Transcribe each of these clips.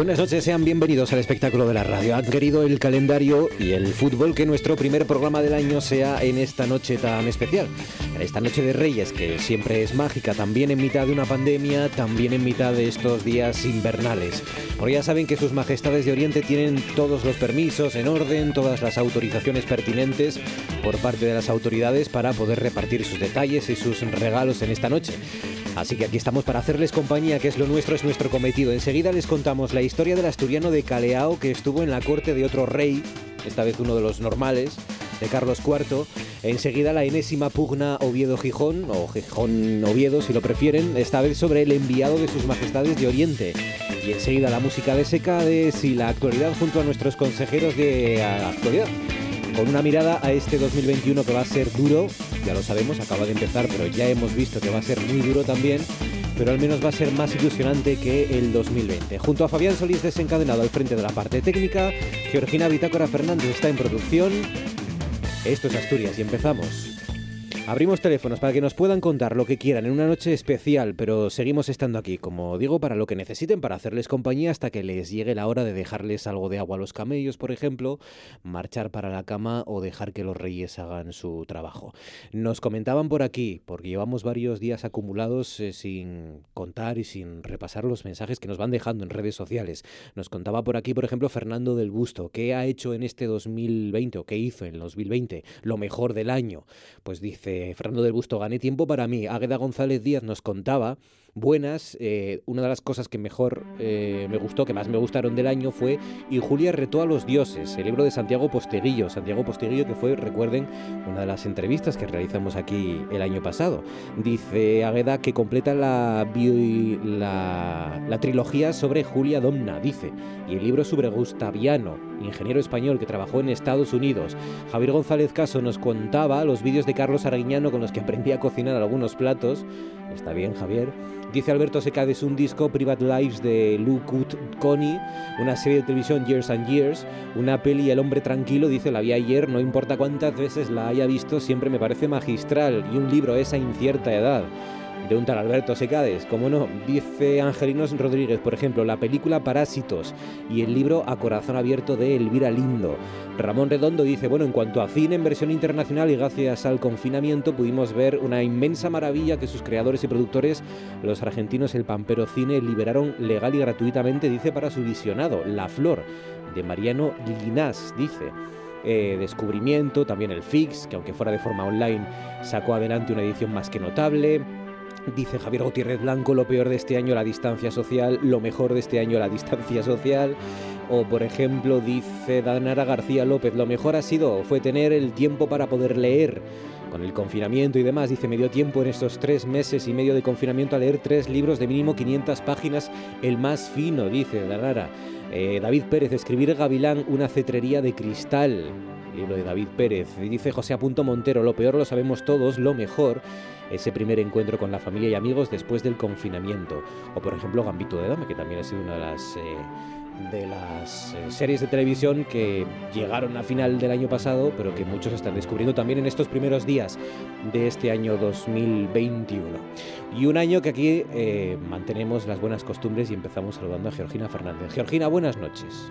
Buenas noches, sean bienvenidos al espectáculo de la radio. Han querido el calendario y el fútbol que nuestro primer programa del año sea en esta noche tan especial. En esta noche de Reyes, que siempre es mágica, también en mitad de una pandemia, también en mitad de estos días invernales. Porque ya saben que sus majestades de Oriente tienen todos los permisos en orden, todas las autorizaciones pertinentes por parte de las autoridades para poder repartir sus detalles y sus regalos en esta noche. Así que aquí estamos para hacerles compañía, que es lo nuestro, es nuestro cometido. Enseguida les contamos la historia del asturiano de Caleao que estuvo en la corte de otro rey, esta vez uno de los normales, de Carlos IV. Enseguida la enésima pugna Oviedo-Gijón, o Gijón-Oviedo si lo prefieren, esta vez sobre el enviado de sus majestades de Oriente. Y enseguida la música de Secades y la actualidad junto a nuestros consejeros de actualidad con una mirada a este 2021 que va a ser duro, ya lo sabemos, acaba de empezar, pero ya hemos visto que va a ser muy duro también, pero al menos va a ser más ilusionante que el 2020. Junto a Fabián Solís desencadenado al frente de la parte técnica, Georgina Bitácora Fernández está en producción. Esto es Asturias y empezamos. Abrimos teléfonos para que nos puedan contar lo que quieran en una noche especial, pero seguimos estando aquí, como digo, para lo que necesiten, para hacerles compañía hasta que les llegue la hora de dejarles algo de agua a los camellos, por ejemplo, marchar para la cama o dejar que los reyes hagan su trabajo. Nos comentaban por aquí, porque llevamos varios días acumulados eh, sin contar y sin repasar los mensajes que nos van dejando en redes sociales. Nos contaba por aquí, por ejemplo, Fernando del Busto, ¿qué ha hecho en este 2020 o qué hizo en el 2020 lo mejor del año? Pues dice, Fernando del Busto, gané tiempo para mí. Águeda González Díaz nos contaba buenas. Eh, una de las cosas que mejor eh, me gustó, que más me gustaron del año fue Y Julia retó a los dioses, el libro de Santiago Posteguillo. Santiago Posteguillo que fue, recuerden, una de las entrevistas que realizamos aquí el año pasado. Dice Águeda que completa la, la, trilogía sobre Julia Domna, dice, y el libro sobre Gustaviano, ingeniero español que trabajó en Estados Unidos. Javier González Caso nos contaba los vídeos de Carlos Araguiñano con los que aprendí a cocinar algunos platos. Está bien, Javier. Dice Alberto Secades un disco Private Lives de Lou Cut Connie, una serie de televisión Years and Years, una peli El hombre tranquilo, dice la vi ayer, no importa cuántas veces la haya visto, siempre me parece magistral y un libro esa incierta edad de un tal Alberto Secades, como no, dice Angelinos Rodríguez, por ejemplo, la película Parásitos y el libro A Corazón Abierto de Elvira Lindo. Ramón Redondo dice, bueno, en cuanto a cine en versión internacional y gracias al confinamiento pudimos ver una inmensa maravilla que sus creadores y productores, los argentinos El Pampero Cine, liberaron legal y gratuitamente, dice, para su visionado, La Flor, de Mariano Guinás, dice. Eh, descubrimiento, también el Fix, que aunque fuera de forma online, sacó adelante una edición más que notable. Dice Javier Gutiérrez Blanco, lo peor de este año la distancia social, lo mejor de este año la distancia social. O por ejemplo, dice Danara García López, lo mejor ha sido, fue tener el tiempo para poder leer. Con el confinamiento y demás, dice, me dio tiempo en estos tres meses y medio de confinamiento a leer tres libros de mínimo 500 páginas, el más fino, dice Danara. Eh, David Pérez, escribir Gavilán, una cetrería de cristal. Libro de David Pérez. Dice José Apunto Montero, lo peor lo sabemos todos, lo mejor ese primer encuentro con la familia y amigos después del confinamiento. O por ejemplo Gambito de Dame, que también ha sido una de las... Eh, eh, series de televisión que llegaron a final del año pasado, pero que muchos están descubriendo también en estos primeros días de este año 2021. Y un año que aquí eh, mantenemos las buenas costumbres y empezamos saludando a Georgina Fernández. Georgina, buenas noches.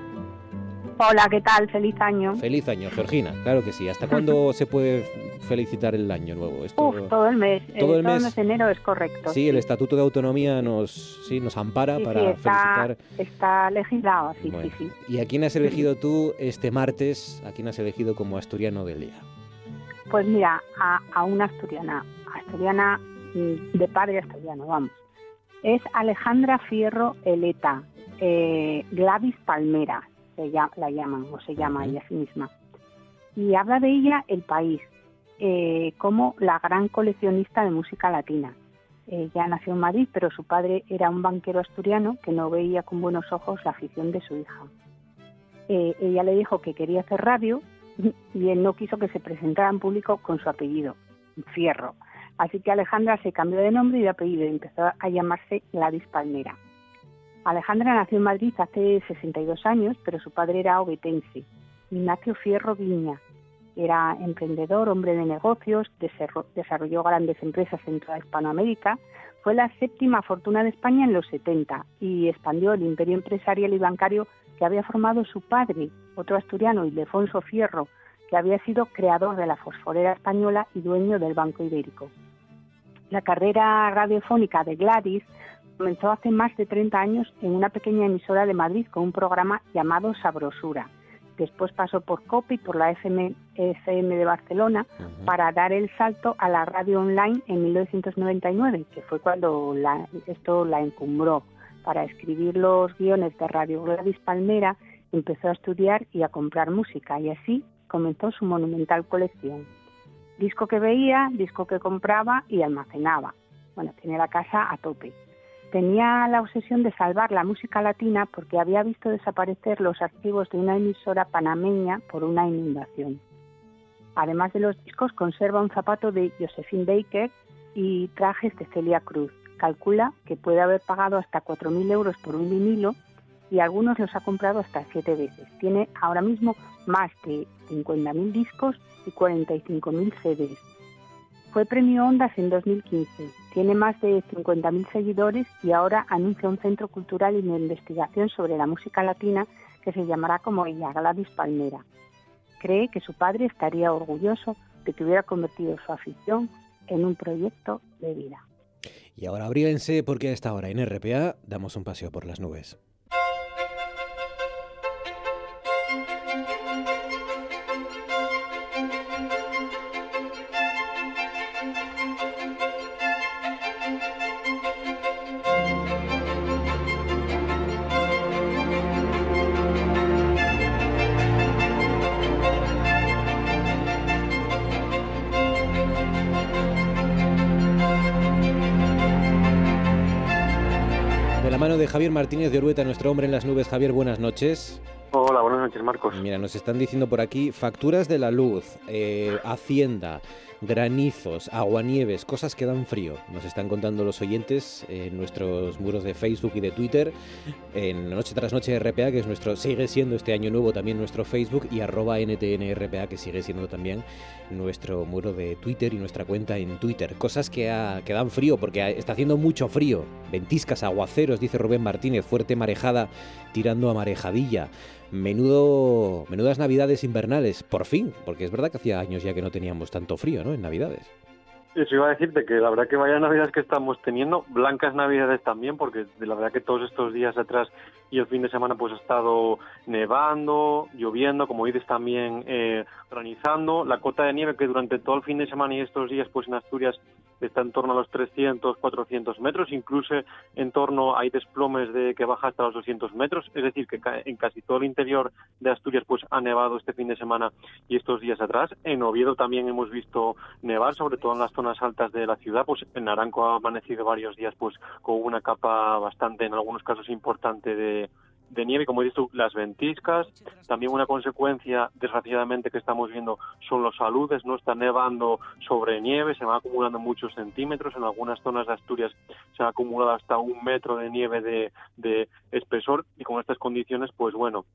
Hola, ¿qué tal? Feliz año. Feliz año, Georgina. Claro que sí. ¿Hasta cuándo se puede felicitar el año nuevo? todo el mes. Todo el, mes, de enero es correcto. Sí, el Estatuto de Autonomía nos, sí, nos ampara para felicitar. Está legislado, sí, sí, sí. ¿Y a quién has elegido tú este martes? ¿A quién has elegido como asturiano del día? Pues mira, a, una asturiana, asturiana mm, de padre asturiano, vamos. Es Alejandra Fierro Eleta, eh, Gladys Palmera, la llaman, o se llama ella a sí misma. Y habla de ella El País, eh, como la gran coleccionista de música latina. Ella nació en Madrid, pero su padre era un banquero asturiano que no veía con buenos ojos la afición de su hija. Eh, ella le dijo que quería hacer radio y él no quiso que se presentara en público con su apellido, Fierro. Así que Alejandra se cambió de nombre y de apellido y empezó a llamarse Gladys Palmera. Alejandra nació en Madrid hace 62 años, pero su padre era obetense, Ignacio Fierro Viña. Era emprendedor, hombre de negocios, desarrolló grandes empresas en toda Hispanoamérica, fue la séptima fortuna de España en los 70 y expandió el imperio empresarial y bancario que había formado su padre, otro asturiano, Ildefonso Fierro, que había sido creador de la fosforera española y dueño del Banco Ibérico. La carrera radiofónica de Gladys comenzó hace más de 30 años en una pequeña emisora de Madrid con un programa llamado Sabrosura. Después pasó por COPE y por la FM, de Barcelona para dar el salto a la radio online en 1999, que fue cuando esto la encumbró. Para escribir los guiones de Radio Gladys Palmera empezó a estudiar y a comprar música y así comenzó su monumental colección. Disco que veía, disco que compraba y almacenaba. Bueno, tiene la casa a tope. Tenía la obsesión de salvar la música latina porque había visto desaparecer los archivos de una emisora panameña por una inundación. Además de los discos, conserva un zapato de Josephine Baker y trajes de Celia Cruz. Calcula que puede haber pagado hasta 4.000 euros por un vinilo y algunos los ha comprado hasta siete veces. Tiene ahora mismo más de 50.000 discos y 45.000 CDs. Fue premio Ondas en 2015 tiene más de 50.000 seguidores y ahora anuncia un centro cultural y de investigación sobre la música latina que se llamará como ella, Gladys Palmera. Cree que su padre estaría orgulloso de que hubiera convertido su afición en un proyecto de vida. Y ahora abríense porque a esta hora en RPA damos un paseo por las nubes. De Javier Martínez de Orueta, nuestro hombre en las nubes. Javier, buenas noches. Hola, buenas noches, Marcos. Mira, nos están diciendo por aquí facturas de la luz, eh, Hacienda, granizos, aguanieves, cosas que dan frío. Nos están contando los oyentes en nuestros muros de Facebook y de Twitter, en Noche tras Noche RPA, que es nuestro, sigue siendo este año nuevo también nuestro Facebook, y arroba NTNRPA, que sigue siendo también nuestro muro de Twitter y nuestra cuenta en Twitter. Cosas que, que dan frío, porque está haciendo mucho frío. Ventiscas, aguaceros, dice Rubén Martínez, fuerte marejada tirando a marejadilla. Menudo, menudas navidades invernales, por fin, porque es verdad que hacía años ya que no teníamos tanto frío, ¿no? En navidades. Eso iba a decirte que la verdad que vaya navidades que estamos teniendo, blancas navidades también, porque la verdad que todos estos días atrás y el fin de semana pues ha estado nevando, lloviendo, como dices también eh, granizando. La cota de nieve que durante todo el fin de semana y estos días pues en Asturias está en torno a los 300, 400 metros, incluso en torno hay desplomes de que baja hasta los 200 metros, es decir, que en casi todo el interior de Asturias pues ha nevado este fin de semana y estos días atrás. En Oviedo también hemos visto nevar, sobre todo en las zonas altas de la ciudad, pues en Naranco ha amanecido varios días pues con una capa bastante, en algunos casos importante de de, nieve, como dices tú, las ventiscas. También una consecuencia, desgraciadamente, que estamos viendo son los saludes, ¿no? Está nevando sobre nieve, se va acumulando muchos centímetros. En algunas zonas de Asturias se ha acumulado hasta un metro de nieve de, de espesor y con estas condiciones, pues bueno,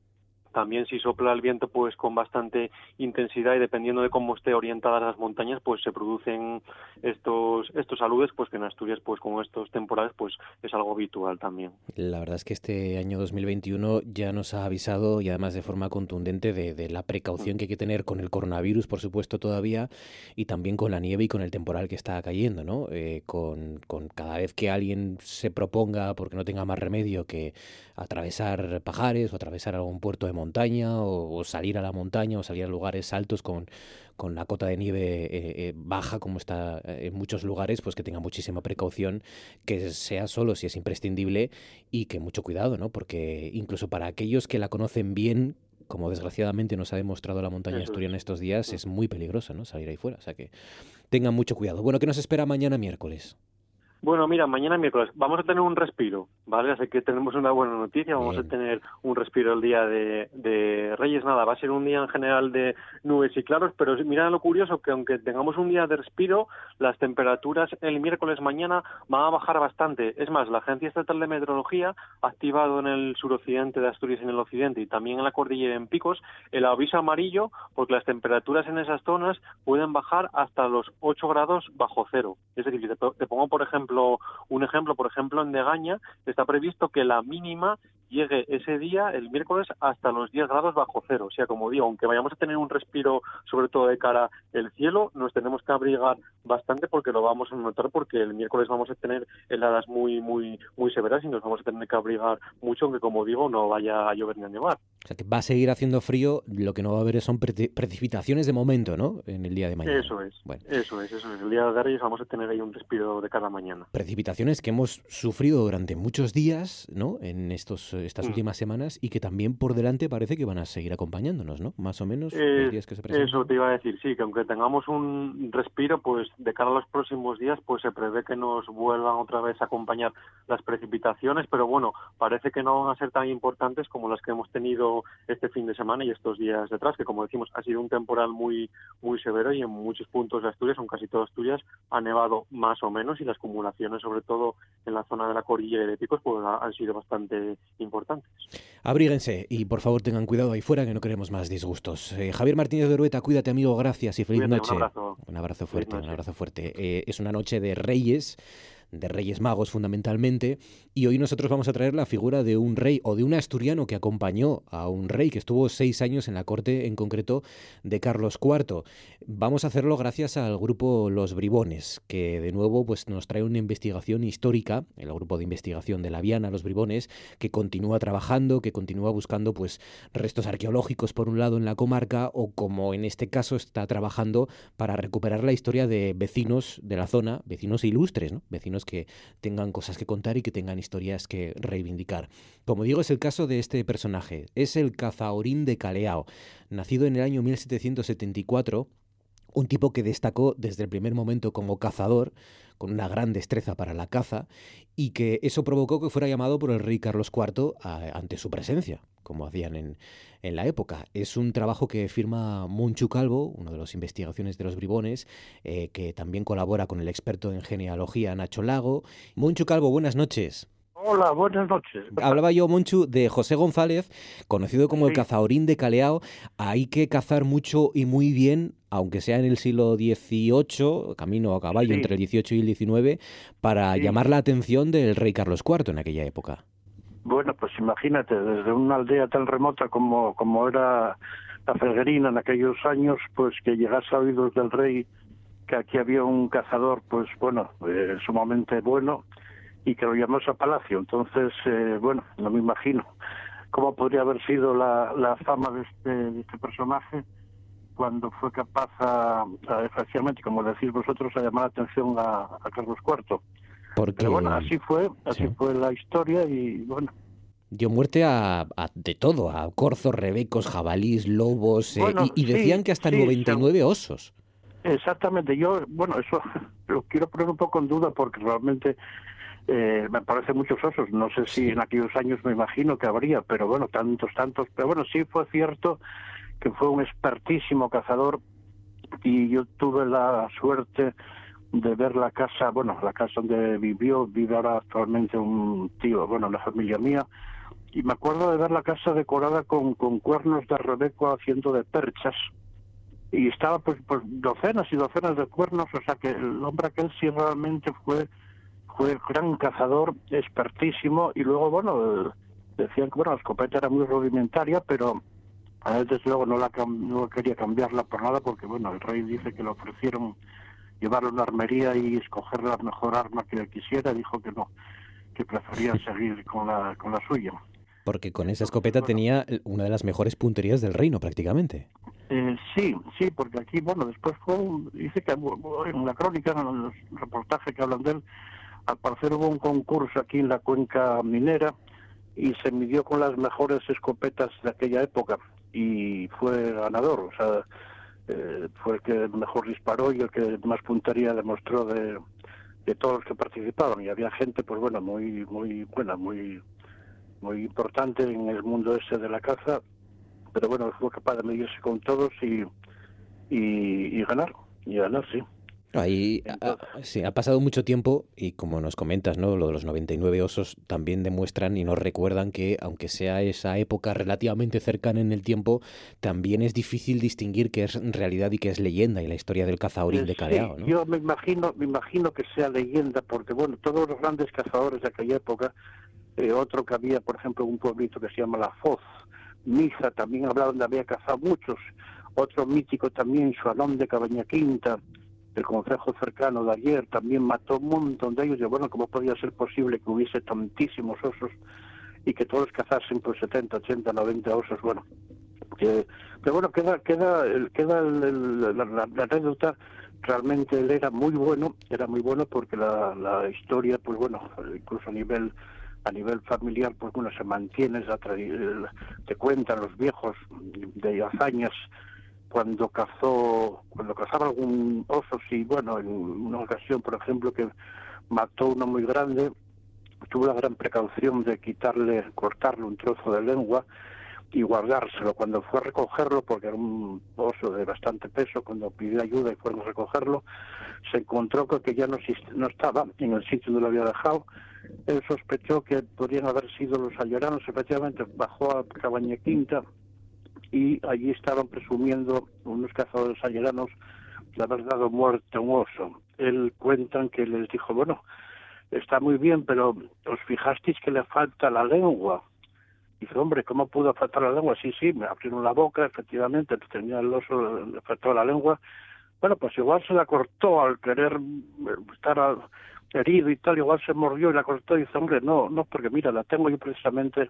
también si sopla el viento pues con bastante intensidad y dependiendo de cómo esté orientadas las montañas pues se producen estos estos aludes pues que en Asturias pues con estos temporales pues es algo habitual también. La verdad es que este año 2021 ya nos ha avisado y además de forma contundente de, la precaución que hay que tener con el coronavirus por supuesto todavía y también con la nieve y con el temporal que está cayendo, ¿no? Eh, con, con cada vez que alguien se proponga porque no tenga más remedio que atravesar pajares o atravesar algún puerto de montaña o, salir a la montaña o salir a lugares altos con, con la cota de nieve eh, eh, baja como está eh, en muchos lugares, pues que tenga muchísima precaución, que sea solo si es imprescindible y que mucho cuidado, ¿no? Porque incluso para aquellos que la conocen bien, como desgraciadamente nos ha demostrado la montaña asturiana estos días, es muy peligroso, ¿no? Salir ahí fuera, o sea que tengan mucho cuidado. Bueno, ¿qué nos espera mañana miércoles? Bueno, mira, mañana miércoles vamos a tener un respiro, ¿vale? Así que tenemos una buena noticia, vamos a tener un respiro el día de, Reyes. Nada, va a ser un día en general de nubes y claros, pero mira lo curioso que aunque tengamos un día de respiro, las temperaturas el miércoles mañana van a bajar bastante. Es más, la Agencia Estatal de Meteorología ha activado en el suroccidente de Asturias y en el occidente y también en la cordillera en Picos el aviso amarillo porque las temperaturas en esas zonas pueden bajar hasta los 8 grados bajo cero. Es decir, te pongo por ejemplo un ejemplo, por ejemplo, en Degaña está previsto que la mínima llegue ese día, el miércoles, hasta los 10 grados bajo cero. O sea, como digo, aunque vayamos a tener un respiro, sobre todo de cara al cielo, nos tenemos que abrigar bastante porque lo vamos a notar porque el miércoles vamos a tener heladas muy, muy, muy severas y nos vamos a tener que abrigar mucho, aunque como digo, no vaya a llover ni a nevar. O sea, que va a seguir haciendo frío, lo que no va a haber son precipitaciones de momento, ¿no? En el día de mañana. Eso es, eso es, eso es. El día de Reyes vamos a tener ahí un respiro de cada mañana. Precipitaciones que hemos sufrido durante muchos días, ¿no? En estos estas mm. últimas semanas y que también por delante parece que van a seguir acompañándonos, ¿no? Más o menos los días que se presentan. Eso te iba a decir, sí, que aunque tengamos un respiro, pues de cara a los próximos días, pues se prevé que nos vuelvan otra vez a acompañar las precipitaciones, pero bueno, parece que no van a ser tan importantes como las que hemos tenido este fin de semana y estos días detrás, que como decimos, ha sido un temporal muy muy severo y en muchos puntos de Asturias, en casi todas Asturias, ha nevado más o menos y las acumulaciones, sobre todo en la zona de la cordillera de Picos, pues han sido bastante importantes. Abríguense y por favor tengan cuidado ahí fuera que no queremos más disgustos. Eh, Javier Martínez de Orueta, cuídate amigo, gracias y feliz noche. Un abrazo. fuerte, un abrazo fuerte. Eh, es una noche de Reyes de Reyes Magos fundamentalmente, y hoy nosotros vamos a traer la figura de un rey o de un asturiano que acompañó a un rey que estuvo seis años en la corte, en concreto de Carlos IV. Vamos a hacerlo gracias al grupo Los Bribones, que de nuevo pues, nos trae una investigación histórica, el grupo de investigación de la Viana, Los Bribones, que continúa trabajando, que continúa buscando pues, restos arqueológicos por un lado en la comarca, o como en este caso está trabajando para recuperar la historia de vecinos de la zona, vecinos ilustres, ¿no? vecinos que tengan cosas que contar y que tengan historias que reivindicar. Como digo, es el caso de este personaje. Es el cazaorín de Caleao, nacido en el año 1774 un tipo que destacó desde el primer momento como cazador, con una gran destreza para la caza, y que eso provocó que fuera llamado por el rey Carlos IV ante su presencia, como hacían en, en, la época. Es un trabajo que firma Monchu Calvo, uno de los investigaciones de los bribones, eh, que también colabora con el experto en genealogía Nacho Lago. Monchu Calvo, buenas noches. Hola, buenas noches. Hablaba yo, Monchu, de José González, conocido como el cazaorín de Caleao. Hay que cazar mucho y muy bien, aunque sea en el siglo XVIII, camino a caballo entre el XVIII y el XIX, para llamar la atención del rey Carlos IV en aquella época. Bueno, pues imagínate, desde una aldea tan remota como, como era la Felguerina en aquellos años, pues que llegase a oídos del rey que aquí había un cazador, pues bueno, eh, sumamente bueno y que lo llamamos a Palacio. Entonces, eh, bueno, no me imagino cómo podría haber sido la, la fama de este, de este personaje cuando fue capaz, a, efectivamente, como decís vosotros, a llamar la atención a, Carlos IV. Porque, Pero bueno, así fue, así fue la historia y bueno. Dio muerte a, de todo, a corzos, rebecos, jabalís, lobos, eh, y, decían que hasta 99 osos. Exactamente, yo, bueno, eso lo quiero poner un poco en duda porque realmente eh, me parece muchos osos. No sé si en aquellos años me imagino que habría, pero bueno, tantos, tantos. Pero bueno, sí fue cierto que fue un expertísimo cazador y yo tuve la suerte de ver la casa, bueno, la casa donde vivió, vive ahora actualmente un tío, bueno, la familia mía, y me acuerdo de ver la casa decorada con, con cuernos de rebeco haciendo de perchas, y estaba pues, pues docenas y docenas de cuernos, o sea que el hombre aquel sí realmente fue fue gran cazador, expertísimo, y luego, bueno, decían que bueno, la escopeta era muy rudimentaria, pero a él desde luego no, la no quería cambiarla por nada, porque bueno, el rey dice que le ofrecieron llevarlo a una armería y escoger la mejor arma que él quisiera, dijo que no, que prefería seguir con la, con la suya. Porque con esa escopeta tenía una de las mejores punterías del reino prácticamente. Eh, sí, sí, porque aquí, bueno, después fue, dice que en la crónica, en los reportajes que hablan de él, al parecer hubo un concurso aquí en la cuenca minera y se midió con las mejores escopetas de aquella época y fue ganador, o sea, eh, fue el que mejor disparó y el que más puntería demostró de, de todos los que participaban y había gente pues bueno muy muy buena muy muy importante en el mundo ese de la caza pero bueno fue capaz de medirse con todos y, y ganar y ganar sí Ahí ha, sí, ha pasado mucho tiempo y como nos comentas, ¿no? Lo de los 99 osos también demuestran y nos recuerdan que aunque sea esa época relativamente cercana en el tiempo, también es difícil distinguir qué es realidad y qué es leyenda y la historia del cazador de Caleao, ¿no? Yo me imagino, me imagino que sea leyenda porque bueno, todos los grandes cazadores de aquella época, eh, otro que había, por ejemplo, un pueblito que se llama La Foz, Misa, también hablaban de había cazado muchos, otro mítico también, Suanón de Cabaña Quinta, el consejo cercano de ayer también mató un montón de ellos. Y bueno, ¿cómo podía ser posible que hubiese tantísimos osos y que todos cazasen por 70, 80, 90 osos? Bueno, que, pero bueno, queda, queda, queda la, anécdota. Realmente él era muy bueno, era muy bueno porque la, la historia, pues bueno, incluso a nivel a nivel familiar, pues bueno, se mantiene, te cuentan los viejos de hazañas cuando cazó, cuando cazaba algún oso, sí, bueno, en una ocasión, por ejemplo, que mató uno muy grande, tuvo la gran precaución de quitarle, cortarle un trozo de lengua y guardárselo. Cuando fue a recogerlo, porque era un oso de bastante peso, cuando pidió ayuda y fueron a recogerlo, se encontró con que ya no, no estaba en el sitio donde lo había dejado. Él sospechó que podrían haber sido los ayoranos, efectivamente bajó a Cabaña Quinta, y allí estaban presumiendo unos cazadores ayeranos de haber dado muerte a un oso. Él cuentan que les dijo, bueno, está muy bien, pero os fijasteis que le falta la lengua. Dice, hombre, ¿cómo pudo faltar la lengua? Sí, sí, me abrieron la boca, efectivamente, tenía el oso, le faltó la lengua. Bueno, pues igual se la cortó al querer estar herido y tal, igual se mordió y la cortó y dice, hombre, no, no, porque mira, la tengo yo precisamente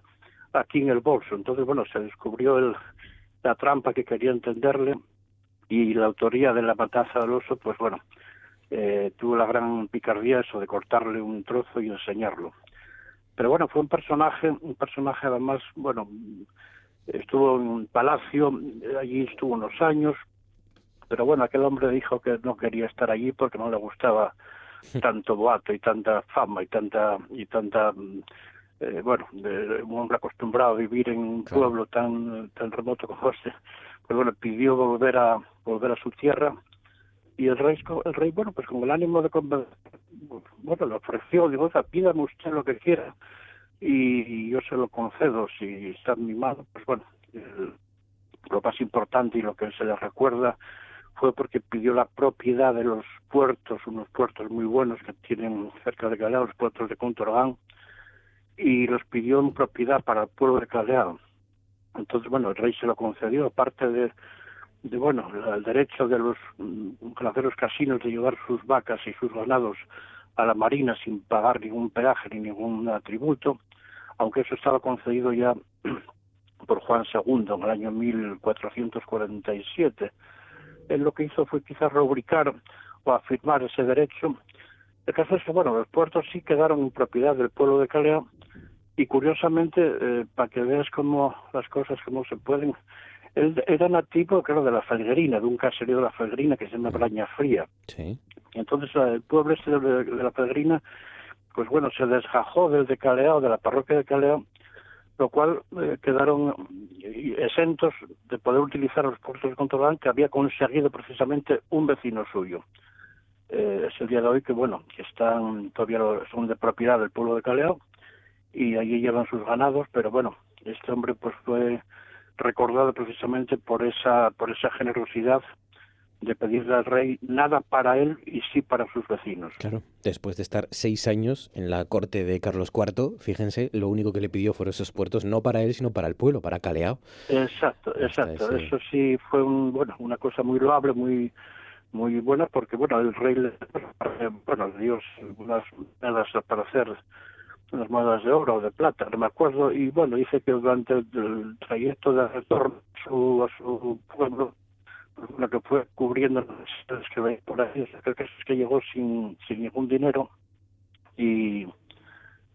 aquí en el bolso. Entonces, bueno, se descubrió el, la trampa que quería entenderle y la autoría de la matanza del oso, pues bueno, eh, tuvo la gran picardía eso de cortarle un trozo y enseñarlo. Pero bueno, fue un personaje, un personaje además, bueno, estuvo en un palacio, allí estuvo unos años, pero bueno, aquel hombre dijo que no quería estar allí porque no le gustaba tanto boato y tanta fama y tanta y tanta eh, bueno, de un hombre acostumbrado a vivir en un pueblo tan tan remoto como este, pues bueno, pidió volver a volver a su tierra. Y el rey, el rey bueno, pues con el ánimo de bueno, le ofreció, dijo, pídame usted lo que quiera y, yo se lo concedo. Si está mimado, pues bueno, lo más importante y lo que se le recuerda fue porque pidió la propiedad de los puertos, unos puertos muy buenos que tienen cerca de Galea, los puertos de Contorgán, y los pidió en propiedad para el pueblo de Caleado. Entonces, bueno, el rey se lo concedió, aparte de, de bueno, el derecho de los ganaderos casinos de llevar sus vacas y sus ganados a la marina sin pagar ningún peaje ni ningún tributo, aunque eso estaba concedido ya por Juan II en el año 1447. Él lo que hizo fue quizás rubricar o afirmar ese derecho. El caso es que, bueno, los puertos sí quedaron en propiedad del pueblo de Caleo y curiosamente, eh, para que veas cómo las cosas cómo se pueden, él era nativo, claro, de la Felguerina, de un caserío de la Felguerina que se llama Braña Fría. Sí. Entonces el pueblo este de, la Felguerina, pues bueno, se desgajó del de Caleao, de la parroquia de Caleao, lo cual eh, quedaron exentos de poder utilizar los puertos de control que había conseguido precisamente un vecino suyo. Eh, es el día de hoy que, bueno, que están todavía son de propiedad del pueblo de Caleao y allí llevan sus ganados, pero bueno, este hombre pues fue recordado precisamente por esa por esa generosidad de pedirle al rey nada para él y sí para sus vecinos. Claro, después de estar seis años en la corte de Carlos IV, fíjense, lo único que le pidió fueron esos puertos no para él, sino para el pueblo, para Caleao. Exacto, exacto. Eso sí fue un, bueno, una cosa muy loable, muy muy buena, porque bueno, el rey, bueno, Dios unas monedas para hacer unas monedas de oro o de plata, no me acuerdo, y bueno, dice que durante el, trayecto de retorno a su, a su pueblo, lo que fue cubriendo que por ahí, creo que es que llegó sin, sin ningún dinero y,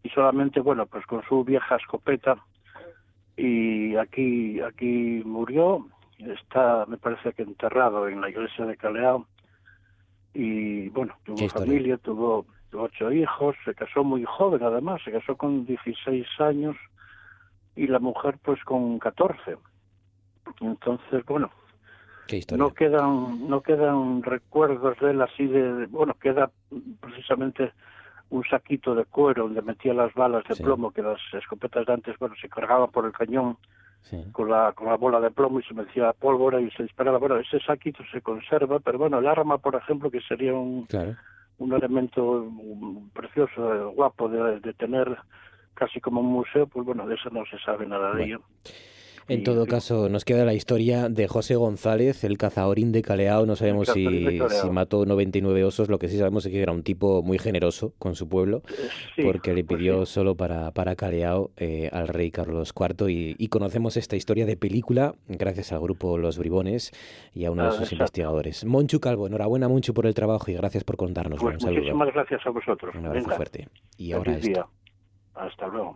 y solamente, bueno, pues con su vieja escopeta y aquí, aquí murió, está, me parece que enterrado en la iglesia de Caleao y bueno, tuvo familia, tuvo ocho hijos, se casó muy joven además, se casó con 16 años y la mujer pues con 14. Entonces, bueno, no quedan no quedan recuerdos de él así de, bueno, queda precisamente un saquito de cuero donde metía las balas de plomo que las escopetas de antes, bueno, se cargaban por el cañón con la con la bola de plomo y se metía pólvora y se disparaba. Bueno, ese saquito se conserva, pero bueno, el arma, por ejemplo, que sería un un elemento precioso, guapo de, de tener casi como un museo, pues bueno, de eso no se sabe nada de ello. En todo caso, nos queda la historia de José González, el cazaorín de Caleao. No sabemos si, mató 99 osos, lo que sí sabemos es que era un tipo muy generoso con su pueblo, eh, porque le pues pidió solo para, para Caleao eh, al rey Carlos IV. Y, conocemos esta historia de película gracias al grupo Los Bribones y a uno de ah, sus investigadores. Monchu Calvo, enhorabuena Monchu por el trabajo y gracias por contarnos. Pues un saludo. Muchísimas gracias a vosotros. Un abrazo fuerte. Y ahora esto. Hasta luego.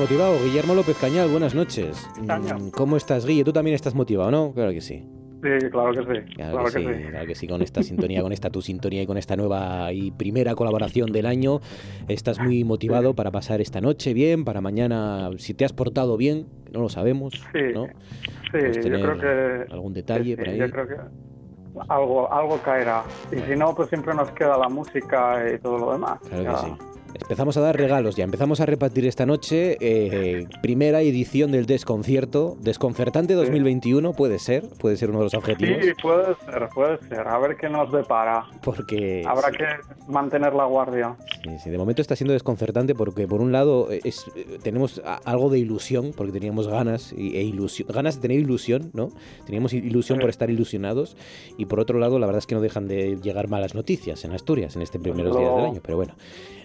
Motivado. Guillermo López Cañal, buenas noches. Mm, ¿Cómo estás, Guille? ¿Tú también estás motivado, no? Claro que sí. Sí, claro que sí. Claro, que, sí, claro que sí, con esta sintonía, con esta tu sintonía y con esta nueva y primera colaboración del año. Estás muy motivado para pasar esta noche bien, para mañana, si te has portado bien, no lo sabemos, sí, ¿no? Sí, yo creo que... Algún detalle por ahí. Yo creo que algo, algo caerá. Y si no, pues siempre nos queda la música y todo lo demás. Claro que sí. Empezamos a dar regalos ya, empezamos a repartir esta noche eh, primera edición del Desconcierto, Desconcertante 2021, puede ser, puede ser uno de los objetivos. Sí, puede ser, puede ser, a ver qué nos depara. Porque... Habrá que mantener la guardia. Sí, sí, de momento está siendo desconcertante porque por un lado eh, es, eh, tenemos algo de ilusión, porque teníamos ganas, e ilusión, ganas de tener ilusión, ¿no? Teníamos ilusión por estar ilusionados y por otro lado la verdad es que no dejan de llegar malas noticias en Asturias en este primeros días del año, pero bueno.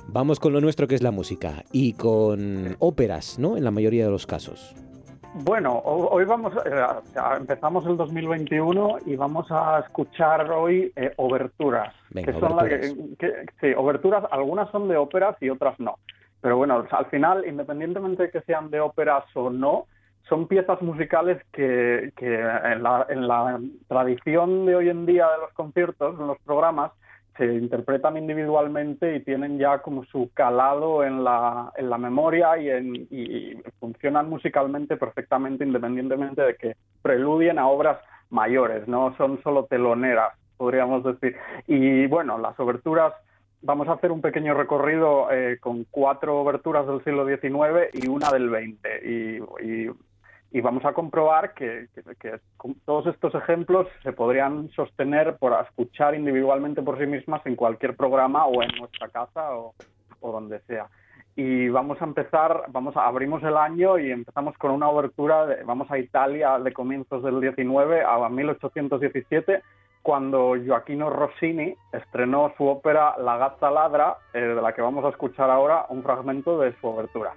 Vamos con lo nuestro que es la música y con óperas, ¿no? En la mayoría de los casos. Bueno, hoy vamos, eh, empezamos el 2021 y vamos a escuchar hoy eh, oberturas. que son oberturas. sí, oberturas, algunas son de óperas y otras no. Pero bueno, al final, independientemente de que sean de óperas o no, son piezas musicales que, que en, la, en la tradición de hoy en día de los conciertos, en los programas, se interpretan individualmente y tienen ya como su calado en la, en la memoria y, en, y funcionan musicalmente perfectamente independientemente de que preludien a obras mayores, no son solo teloneras, podríamos decir. Y bueno, las oberturas, vamos a hacer un pequeño recorrido eh, con cuatro oberturas del siglo XIX y una del XX. Y, y y vamos a comprobar que, todos estos ejemplos se podrían sostener por escuchar individualmente por sí mismas en cualquier programa o en nuestra casa o, donde sea. Y vamos a empezar, vamos a abrimos el año y empezamos con una obertura, vamos a Italia de comienzos del 19 a 1817, cuando Gioacchino Rossini estrenó su ópera La Gatta Ladra, eh, de la que vamos a escuchar ahora un fragmento de su obertura.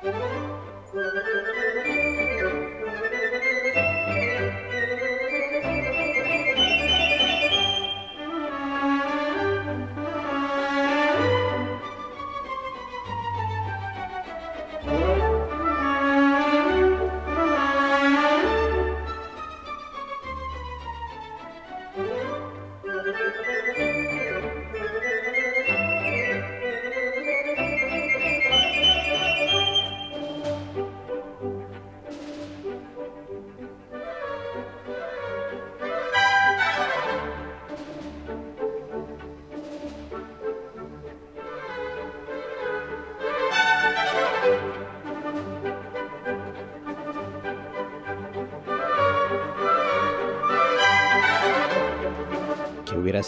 Thank you.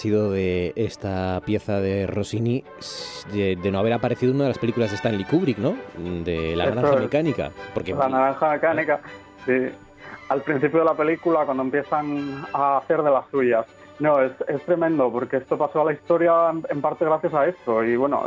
Sido de esta pieza de Rossini de, no haber aparecido en una de las películas de Stanley Kubrick, ¿no? De La Naranja Mecánica. Porque... La Naranja Mecánica, sí. Al principio de la película, cuando empiezan a hacer de las suyas. No, es, tremendo, porque esto pasó a la historia en, parte gracias a esto. Y bueno,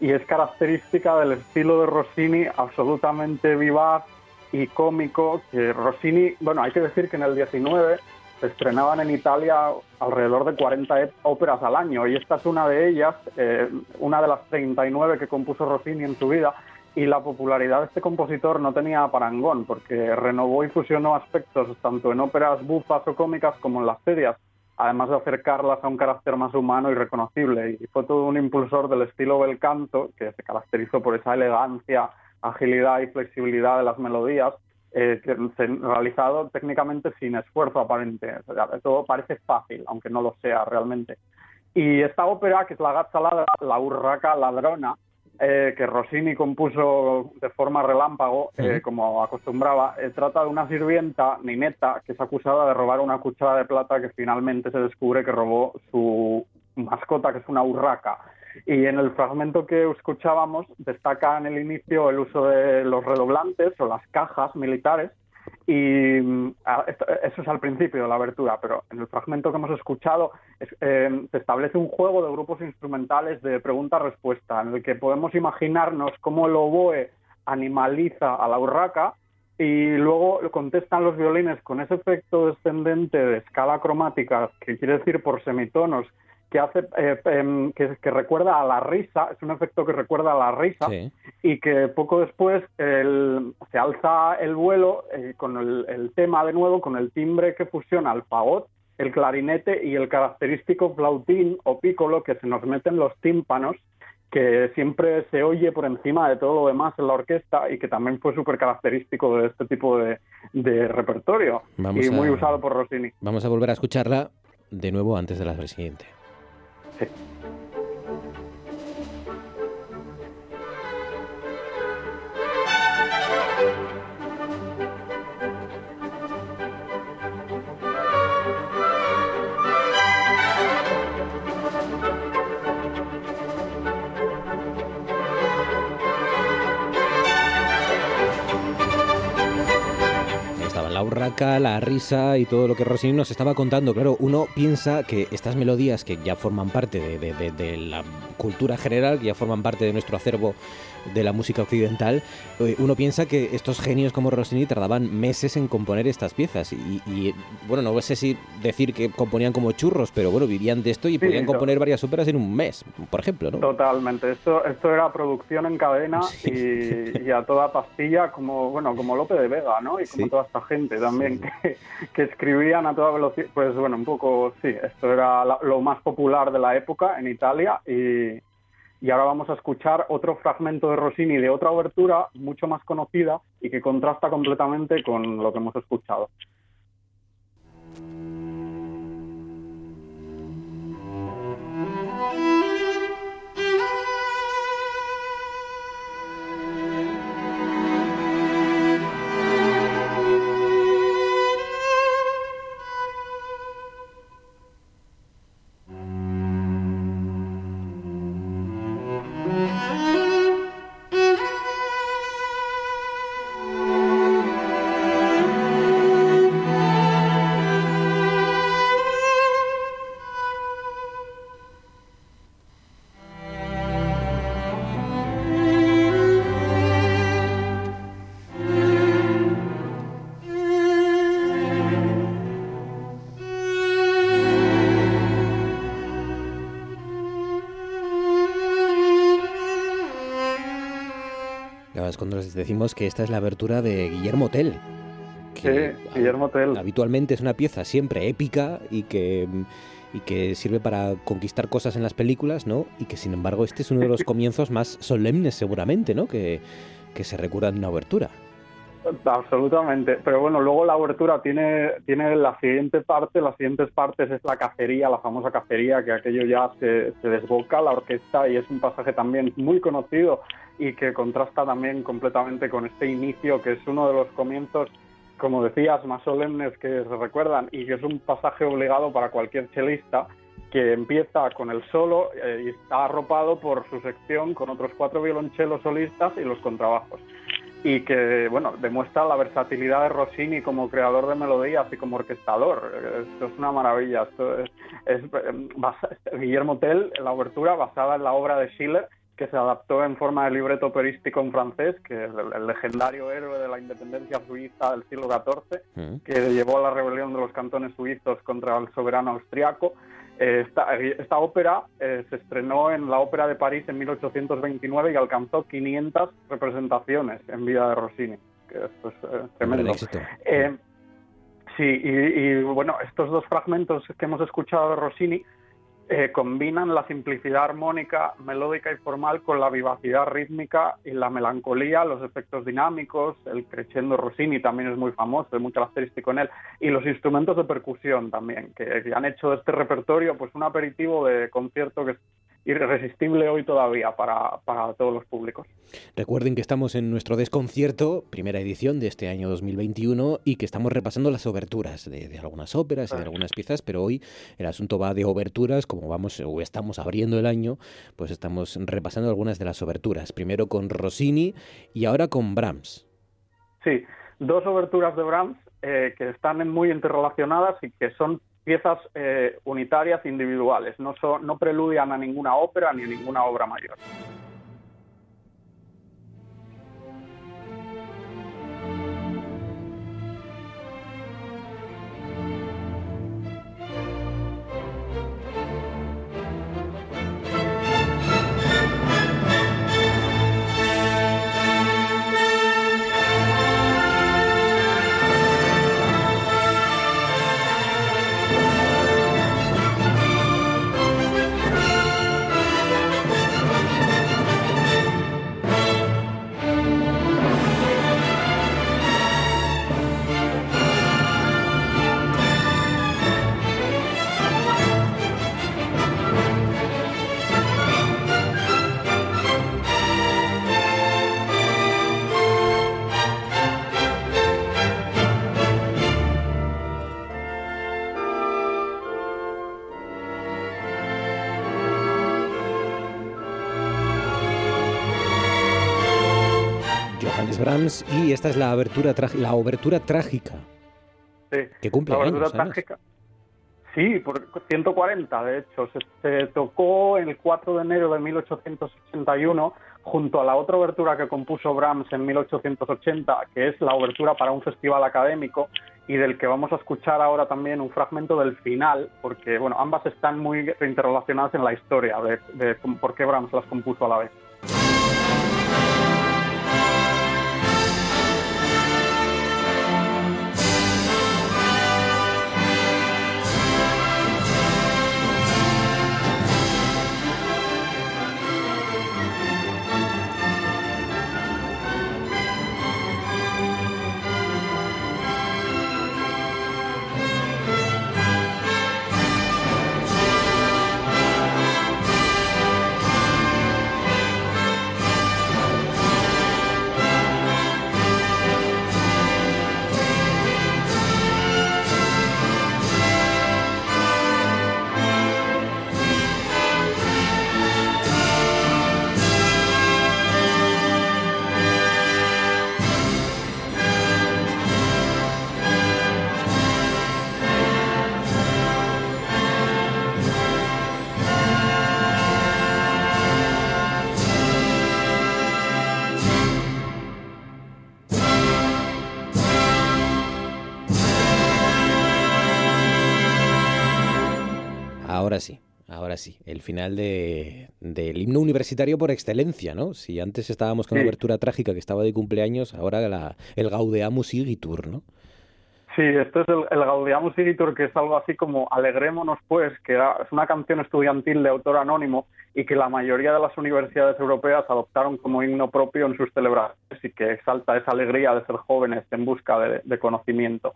y es característica del estilo de Rossini absolutamente vivaz y cómico, que Rossini, bueno, hay que decir que en el 19 se estrenaban en Italia alrededor de 40 óperas al año y esta es una de ellas, eh, una de las 39 que compuso Rossini en su vida y la popularidad de este compositor no tenía parangón porque renovó y fusionó aspectos tanto en óperas bufas o cómicas como en las serias, además de acercarlas a un carácter más humano y reconocible y fue todo un impulsor del estilo bel canto que se caracterizó por esa elegancia, agilidad y flexibilidad de las melodías eh, realizado técnicamente sin esfuerzo aparente. todo parece fácil, aunque no lo sea realmente. Y esta ópera, que es La Gazza Ladra, La Urraca Ladrona, eh, que Rossini compuso de forma relámpago, eh, como acostumbraba, eh, trata de una sirvienta, Ninetta, que es acusada de robar una cuchara de plata que finalmente se descubre que robó su mascota, que es una urraca. Y en el fragmento que escuchábamos destaca en el inicio el uso de los redoblantes o las cajas militares. Y mm, eso es al principio de la abertura, pero en el fragmento que hemos escuchado eh, se establece un juego de grupos instrumentales de pregunta-respuesta, en el que podemos imaginarnos cómo el oboe animaliza a la urraca y luego contestan los violines con ese efecto descendente de escala cromática, que quiere decir por semitonos, que hace eh, em, que, recuerda a la risa, es un efecto que recuerda a la risa y que poco después se alza el vuelo eh, con el, tema de nuevo, con el timbre que fusiona el fagot, el clarinete y el característico flautín o pícolo que se nos meten los tímpanos que siempre se oye por encima de todo lo demás en la orquesta y que también fue súper característico de este tipo de, repertorio y muy usado por Rossini. Vamos a volver a escucharla de nuevo antes de la siguiente. Sí. La risa y todo lo que Rossini nos estaba contando. Claro, uno piensa que estas melodías que ya forman parte de, la cultura general, que ya forman parte de nuestro acervo de la música occidental, eh, uno piensa que estos genios como Rossini tardaban meses en componer estas piezas. Y, bueno, no sé si decir que componían como churros, pero bueno, vivían de esto y podían componer varias óperas en un mes, por ejemplo, ¿no? Totalmente. Esto, esto era producción en cadena y, a toda pastilla, como bueno, como Lope de Vega, ¿no? Y como toda esta gente también que, escribían a toda velocidad. Pues bueno, un poco sí, esto era lo más popular de la época en Italia y, y ahora vamos a escuchar otro fragmento de Rossini de otra obertura mucho más conocida y que contrasta completamente con lo que hemos escuchado. Decimos que esta es la abertura de Guillermo Tell. Que sí, Guillermo Tell. Habitualmente es una pieza siempre épica y que, y que sirve para conquistar cosas en las películas, ¿no? Y que sin embargo este es uno de los comienzos más solemnes seguramente, ¿no? Que, que se recuerda en una abertura. Absolutamente, pero bueno, luego la abertura tiene, tiene la siguiente parte, las siguientes partes es la cacería, la famosa cacería, que aquello ya se, se desboca la orquesta y es un pasaje también muy conocido y que contrasta también completamente con este inicio, que es uno de los comienzos, como decías, más solemnes que se recuerdan y que es un pasaje obligado para cualquier chelista que empieza con el solo eh, y está arropado por su sección con otros cuatro violonchelos solistas y los contrabajos. Y que, bueno, demuestra la versatilidad de Rossini como creador de melodías y como orquestador. Esto es una maravilla. Esto es, eh, Guillermo Tell, la obertura basada en la obra de Schiller, que se adaptó en forma de libreto operístico en francés, que es el, legendario héroe de la independencia suiza del siglo XIV, mm. que llevó a la rebelión de los cantones suizos contra el soberano austriaco. Eh, esta, ópera eh, se estrenó en la Ópera de París en 1829 y alcanzó 500 representaciones en vida de Rossini. Que esto es eh, tremendo. sí, y, bueno, estos dos fragmentos que hemos escuchado de Rossini eh, combinan la simplicidad armónica, melódica y formal con la vivacidad rítmica y la melancolía, los efectos dinámicos, el crescendo Rossini también es muy famoso, es muy característico en él, y los instrumentos de percusión también, que, que han hecho de este repertorio pues un aperitivo de concierto que irresistible hoy todavía para, todos los públicos. Recuerden que estamos en nuestro desconcierto, primera edición de este año 2021, y que estamos repasando las oberturas de, algunas óperas y de algunas piezas, pero hoy el asunto va de oberturas, como vamos o estamos abriendo el año, pues estamos repasando algunas de las oberturas, primero con Rossini y ahora con Brahms. Sí, dos oberturas de Brahms eh, que están muy interrelacionadas y que son piezas eh, unitarias individuales, no, no preludian a ninguna ópera ni a ninguna obra mayor. Y esta es la abertura la obertura trágica. Sí, que cumple la trágica. Sí, por 140 de hecho. Se, tocó el 4 de enero de 1881 junto a la otra obertura que compuso Brahms en 1880, que es la obertura para un festival académico y del que vamos a escuchar ahora también un fragmento del final, porque bueno, ambas están muy interrelacionadas en la historia de, de por qué Brahms las compuso a la vez. Ahora sí. El final de, del himno universitario por excelencia, ¿no? Si antes estábamos con la abertura trágica que estaba de cumpleaños, ahora la, el Gaudeamus Igitur, ¿no? Sí, esto es el, el Gaudeamus Igitur, que es algo así como Alegrémonos pues, que es una canción estudiantil de autor anónimo y que la mayoría de las universidades europeas adoptaron como himno propio en sus celebraciones y que exalta esa alegría de ser jóvenes en busca de conocimiento.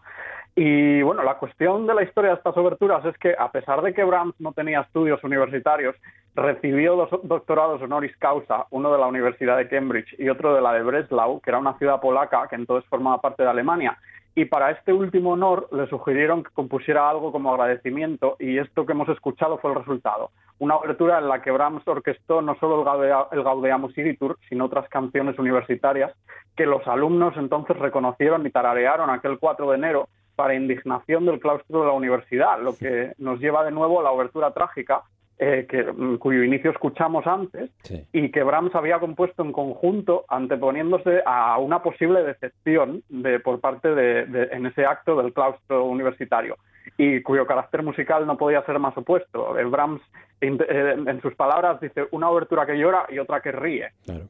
Y bueno, la cuestión de la historia de estas oberturas es que, a pesar de que Brahms no tenía estudios universitarios, recibió dos doctorados honoris causa, uno de la Universidad de Cambridge y otro de la de Breslau, que era una ciudad polaca que entonces formaba parte de Alemania. y para este último honor le sugirieron que compusiera algo como agradecimiento y esto que hemos escuchado fue el resultado. Una abertura en la que Brahms orquestó no solo el, Gaudeamus Igitur, sino otras canciones universitarias que los alumnos entonces reconocieron y tararearon aquel 4 de enero para indignación del claustro de la universidad, lo que nos lleva de nuevo a la obertura trágica, eh, que, mm, cuyo inicio escuchamos antes y que Brahms había compuesto en conjunto anteponiéndose a una posible decepción de, por parte de, en ese acto del claustro universitario y cuyo carácter musical no podía ser más opuesto. Eh, Brahms, en, eh, en sus palabras, dice una obertura que llora y otra que ríe. Claro.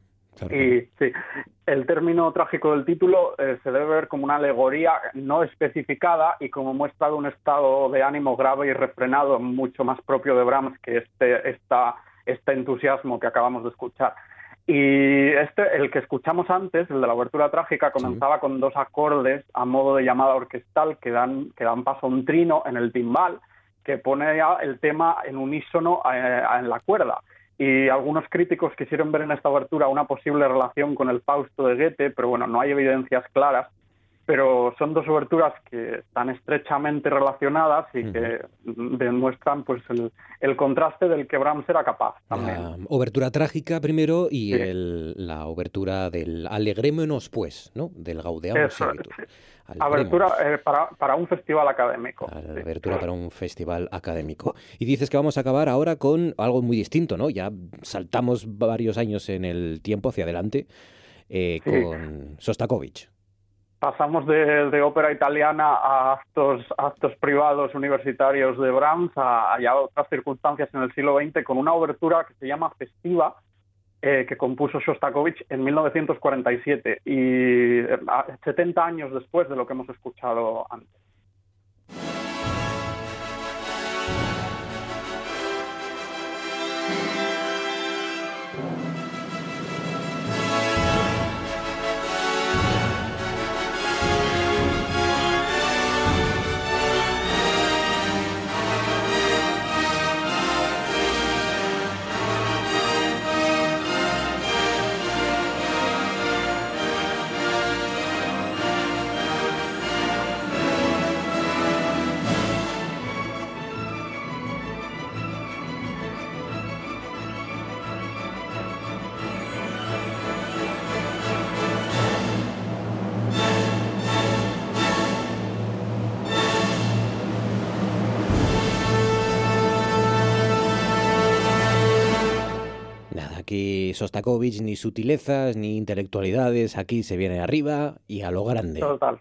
Y sí, el término trágico del título eh, se debe ver como una alegoría no especificada y como muestra de un estado de ánimo grave y refrenado mucho más propio de Brahms que este, esta, este entusiasmo que acabamos de escuchar. Y este, el que escuchamos antes, el de la abertura trágica, comenzaba con dos acordes a modo de llamada orquestal que dan, que dan paso a un trino en el timbal que pone ya el tema en unísono eh, en la cuerda y algunos críticos quisieron ver en esta abertura una posible relación con el Fausto de Goethe, pero bueno, no hay evidencias claras. Pero son dos oberturas que están estrechamente relacionadas y que demuestran pues el, contraste del que Brahms era capaz también. La obertura trágica primero y la obertura del Alegrémonos pues, ¿no? Del Gaudeamus Abertura eh, para, para, un festival académico. Abertura para un festival académico. Y dices que vamos a acabar ahora con algo muy distinto, ¿no? Ya saltamos varios años en el tiempo hacia adelante eh, con Sostakovich. Pasamos de, ópera italiana a actos, privados universitarios de Brahms a, a otras circunstancias en el siglo XX con una obertura que se llama Festiva, eh, que compuso Shostakovich en 1947 y 70 eh, años después de lo que hemos escuchado antes. Sostakovich, ni sutilezas, ni intelectualidades, aquí se viene arriba y a lo grande. Total.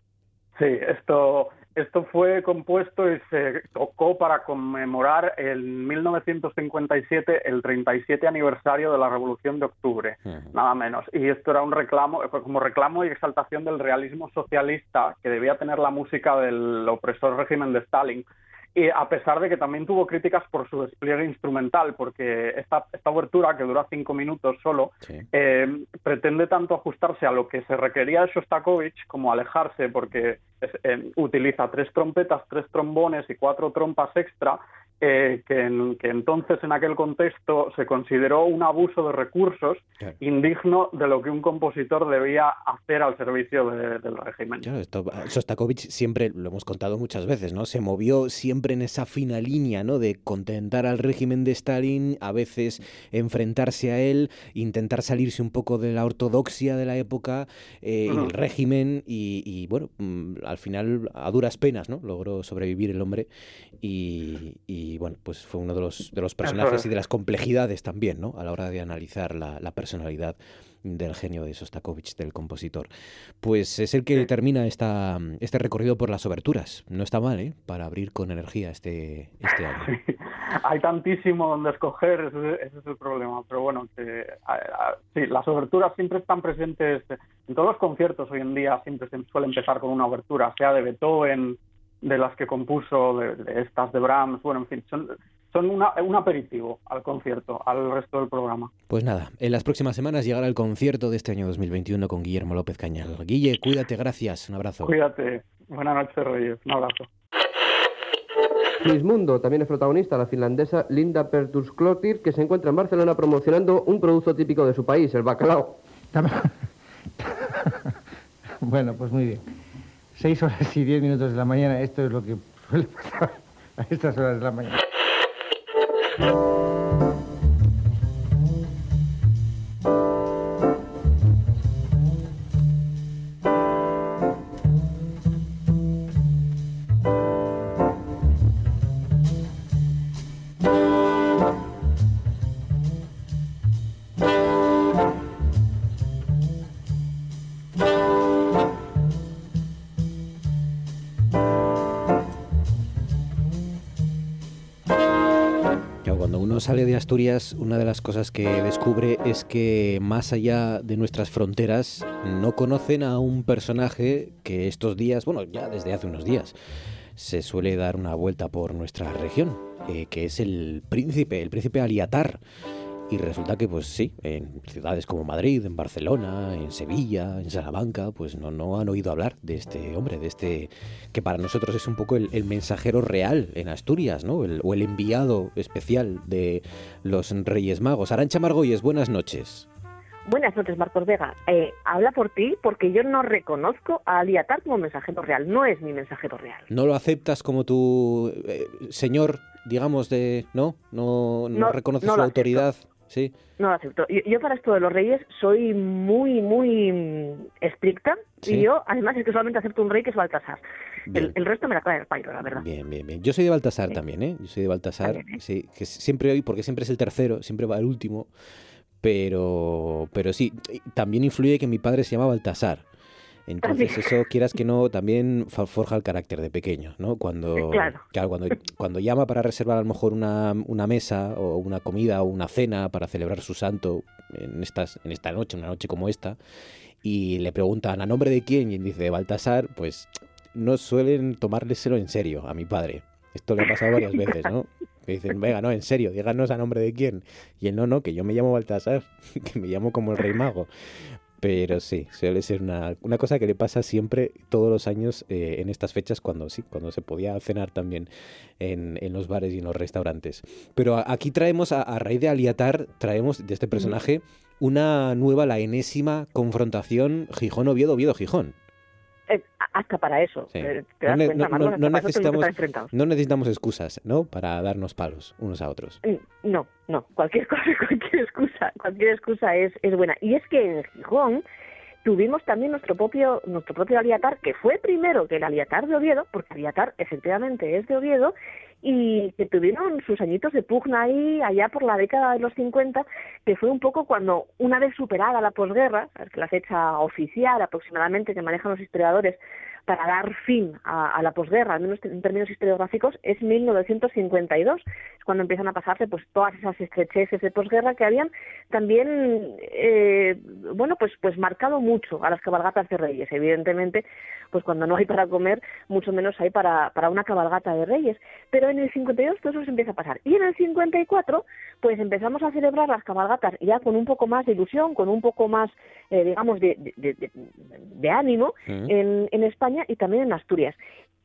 Sí, esto, esto fue compuesto y se tocó para conmemorar en 1957 el 37 aniversario de la Revolución de Octubre, nada menos. Y esto era un reclamo, como reclamo y exaltación del realismo socialista que debía tener la música del opresor régimen de Stalin y a pesar de que también tuvo críticas por su despliegue instrumental, porque esta, esta obertura, que dura cinco minutos solo, eh, pretende tanto ajustarse a lo que se requería de Shostakovich como alejarse, porque eh, utiliza tres trompetas, tres trombones y cuatro trompas extra, eh, que, entonces en aquel contexto se consideró un abuso de recursos indigno de lo que un compositor debía hacer al servicio del régimen. Claro, esto, Sostakovich siempre, lo hemos contado muchas veces, ¿no? Se movió siempre en esa fina línea, ¿no? De contentar al régimen de Stalin, a veces enfrentarse a él, intentar salirse un poco de la ortodoxia de la época eh, y del régimen y, bueno, mm, al final a duras penas, ¿no? Logró sobrevivir el hombre y y bueno, pues fue uno de los, de los personajes y de las complejidades también, ¿no? A la hora de analizar la, la personalidad del genio de Sostakovich, del compositor. Pues es el que termina esta, este recorrido por las oberturas. No está mal, ¿eh? Para abrir con energía este, este año. Hay tantísimo donde escoger, ese, es el problema. Pero bueno, que, sí, las oberturas siempre están presentes en todos los conciertos hoy en día. Siempre se suele empezar con una obertura, sea de Beethoven, de las que compuso, de, estas de Brahms, bueno, en fin, son, son un aperitivo al concierto, al resto del programa. Pues nada, en las próximas semanas llegará el concierto de este año 2021 con Guillermo López Cañal. Guille, cuídate, gracias, un abrazo. Cuídate, buenas noches, Reyes, un abrazo. Miss Mundo también es protagonista, la finlandesa Linda Pertusklotir, que se encuentra en Barcelona promocionando un producto típico de su país, el bacalao. bueno, pues muy bien. 6 horas y 10 minutos de la mañana. Esto es lo que suele pasar a estas horas de la mañana. Sale de Asturias, una de las cosas que descubre es que más allá de nuestras fronteras no conocen a un personaje que estos días, bueno, ya desde hace unos días, se suele dar una vuelta por nuestra región, eh, que es el príncipe, el príncipe Aliatar y resulta que, pues sí, en ciudades como Madrid, en Barcelona, en Sevilla, en Salamanca, pues no, no han oído hablar de este hombre, de este que para nosotros es un poco el, mensajero real en Asturias, ¿no? o el enviado especial de los Reyes Magos. Arancha Margolles, buenas noches. Buenas noches, Marcos Vega. Eh, habla por ti porque yo no reconozco a Aliatar como mensajero real. No es mi mensajero real. ¿No lo aceptas como tu eh, señor, digamos, de... ¿No? ¿No, no, reconoces su autoridad? Sí. No lo acepto. Yo, para esto de los reyes soy muy, muy estricta y yo, además, es que solamente acepto un rey que es Baltasar. El, resto me la cae el pairo, la verdad. Bien, bien, bien. Yo soy de Baltasar también, ¿eh? Yo soy de Baltasar, ¿eh? sí, que siempre hoy, porque siempre es el tercero, siempre va el último, pero, pero sí, también influye que mi padre se llama Baltasar. Entonces eso, quieras que no, también forja el carácter de pequeño, ¿no? Cuando, claro. cuando, cuando llama para reservar a lo mejor una, una, mesa o una comida o una cena para celebrar su santo en, estas, en esta noche, una noche como esta, y le preguntan a nombre de quién y dice de Baltasar, pues no suelen tomárselo en serio a mi padre. Esto le ha pasado varias veces, ¿no? Que dicen, venga, no, en serio, díganos a nombre de quién. Y él, no, no, que yo me llamo Baltasar, que me llamo como el rey mago. Pero sí, suele ser una, una, cosa que le pasa siempre, todos los años, eh, en estas fechas, cuando sí, cuando se podía cenar también en, en los bares y en los restaurantes. Pero aquí traemos, a, a raíz de Aliatar, traemos de este personaje una nueva, la enésima confrontación Gijón-Oviedo-Oviedo-Gijón hasta para eso. no, necesitamos, no necesitamos excusas, ¿no? Para darnos palos unos a otros. Mm, no, no. Cualquier cualquier excusa, cualquier excusa es, es buena. Y es que en Gijón tuvimos también nuestro propio nuestro propio Aliatar, que fue primero que el Aliatar de Oviedo, porque Aliatar efectivamente es de Oviedo, y que tuvieron sus añitos de pugna ahí allá por la década de los 50, que fue un poco cuando, una vez superada la posguerra, la fecha oficial aproximadamente que manejan los historiadores para dar fin a, la posguerra, al menos en términos historiográficos, es 1952, es cuando empiezan a pasarse pues todas esas estrecheces de posguerra que habían también, eh, bueno, pues, pues marcado mucho a las cabalgatas de reyes. Evidentemente, pues cuando no hay para comer, mucho menos hay para, para una cabalgata de reyes. Pero en el 52 todo eso se empieza a pasar. Y en el 54, pues empezamos a celebrar las cabalgatas ya con un poco más de ilusión, con un poco más, eh, digamos, de, de, ánimo en, en España y también en Asturias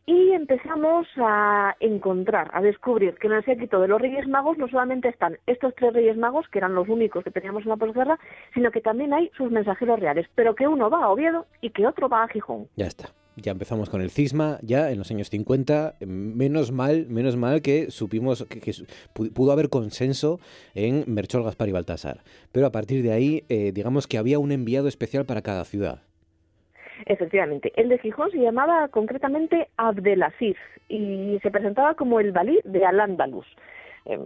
y empezamos a encontrar, a descubrir que en el séquito de los Reyes Magos no solamente están estos tres Reyes Magos, que eran los únicos que teníamos en la posguerra, sino que también hay sus mensajeros reales, pero que uno va a Oviedo y que otro va a Gijón. Ya está. Ya empezamos con el cisma, ya en los años 50. Menos mal, menos mal que supimos que, pudo haber consenso en Merchol, Gaspar y Baltasar. Pero a partir de ahí, eh, digamos que había un enviado especial para cada ciudad. Efectivamente. El de Gijón se llamaba concretamente Abdelaziz y se presentaba como el Balí de Al-Ándalus. Em,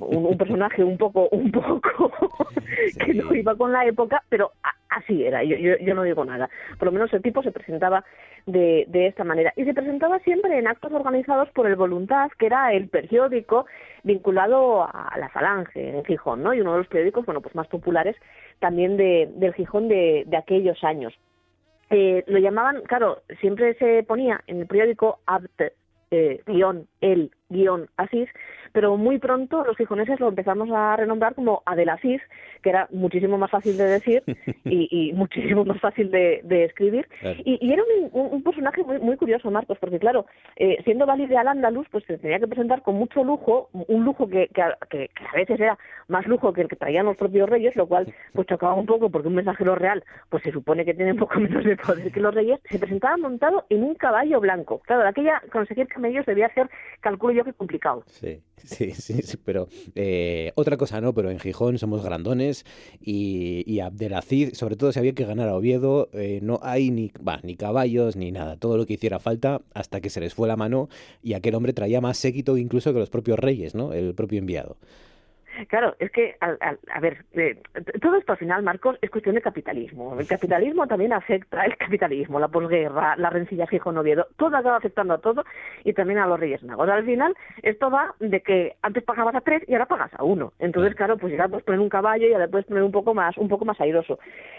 un, personaje un poco un poco que no iba con la época pero así era. Yo, yo, no digo nada. Por lo menos el tipo se presentaba de, de esta manera. Y se presentaba siempre en actos organizados por el Voluntad que era el periódico vinculado a la Falange en Gijón no y uno de los periódicos bueno pues más populares también de, del Gijón de, de aquellos años eh, lo llamaban, claro, siempre se ponía en el periódico Abt, eh, guion, el, guion, Asís, pero muy pronto los gijoneses lo empezamos a renombrar como Adelasís, que era muchísimo más fácil de decir y, muchísimo más fácil de, escribir. Y, era un, personaje muy, muy curioso, Marcos, porque claro, eh, siendo valide al Andalus, pues se tenía que presentar con mucho lujo, un lujo que, que, a- que- que a veces era más lujo que el que traían los propios reyes, lo cual pues chocaba un poco porque un mensajero real pues se supone que tiene un poco menos de poder que los reyes, se presentaba montado en un caballo blanco. Claro, de aquella conseguir camellos debía ser, calculo yo que complicado. Sí, sí, sí, pero eh, otra cosa no, pero en Gijón somos grandones y, y Abdelaziz, sobre todo si había que ganar a Oviedo, eh, no hay ni, ni caballos ni nada, todo lo que hiciera falta hasta que se les fue la mano y aquel hombre traía más séquito incluso que los propios reyes, ¿no? El propio enviado. Claro, es que, al- al- a ver, eh, todo esto al final, Marcos, es cuestión de capitalismo. El capitalismo también afecta, el capitalismo, la posguerra, la rencilla Gijón-Oviedo, todo acaba afectando a todo y también a los Reyes Magos. Al final, esto va de que antes pagabas a tres y ahora pagas a uno. Entonces, claro, pues ya puedes poner un caballo y ya le puedes poner un poco más, un poco más airoso.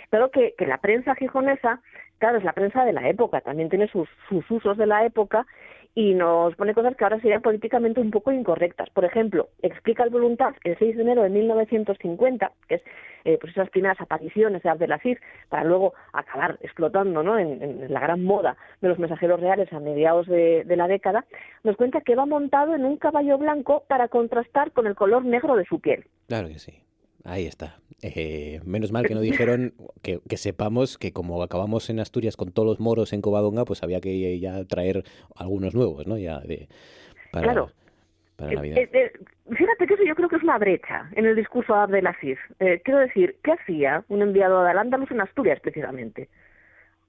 Claro que, que la prensa gijonesa, claro, es la prensa de la época, también tiene sus, sus usos de la época y nos pone cosas que ahora serían políticamente un poco incorrectas. Por ejemplo, explica el Voluntad el 6 de enero de 1950, que es eh, pues esas primeras apariciones de Abdelaziz, para luego acabar explotando ¿no? en, la gran moda de los mensajeros reales a mediados de, de la década, nos cuenta que va montado en un caballo blanco para contrastar con el color negro de su piel. Claro que sí. Ahí está. Eh, menos mal que no dijeron que, que sepamos que como acabamos en Asturias con todos los moros en Covadonga, pues había que ya traer algunos nuevos, ¿no? Ya de para, Claro. para Eh, Navidad. eh, eh, fíjate que eso yo creo que es una brecha en el discurso de Abdelaziz. Eh, quiero decir, ¿qué hacía un enviado de Al-Ándalus en Asturias precisamente?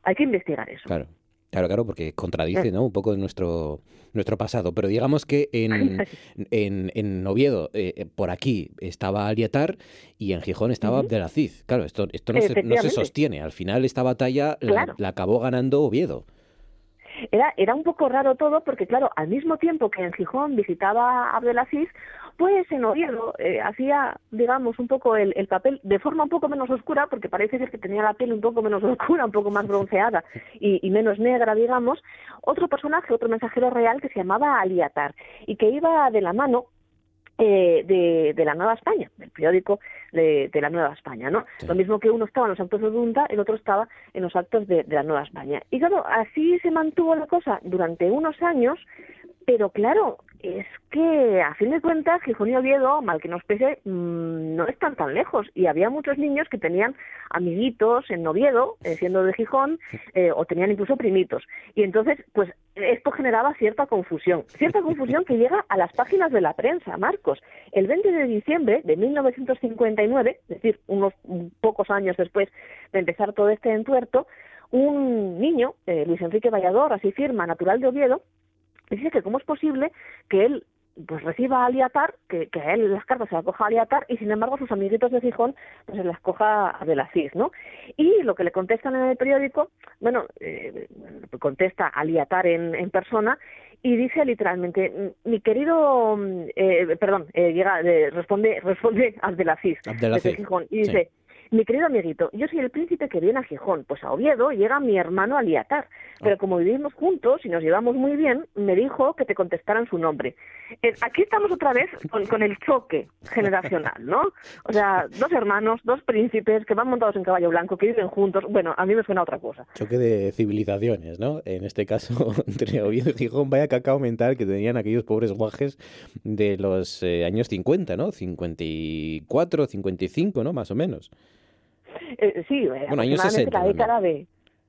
Hay que investigar eso. Claro. Claro, claro, porque contradice, ¿no? Un poco nuestro, nuestro pasado. Pero digamos que en, en, en Oviedo, eh, eh, por aquí, estaba Aliatar y en Gijón estaba Ujú. Abdelaziz. Claro, esto, esto no, se, no se sostiene. Al final esta batalla la- Claro. la acabó ganando Oviedo. Era, era un poco raro todo porque, claro, al mismo tiempo que en Gijón visitaba Abdelaziz, pues en Oviedo eh, hacía, digamos, un poco el, el papel de forma un poco menos oscura, porque parece ser que tenía la piel un poco menos oscura, un poco más bronceada y, y menos negra, digamos, otro personaje, otro mensajero real que se llamaba Aliatar y que iba de la mano eh, de, de la Nueva España, del periódico de, de la Nueva España, ¿no? Sí. Lo mismo que uno estaba en los actos de Dunta, el otro estaba en los actos de, de la Nueva España. Y claro, así se mantuvo la cosa durante unos años, pero claro, es que a fin de cuentas Gijón y Oviedo, mal que nos pese, mm, no están tan lejos y había muchos niños que tenían amiguitos en Oviedo, eh, siendo de Gijón, eh, o tenían incluso primitos. Y entonces, pues esto generaba cierta confusión, cierta confusión que llega a las páginas de la prensa, Marcos. El 20 de diciembre de 1959, es decir, unos pocos años después de empezar todo este entuerto, un niño, eh, Luis Enrique Vallador, así firma, natural de Oviedo, dice que cómo es posible que él pues reciba a Aliatar, que, que a él las cartas se las coja a Aliatar y sin embargo sus amiguitos de Gijón pues se las coja a Abdelaziz, ¿no? Y lo que le contestan en el periódico, bueno, eh, contesta Aliatar en, en persona y dice literalmente, mi querido, eh, perdón, eh, llega, eh, responde, responde Abdelaziz, Abdelaziz, Gijón y sí. Mi querido amiguito, yo soy el príncipe que viene a Gijón, pues a Oviedo llega mi hermano Aliatar, pero como vivimos juntos y nos llevamos muy bien, me dijo que te contestaran su nombre. Eh, aquí estamos otra vez con, con el choque generacional, ¿no? O sea, dos hermanos, dos príncipes que van montados en caballo blanco, que viven juntos, bueno, a mí me suena otra cosa. Choque de civilizaciones, ¿no? En este caso, entre Oviedo y Gijón, vaya cacao mental que tenían aquellos pobres guajes de los eh, años 50, ¿no? 54, 55, ¿no? Más o menos. Eh, sí, eh, Bueno, años aproximadamente 60 la década de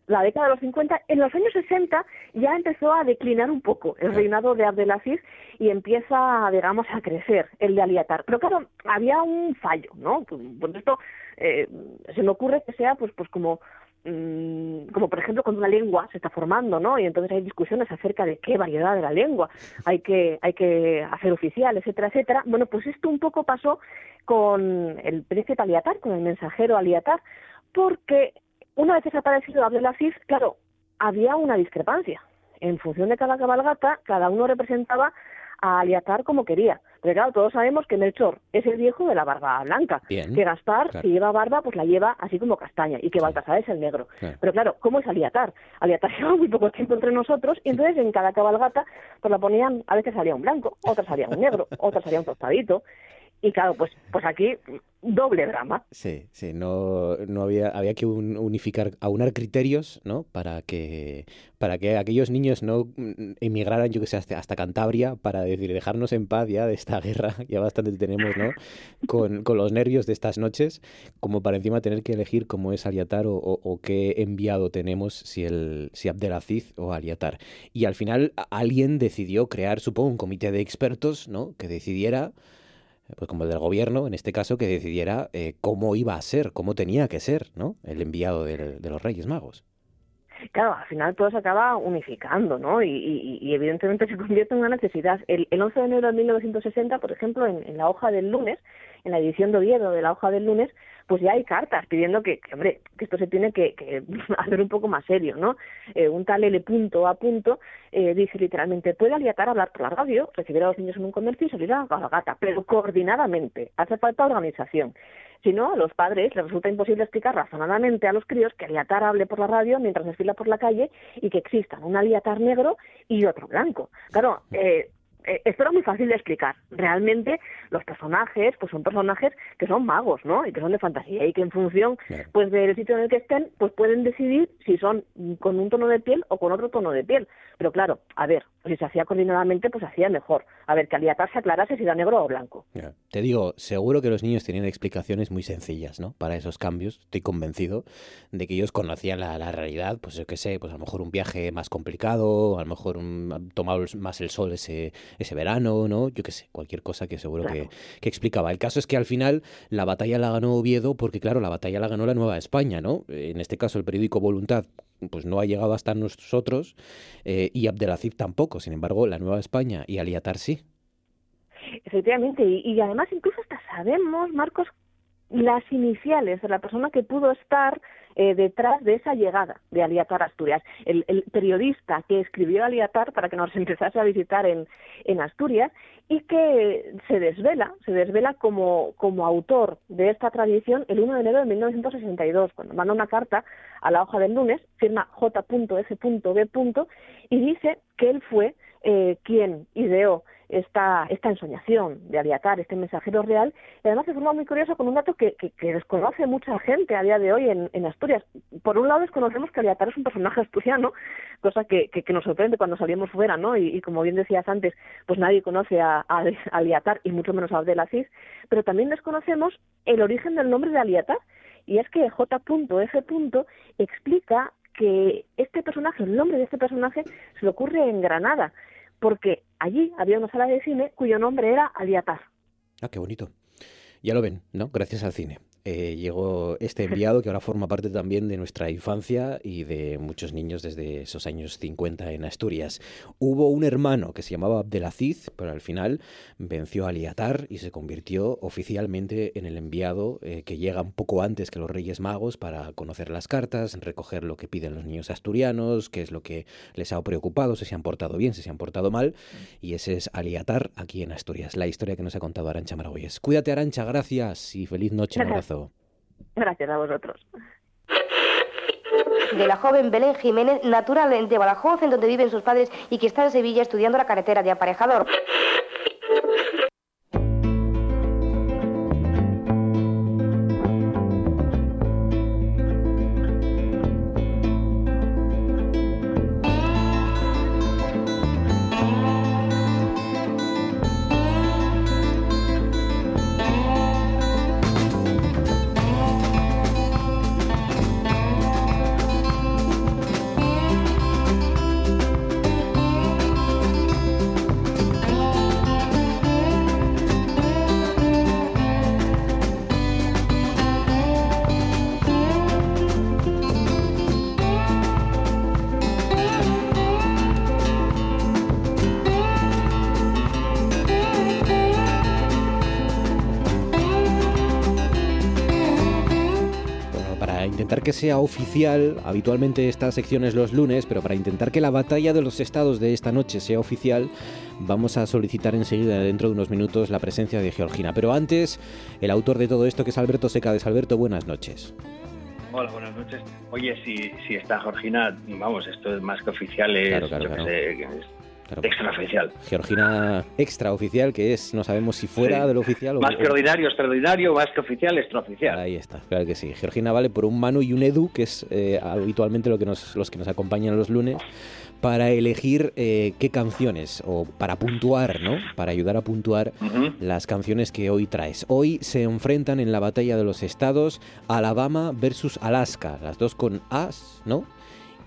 la década de los 50, en los años 60 ya empezó a declinar un poco el reinado de Abdelaziz y empieza, digamos, a crecer el de Aliatar. Pero claro, había un fallo, ¿no? Pues, pues esto eh, se me ocurre que sea, pues, pues como como por ejemplo cuando una lengua se está formando, ¿no? Y entonces hay discusiones acerca de qué variedad de la lengua hay que hay que hacer oficial, etcétera, etcétera. Bueno, pues esto un poco pasó con el príncipe Aliatar, con el mensajero Aliatar, porque una vez desaparecido Abdelaziz, claro, había una discrepancia. En función de cada cabalgata, cada uno representaba a Aliatar como quería. Pero claro, todos sabemos que Melchor es el viejo de la barba blanca, Bien, que Gaspar, claro. si lleva barba, pues la lleva así como castaña, y que Baltasar es el negro. Claro. Pero claro, ¿cómo es Aliatar? Aliatar lleva muy poco tiempo entre nosotros, y entonces en cada cabalgata pues la ponían, a veces salía un blanco, otras salía un negro, otras salía un tostadito. Y claro, pues, pues aquí doble drama. Sí, sí, no, no había, había que unificar, aunar criterios, ¿no? Para que, para que aquellos niños no mm, emigraran, yo que sé, hasta, hasta Cantabria, para decir, dejarnos en paz ya de esta guerra, ya bastante tenemos, ¿no? Con, con los nervios de estas noches, como para encima tener que elegir cómo es Aliatar o, o, qué enviado tenemos, si, el, si Abdelaziz o Aliatar. Y al final alguien decidió crear, supongo, un comité de expertos, ¿no? Que decidiera pues como el del gobierno, en este caso, que decidiera eh, cómo iba a ser, cómo tenía que ser, ¿no? El enviado de, los Reyes Magos. Claro, al final todo se acaba unificando, ¿no? Y, evidentemente se convierte en una necesidad. El, 11 de enero de 1960, por ejemplo, en, la hoja del lunes, en la edición de Oviedo de la hoja del lunes, pues ya hay cartas pidiendo que, hombre, que esto se tiene que, hacer un poco más serio, ¿no? Eh, un tal L punto a punto eh, dice literalmente, puede aliatar hablar por la radio, recibir a los niños en un comercio y salir a la gata, pero coordinadamente, hace falta organización. Si no, a los padres les resulta imposible explicar razonadamente a los críos que aliatar hable por la radio mientras desfila por la calle y que existan un aliatar negro y otro blanco. Claro, eh, eh, esto era muy fácil de explicar. Realmente los personajes, pues son personajes que son magos, ¿no? Y que son de fantasía y que en función, pues del sitio en el que estén, pues pueden decidir si son con un tono de piel o con otro tono de piel. Pero claro, a ver, si se hacía coordinadamente, pues hacía mejor. A ver, que Aliatar se aclarase si era negro o blanco. Te digo, seguro que los niños tenían explicaciones muy sencillas, ¿no? Para esos cambios. Estoy convencido de que ellos conocían la, realidad, pues yo qué sé, pues a lo mejor un viaje más complicado, a lo mejor un, tomar más el sol ese, ese verano, ¿no? Yo qué sé, cualquier cosa que seguro que, que explicaba. El caso es que al final la batalla la ganó Oviedo porque, claro, la batalla la ganó la Nueva España, ¿no? En este caso el periódico Voluntad pues no ha llegado hasta nosotros eh, y Abdelaziz tampoco. Sin embargo, la Nueva España y Aliatar sí. Efectivamente, y, además incluso hasta sabemos, Marcos, las iniciales de la persona que pudo estar eh, detrás de esa llegada de Aliatar Asturias. El, periodista que escribió Aliatar para que nos empezase a visitar en, en Asturias y que se desvela, se desvela como, como autor de esta tradición el 1 de enero de 1962, cuando manda una carta a la hoja del lunes, firma J.S.B. y dice que él fue eh, quien ideó esta, esta ensoñación de Aliatar, este mensajero real, y además de forma muy curiosa con un dato que, que, desconoce mucha gente a día de hoy en, en, Asturias. Por un lado desconocemos que Aliatar es un personaje asturiano, cosa que, que, nos sorprende cuando salimos fuera, ¿no? Y, como bien decías antes, pues nadie conoce a, a, Aliatar y mucho menos a Abdelaziz, pero también desconocemos el origen del nombre de Aliatar, y es que J.F. explica que este personaje, el nombre de este personaje, se le ocurre en Granada porque allí había una sala de cine cuyo nombre era Aliatar. Ah, qué bonito. Ya lo ven, ¿no? Gracias al cine. Eh, llegó este enviado que ahora forma parte también de nuestra infancia y de muchos niños desde esos años 50 en Asturias. Hubo un hermano que se llamaba Abdelaziz, pero al final venció a Aliatar y se convirtió oficialmente en el enviado eh, que llega un poco antes que los Reyes Magos para conocer las cartas, recoger lo que piden los niños asturianos, qué es lo que les ha preocupado, si se han portado bien, si se han portado mal. Y ese es Aliatar aquí en Asturias, la historia que nos ha contado Arancha Maragoyes. Cuídate Arancha, gracias y feliz noche. Un abrazo. Gracias a vosotros. De la joven Belén Jiménez, natural de Badajoz, en donde viven sus padres y que está en Sevilla estudiando la carretera de aparejador. Sea oficial, habitualmente esta sección es los lunes, pero para intentar que la batalla de los estados de esta noche sea oficial, vamos a solicitar enseguida, dentro de unos minutos, la presencia de Georgina. Pero antes, el autor de todo esto, que es Alberto Secades. Alberto, buenas noches. Hola, buenas noches. Oye, si, si está Georgina, vamos, esto es más que oficial, es, extraoficial. Georgina extraoficial, que es, no sabemos si fuera Sí. de lo oficial o... Más que ordinario, extraordinario, más que oficial, extraoficial. Ahí está, claro que sí. Georgina vale por un Manu y un Edu, que es eh, habitualmente lo que nos, los que nos acompañan los lunes, para elegir eh, qué canciones, o para puntuar, ¿no? Para ayudar a puntuar las canciones que hoy traes. Hoy se enfrentan en la batalla de los estados Alabama versus Alaska, las dos con As, ¿no?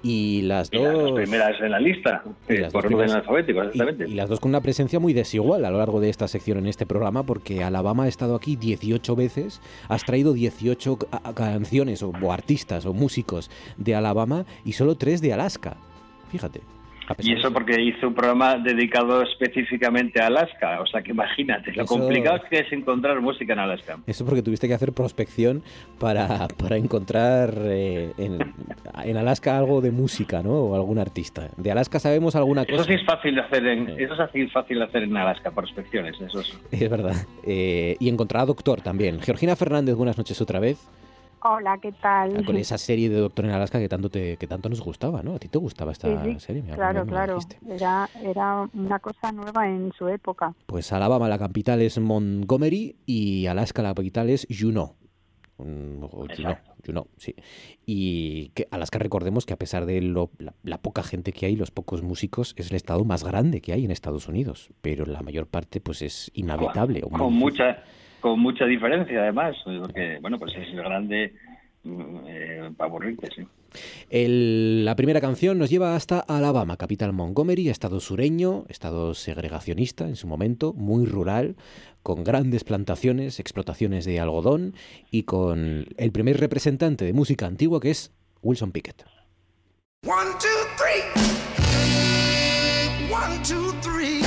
Y las las dos dos... primeras en la lista, Y eh, las por dos orden alfabético, exactamente. Y, las dos con una presencia muy desigual a lo largo de esta sección en este programa, porque Alabama ha estado aquí 18 veces, has traído 18 ca- a- canciones o, o artistas o músicos de Alabama y solo 3 de Alaska. Fíjate. Y eso porque hizo un programa dedicado específicamente a Alaska. O sea que imagínate, lo Eso- complicado que es encontrar música en Alaska. Eso porque tuviste que hacer prospección para, para encontrar eh, en, en Alaska algo de música, ¿no? O algún artista. De Alaska sabemos alguna Eso cosa. sí es fácil de hacer en, eso es así fácil de hacer en Alaska, prospecciones. Eso es. Es verdad. Eh, y encontrar a Doctor también. Georgina Fernández, buenas noches otra vez. Hola, ¿qué tal? Con esa serie de Doctor en Alaska que tanto te, que tanto nos gustaba, ¿no? A ti te gustaba esta Sí, sí, serie, me claro, me claro. Era, era una cosa nueva en su época. Pues Alabama, la capital es Montgomery y Alaska, la capital es Juneau. Mm, Juneau. Juneau, sí. Y que Alaska, recordemos que a pesar de lo- la, la poca gente que hay, los pocos músicos, es el estado más grande que hay en Estados Unidos. Pero la mayor parte, pues, es inhabitable. o muy Con mucha, con mucha diferencia además, porque bueno, pues es grande mm, eh, para aburrirte, sí. El- la primera canción nos lleva hasta Alabama, capital Montgomery, estado sureño, estado segregacionista en su momento, muy rural, con grandes plantaciones, explotaciones de algodón y con el primer representante de música antigua que es Wilson Pickett. One, two, three. One, two, three.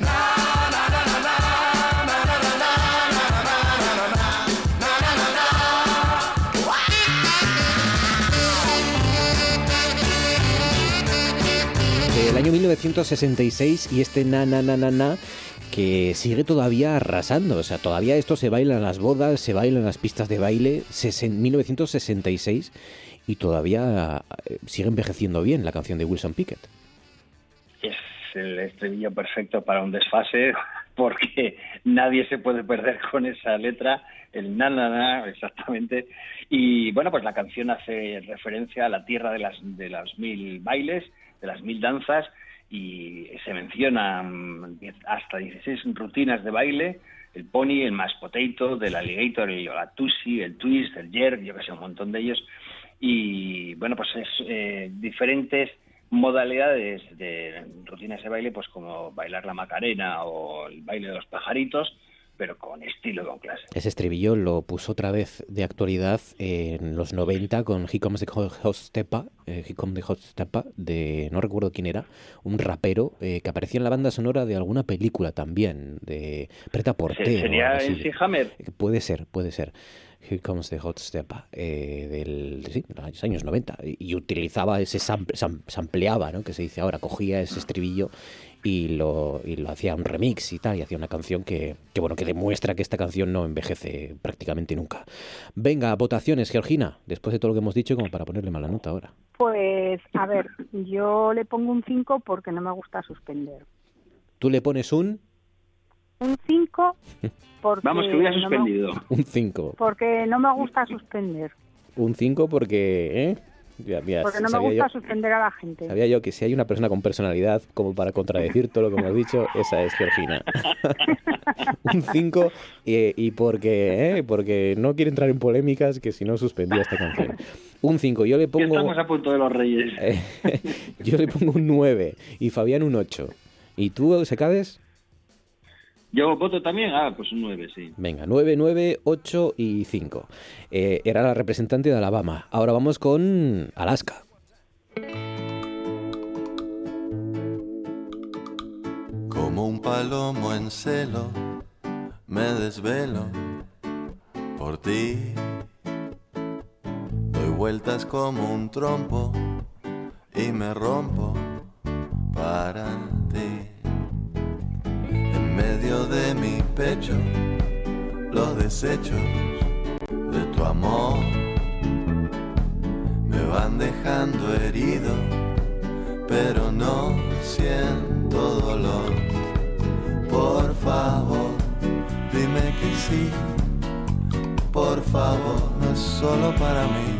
Na na na na. Del año 1966 y este na na na na na que sigue todavía arrasando, o sea, todavía esto se baila en las bodas, se baila en las pistas de baile, sesen- 1966 y todavía eh, sigue envejeciendo bien la canción de Wilson Pickett. El estribillo perfecto para un desfase, porque nadie se puede perder con esa letra, el na exactamente. Y bueno, pues la canción hace referencia a la tierra de las de los mil bailes, de las mil danzas, y se mencionan diez- hasta 16 rutinas de baile, el pony, el mashed potato, del alligator, el yogatusi, el twist, el jerk, yo que sé, un montón de ellos. Y bueno, pues es eh, diferentes modalidades de rutinas de baile, pues como bailar la macarena o el baile de los pajaritos, pero con estilo con clase. Ese estribillo lo puso otra vez de actualidad en los 90 con He Comes the eh, He Comes the Hot Stepa, de no recuerdo quién era, un rapero eh, que aparecía en la banda sonora de alguna película también, de Preta Porter. o ¿Sería. MC Hammer? Puede ser, puede ser. Here Comes the Hot Stepa, eh, del, sí, de los años 90. Y, y utilizaba ese sample, sam- sampleaba, ¿no? Que se dice ahora, cogía ese estribillo y lo, y lo hacía un remix y tal, y hacía una canción que, que, bueno, que demuestra que esta canción no envejece prácticamente nunca. Venga, votaciones, Georgina, después de todo lo que hemos dicho, como para ponerle mala nota ahora. Pues, a ver, yo le pongo un 5 porque no me gusta suspender. Tú le pones un, Un 5 porque, Vamos, que hubiera no me- suspendido. un 5. porque no me gusta suspender. Un 5 porque, ¿eh? Ya- ya Porque no me gusta yo- suspender a la gente. Sabía yo que si hay una persona con personalidad como para contradecir todo lo que hemos dicho, esa es Georgina. un 5 y, y porque, ¿eh? porque no quiere entrar en polémicas que si no suspendía esta canción. Un 5, yo le pongo Estamos a punto de los reyes. yo le pongo un 9 y Fabián un 8. ¿Y tú, Secades? Yo voto también, ah, pues un 9, sí. Venga, 9, 9, 8 y 5. Eh, era la representante de Alabama. Ahora vamos con Alaska. Como un palomo en celo, me desvelo por ti. Doy vueltas como un trompo y me rompo para medio de mi pecho, los desechos de tu amor me van dejando herido, pero no siento dolor. Por favor, dime que sí. Por favor, no es solo para mí,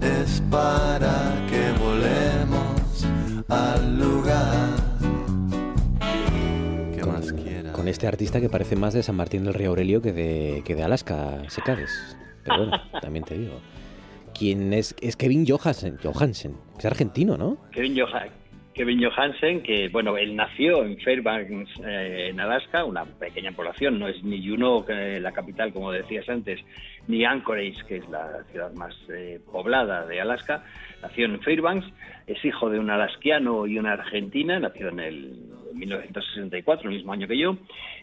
es para que volemos al lugar este artista que parece más de San Martín del Río Aurelio que de, que de Alaska, Secades. Pero bueno, también te digo. ¿Quién es? Es Kevin Johansen, Johansen. Es argentino, ¿no? Kevin, Joha- Kevin Johansen, que bueno, él nació en Fairbanks, eh, en Alaska, una pequeña población, no es ni Juneau, que la capital, como decías antes, ni Anchorage, que es la ciudad más eh, poblada de Alaska. Nació en Fairbanks, es hijo de un alasquiano y una argentina, nació en el 1964, el mismo año que yo,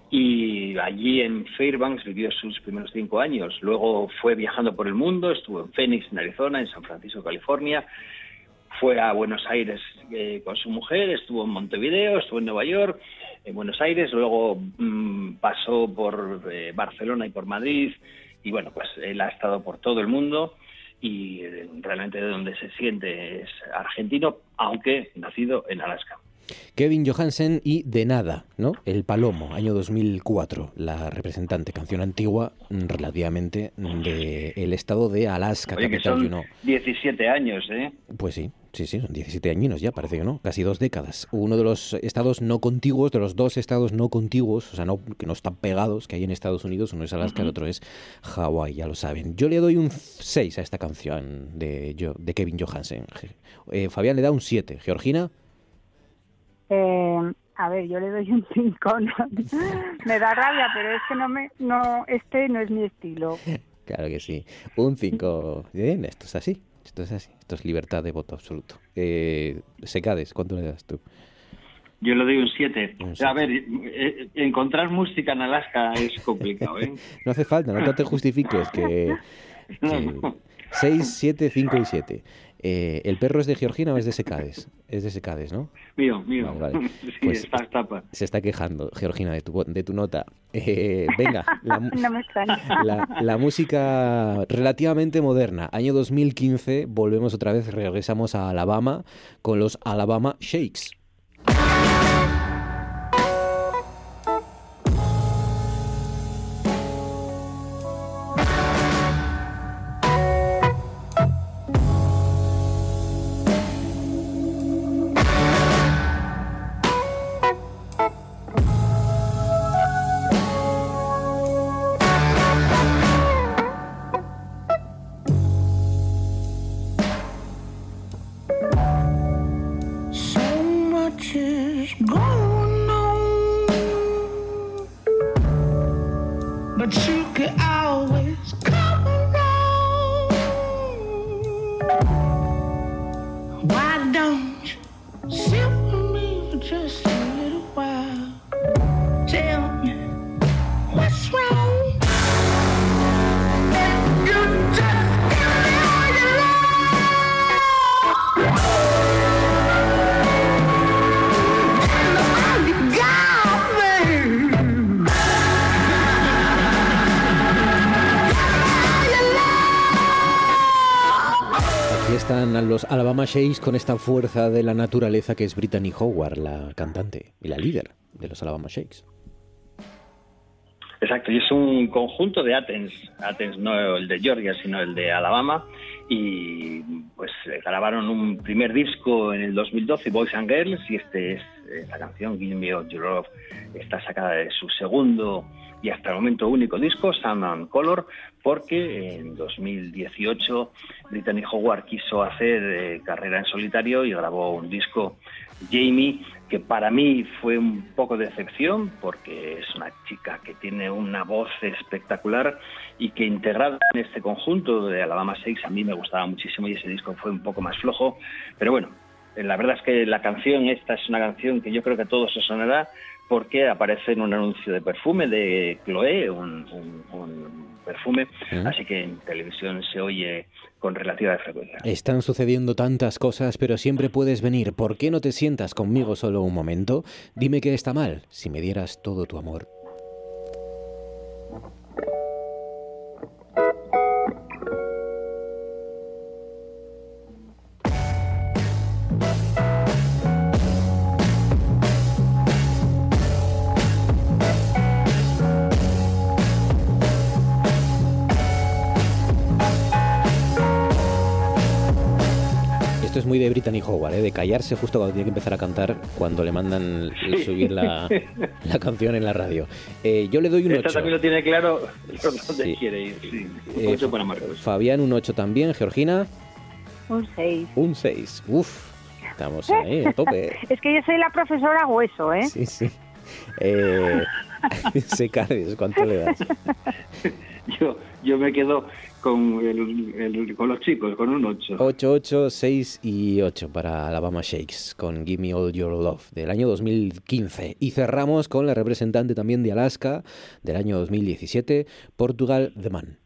y allí en Fairbanks vivió sus primeros cinco años. Luego fue viajando por el mundo, estuvo en Phoenix, en Arizona, en San Francisco, California, fue a Buenos Aires eh, con su mujer, estuvo en Montevideo, estuvo en Nueva York, en Buenos Aires, luego mm, pasó por eh, Barcelona y por Madrid, y bueno, pues él ha estado por todo el mundo y eh, realmente de donde se siente es argentino, aunque nacido en Alaska. Kevin Johansen y De Nada, ¿no? El Palomo, año 2004, la representante, canción antigua relativamente del estado de Alaska, Oye, que capital son Juneau. 17 años, ¿eh? Pues sí, sí, sí, son 17 añinos ya, parece que no, casi dos décadas. Uno de los estados no contiguos, de los dos estados no contiguos, o sea, no, que no están pegados, que hay en Estados Unidos, uno es Alaska, el otro es Hawái, ya lo saben. Yo le doy un 6 a esta canción de, de Kevin Johansen. Eh, Fabián le da un 7. Georgina, Eh, a ver, yo le doy un 5. me da rabia, pero es que no me, no, este no es mi estilo. claro que sí, un 5. Bien, esto es así, esto es así, esto es libertad de voto absoluto. Eh, Secades, ¿cuánto le das tú? Yo le doy un 7. Un A ver, eh, encontrar música en Alaska es complicado, ¿eh? No hace falta, no te justifiques que... 6, 7, 5 y 7. Eh, ¿El perro es de Georgina o es de Secades? Es de Secades, ¿no? Mío, mío. Vale, vale. Sí, Pues está tapa. se está quejando, Georgina, de tu, vo- de tu nota. Eh, venga, la, No me extraña. la, la música relativamente moderna. Año 2015, volvemos otra vez, regresamos a Alabama con los Alabama Shakes. Shakes con esta fuerza de la naturaleza que es Brittany Howard, la cantante y la líder de los Alabama Shakes. Exacto, y es un conjunto de Athens, Athens no el de Georgia, sino el de Alabama, y pues eh, grabaron un primer disco en el 2012, Boys and Girls, y este es eh, la canción Give Me Your Love, está sacada de su segundo y hasta el momento único disco, Sound and Color, porque en 2018 Brittany Howard quiso hacer eh, carrera en solitario y grabó un disco, Jamie, que para mí fue un poco de decepción porque es una chica que tiene una voz espectacular y que integrada en este conjunto de Alabama 6 a mí me gustaba muchísimo y ese disco fue un poco más flojo, pero bueno, la verdad es que la canción esta es una canción que yo creo que a todos os sonará porque aparece en un anuncio de perfume de Chloé, un, un- un perfume, así que en televisión se oye con relativa frecuencia. Están sucediendo tantas cosas, pero siempre puedes venir. ¿Por qué no te sientas conmigo solo un momento? Dime que está mal, si me dieras todo tu amor. Muy de Brittany Howard, ¿eh? de callarse justo cuando tiene que empezar a cantar cuando le mandan Sí. subir la, la canción en la radio. Eh, yo le doy un Esta 8. también lo tiene claro por dónde quiere ir. Sí. Eh, Ocho para Marcos. Fabián un 8 también, Georgina Un 6. un 6. Uf, estamos ahí a tope. Es que yo soy la profesora hueso, ¿eh? Sí, sí. Eh, Secades, ¿cuánto le das? Yo, yo me quedo con, el, el- con los chicos, con un 8. 8, 8, 6 y 8 para Alabama Shakes con Give Me All Your Love del año 2015. Y cerramos con la representante también de Alaska del año 2017, Portugal The Man.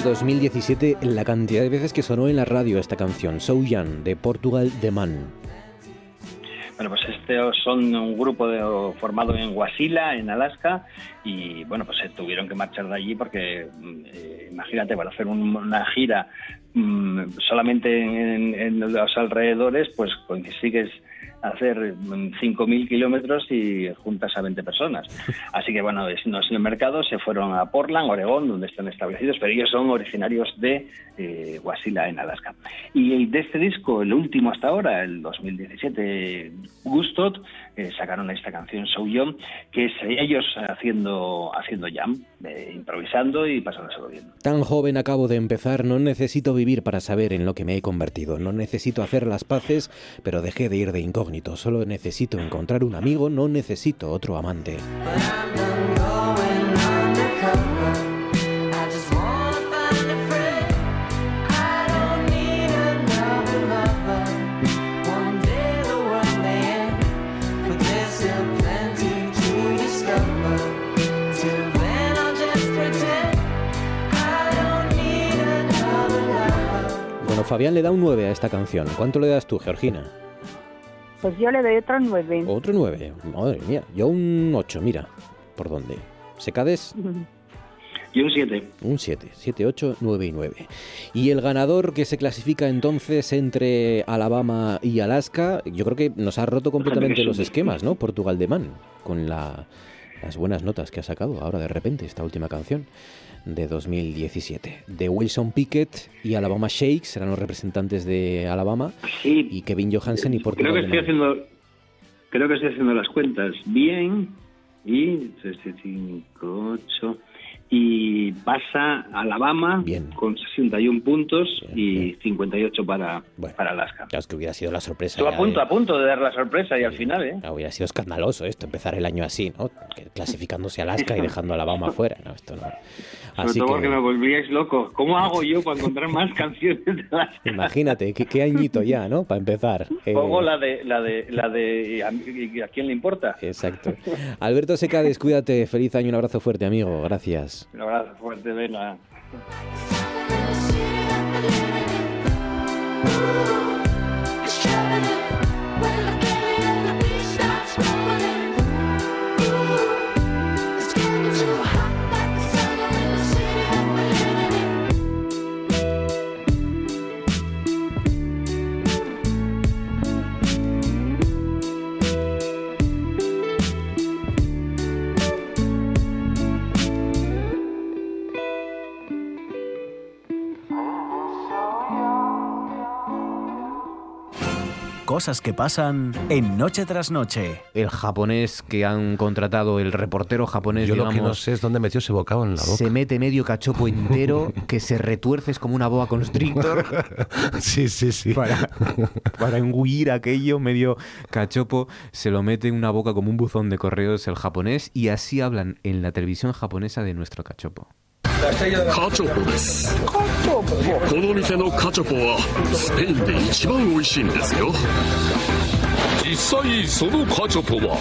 Año 2017, la cantidad de veces que sonó en la radio esta canción, So Young, de Portugal The Man. Bueno, pues este son un grupo de- formado en Wasilla, en Alaska, y bueno, pues se tuvieron que marchar de allí porque, eh, imagínate, para hacer un- una gira mm, solamente en, en los alrededores, pues consigues hacer mm, 5.000 kilómetros y juntas a 20 personas. Así que bueno, no es el mercado, se fueron a Portland, Oregón, donde están establecidos, pero ellos son originarios de eh, Wasilla, en Alaska. Y de este disco, el último hasta ahora, el 2017, Gustot, eh, sacaron esta canción So Young, que es ellos haciendo, haciendo jam, eh, improvisando y pasándoselo bien. Tan joven acabo de empezar, no necesito vivir para saber en lo que me he convertido. No necesito hacer las paces, pero dejé de ir de incógnito. Solo necesito encontrar un amigo, no necesito otro amante. Fabián le da un 9 a esta canción. ¿Cuánto le das tú, Georgina? Pues yo le doy otro 9. Otro 9. Madre mía. Yo un 8, mira. ¿Por dónde? ¿Secades? Y un 7. Un 7, 7, 8, 9 y 9. Y el ganador que se clasifica entonces entre Alabama y Alaska, yo creo que nos ha roto completamente los esquemas, ¿no? Portugal de Man, con la- las buenas notas que ha sacado ahora de repente esta última canción de 2017. De Wilson Pickett y Alabama Shakes serán los representantes de Alabama y Kevin Johansen y Creo Portugal que de estoy haciendo, creo que estoy haciendo las cuentas bien y 3, 5, 8 y pasa Alabama con 61 puntos y 58 para, para Alaska. Claro, es que hubiera sido la sorpresa. Estuvo a punto, de- a punto de dar la sorpresa y al final, ¿eh? Hubiera sido escandaloso esto, empezar el año así, ¿no? Que Clasificándose Alaska y dejando a Alabama fuera. No, esto no. Sobre Así todo que, porque me volvíais loco. ¿Cómo hago yo para encontrar más canciones de Alaska? imagínate, qué, qué añito ya, ¿no? Para empezar. Eh, Pongo la de, la de, la de, ¿a, quién le importa? Exacto. Alberto Secades, cuídate, feliz año, un abrazo fuerte, amigo, gracias. Un abrazo fuerte, venga. Cosas que pasan en Noche tras Noche. El japonés que han contratado, el reportero japonés, Yo lo que no sé es dónde metió ese bocado en la boca. se mete medio cachopo entero que se retuerce es como una boa constrictor. sí, sí, sí. Para, para engullir aquello, medio cachopo, se lo mete en una boca como un buzón de correos el japonés y así hablan en la televisión japonesa de nuestro cachopo. カチョポです。この店のカチョポはスペインで一番美味しいんですよ。実際そのカチョポは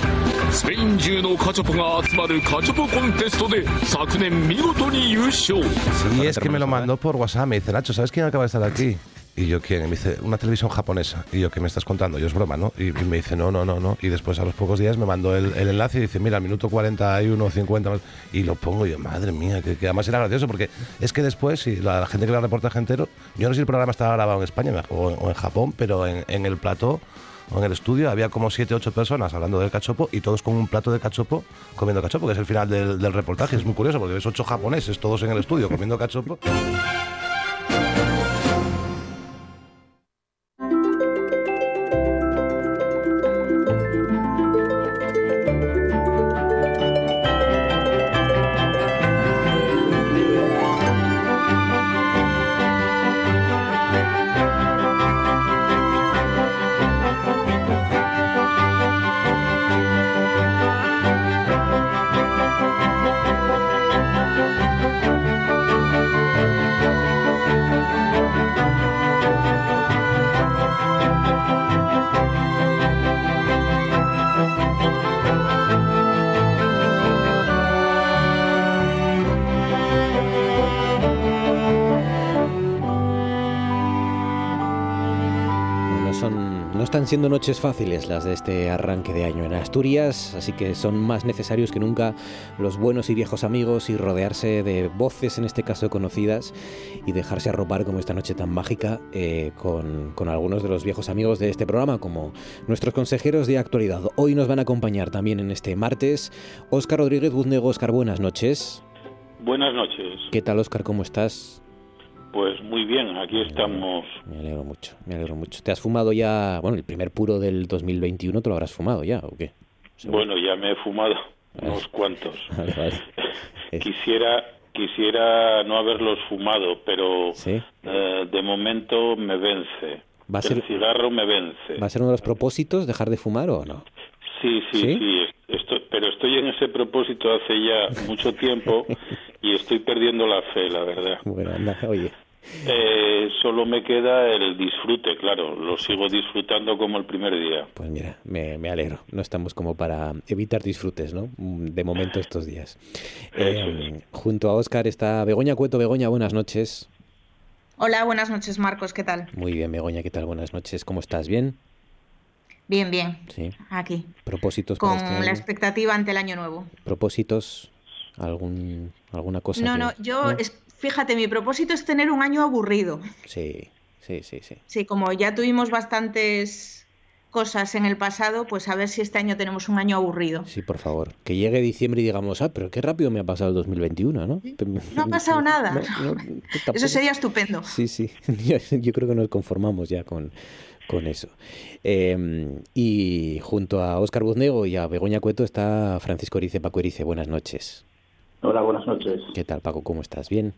スペイン中のカチョポが集まるカチョポコンテストで昨年見事に優勝。Y yo, ¿quién? Me dice, una televisión japonesa. Y yo, ¿qué me estás contando? Yo, es broma, ¿no? Y, me dice, no, no, no, no. Y después, a los pocos días, me mandó el, enlace y dice, mira, al minuto 41, 50. más". Y lo pongo y yo, madre mía, que, además era gracioso porque es que después, si la, la gente que era reportaje entero, yo no sé si el programa estaba grabado en España o, o en Japón, pero en, en el plató en el estudio había como 7 8 personas hablando del cachopo y todos con un plato de cachopo comiendo cachopo, que es el final del, del reportaje. Es muy curioso porque ves ocho japoneses todos en el estudio comiendo cachopo. Siendo noches fáciles las de este arranque de año en Asturias, así que son más necesarios que nunca los buenos y viejos amigos y rodearse de voces, en este caso conocidas, y dejarse arropar como esta noche tan mágica eh, con, con algunos de los viejos amigos de este programa, como nuestros consejeros de actualidad. Hoy nos van a acompañar también en este martes Óscar Rodríguez Buznego. Óscar, buenas noches. Buenas noches. ¿Qué tal, Óscar? ¿Cómo estás? Pues muy bien, aquí estamos. Me alegro mucho, me alegro mucho. ¿Te has fumado ya, bueno, el primer puro del 2021 te lo habrás fumado ya o qué? Bueno, ya me he fumado unos cuantos. Vale, vale. Quisiera quisiera no haberlos fumado, pero Sí. eh, de momento me vence. ¿Va a ser- El cigarro me vence. ¿Va a ser uno de los propósitos dejar de fumar o no? Sí, sí, ¿Sí? sí. Estoy- pero estoy en ese propósito hace ya mucho tiempo y estoy perdiendo la fe, la verdad. Bueno, anda, oye. Eh, solo me queda el disfrute, claro. Lo sigo disfrutando como el primer día. Pues mira, me, me alegro. No estamos como para evitar disfrutes, ¿no? Mm, De momento estos días. Eh, junto a Óscar está Begoña Cueto. Begoña, buenas noches. Hola, buenas noches, Marcos. ¿Qué tal? Muy bien, Begoña, ¿qué tal? Buenas noches. ¿Cómo estás? ¿Bien? Bien, bien. Sí. Aquí. ¿Propósitos Con para este la expectativa ante el año nuevo. ¿Propósitos? ¿Algún, ¿Alguna cosa? No, que- no, yo, es- fíjate, mi propósito es tener un año aburrido. Sí, sí, sí, sí. Sí, como ya tuvimos bastantes cosas en el pasado, pues a ver si este año tenemos un año aburrido. Sí, por favor. Que llegue diciembre y digamos, ah, pero qué rápido me ha pasado el 2021, ¿no? No ha pasado nada. No, no, tampoco. Eso sería estupendo. Sí, sí. Yo creo que nos conformamos ya con, con eso. Eh, y junto a Óscar Buznego y a Begoña Cueto está Francisco Erice, Paco Erice. Buenas noches. Hola, buenas noches. ¿Qué tal, Paco? ¿Cómo estás? ¿Bien?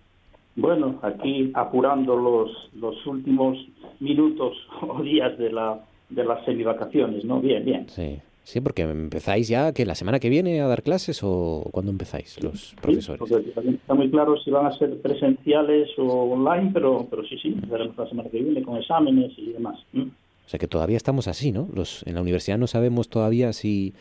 Bueno, aquí apurando los, los últimos minutos o días de, la, de las semivacaciones, ¿no? Bien, bien. Sí. Sí, porque empezáis ya que la semana que viene a dar clases o cuándo empezáis los profesores. Porque también está muy claro si van a ser presenciales o online, pero, pero sí, sí, veremos la semana que viene con exámenes y demás. O sea que todavía estamos así, ¿no? Los, en la universidad no sabemos todavía si,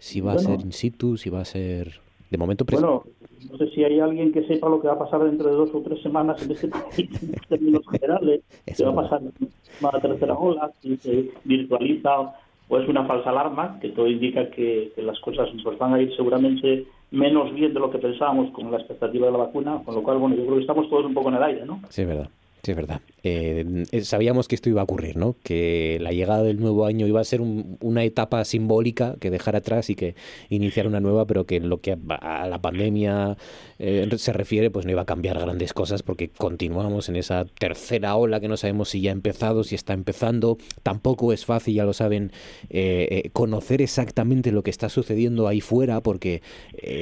si va a ser in situ, si va a ser de momento Bueno, no sé si hay alguien que sepa lo que va a pasar dentro de dos o tres semanas en este país, en términos generales, qué va a pasar en la tercera ola, si se virtualiza o es una falsa alarma, que todo indica que, que las cosas pues, van a ir seguramente menos bien de lo que pensábamos con la expectativa de la vacuna, con lo cual, bueno, yo creo que estamos todos un poco en el aire, ¿no? Sí, es verdad. Sí, es verdad. Eh, eh, sabíamos que esto iba a ocurrir, ¿no? Que la llegada del nuevo año iba a ser un- una etapa simbólica que dejar atrás y que iniciar una nueva, pero que en lo que a la pandemia eh, se refiere, pues no iba a cambiar grandes cosas porque continuamos en esa tercera ola que no sabemos si ya ha empezado, si está empezando. Tampoco es fácil, ya lo saben, conocer exactamente lo que está sucediendo ahí fuera porque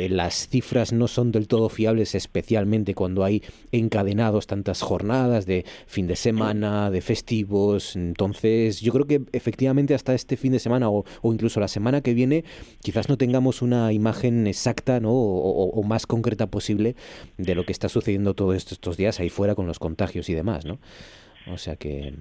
las cifras no son del todo fiables, especialmente cuando hay encadenados tantas jornadas de fin de semana, de festivos. Entonces, yo creo que efectivamente hasta este fin de semana o, incluso la semana que viene, quizás no tengamos una imagen exacta ¿no? o, o- más concreta posible de lo que está sucediendo todos estos días ahí fuera con los contagios y demás, ¿no? O sea que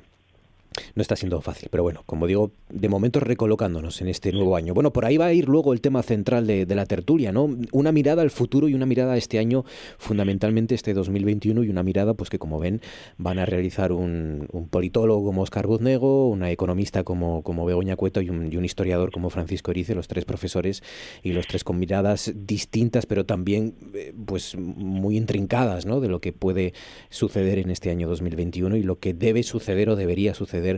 no está siendo fácil, pero bueno, como digo, de momento recolocándonos en este nuevo año. Bueno, por ahí va a ir luego el tema central de, de la tertulia, ¿no? Una mirada al futuro y una mirada a este año, fundamentalmente este 2021, y una mirada, pues que como ven, van a realizar un, un politólogo como Oscar Buznego, una economista como, como Begoña Cueto y un, y un historiador como Francisco Erice, los tres profesores y los tres con miradas distintas, pero también eh, pues muy intrincadas, ¿no? De lo que puede suceder en este año 2021 y lo que debe suceder o debería suceder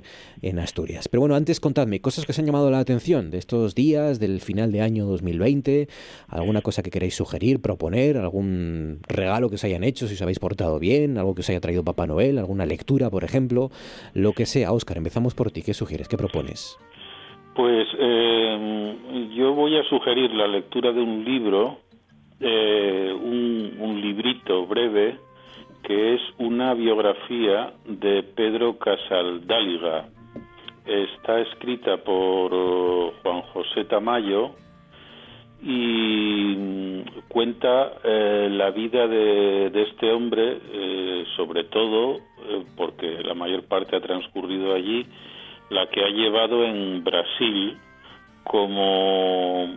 en Asturias. Pero bueno, antes contadme cosas que os han llamado la atención de estos días, del final de año 2020, alguna cosa que queráis sugerir, proponer, algún regalo que os hayan hecho, si os habéis portado bien, algo que os haya traído Papá Noel, alguna lectura, por ejemplo, lo que sea. Óscar, empezamos por ti. ¿Qué sugieres? ¿Qué propones? Pues eh, yo voy a sugerir la lectura de un libro, eh, un librito breve, que es una biografía de Pedro Casaldáliga. Está escrita por eh, Juan José Tamayo y mm, cuenta eh, la vida de, este hombre, eh, sobre todo porque la mayor parte ha transcurrido allí, la que ha llevado en Brasil como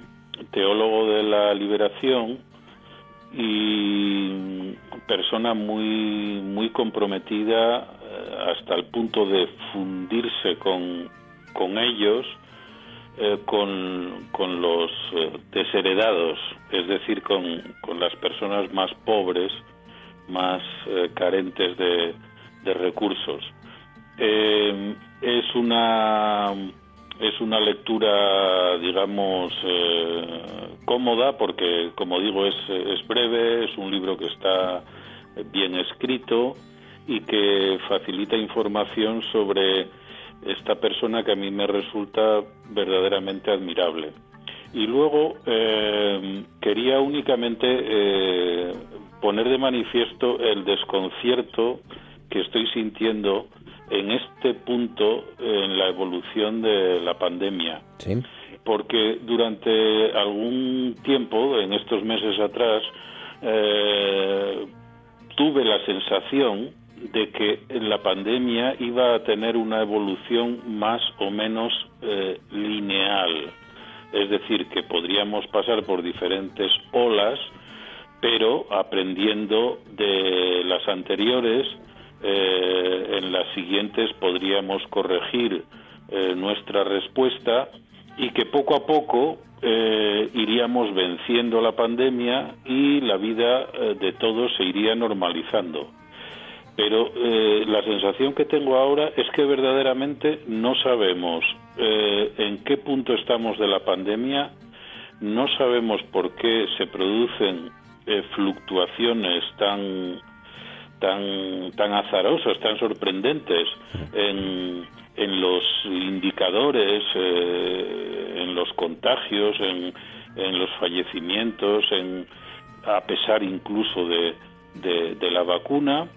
teólogo de la liberación y persona muy muy comprometida eh, hasta el punto de fundirse con, con ellos eh, con, con los eh, desheredados, es decir, con, con las personas más pobres, más carentes de, de recursos. Es una es una lectura, digamos, eh, cómoda porque, como digo, es, es breve, es un libro que está bien escrito y que facilita información sobre esta persona que a mí me resulta verdaderamente admirable. Y luego eh, quería únicamente eh, poner de manifiesto el desconcierto que estoy sintiendo en este punto en la evolución de la pandemia. Sí. Porque durante algún tiempo, en estos meses atrás, eh, tuve la sensación de que la pandemia iba a tener una evolución más o menos eh, lineal. Es decir, que podríamos pasar por diferentes olas, pero aprendiendo de las anteriores, eh, en las siguientes podríamos corregir eh, nuestra respuesta y que poco a poco eh, iríamos venciendo la pandemia y la vida eh, de todos se iría normalizando. Pero la sensación que tengo ahora es que verdaderamente no sabemos en qué punto estamos de la pandemia, no sabemos por qué se producen fluctuaciones tan tan tan azarosas, tan sorprendentes en, los indicadores, eh, en los contagios, en, los fallecimientos, en a pesar incluso de, de, de la vacuna,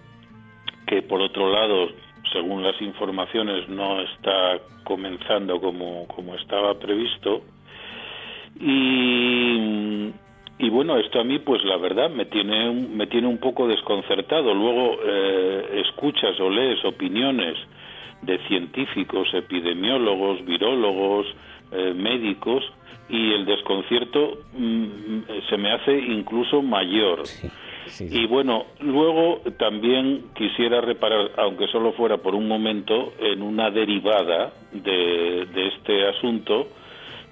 que por otro lado, según las informaciones, no está comenzando como, como estaba previsto. Y, y bueno, esto a mí, pues la verdad, me tiene, un- me tiene un poco desconcertado. Luego eh, escuchas o lees opiniones de científicos, epidemiólogos, virólogos, eh, médicos, y el desconcierto mm, se me hace incluso mayor. Y bueno, luego también quisiera reparar, aunque solo fuera por un momento, en una derivada de, de este asunto,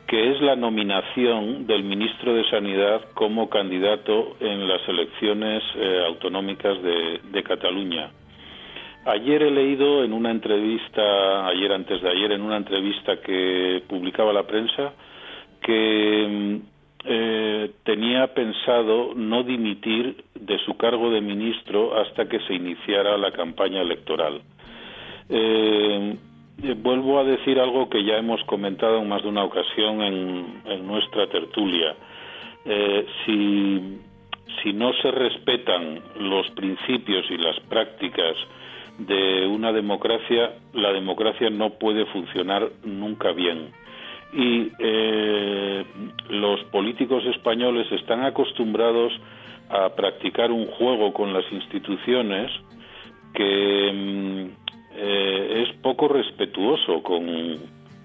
que es la nominación del ministro de Sanidad como candidato en las elecciones eh, autonómicas de, Cataluña. Ayer he leído en una entrevista, ayer antes de ayer, en una entrevista que publicaba la prensa, que mm, eh, tenía pensado no dimitir de su cargo de ministro hasta que se iniciara la campaña electoral. Eh, vuelvo a decir algo que ya hemos comentado en más de una ocasión en, en nuestra tertulia. Eh, si, si no se respetan los principios y las prácticas de una democracia, la democracia no puede funcionar nunca bien. Y eh, los políticos españoles están acostumbrados a practicar un juego con las instituciones que mm, eh, es poco respetuoso con,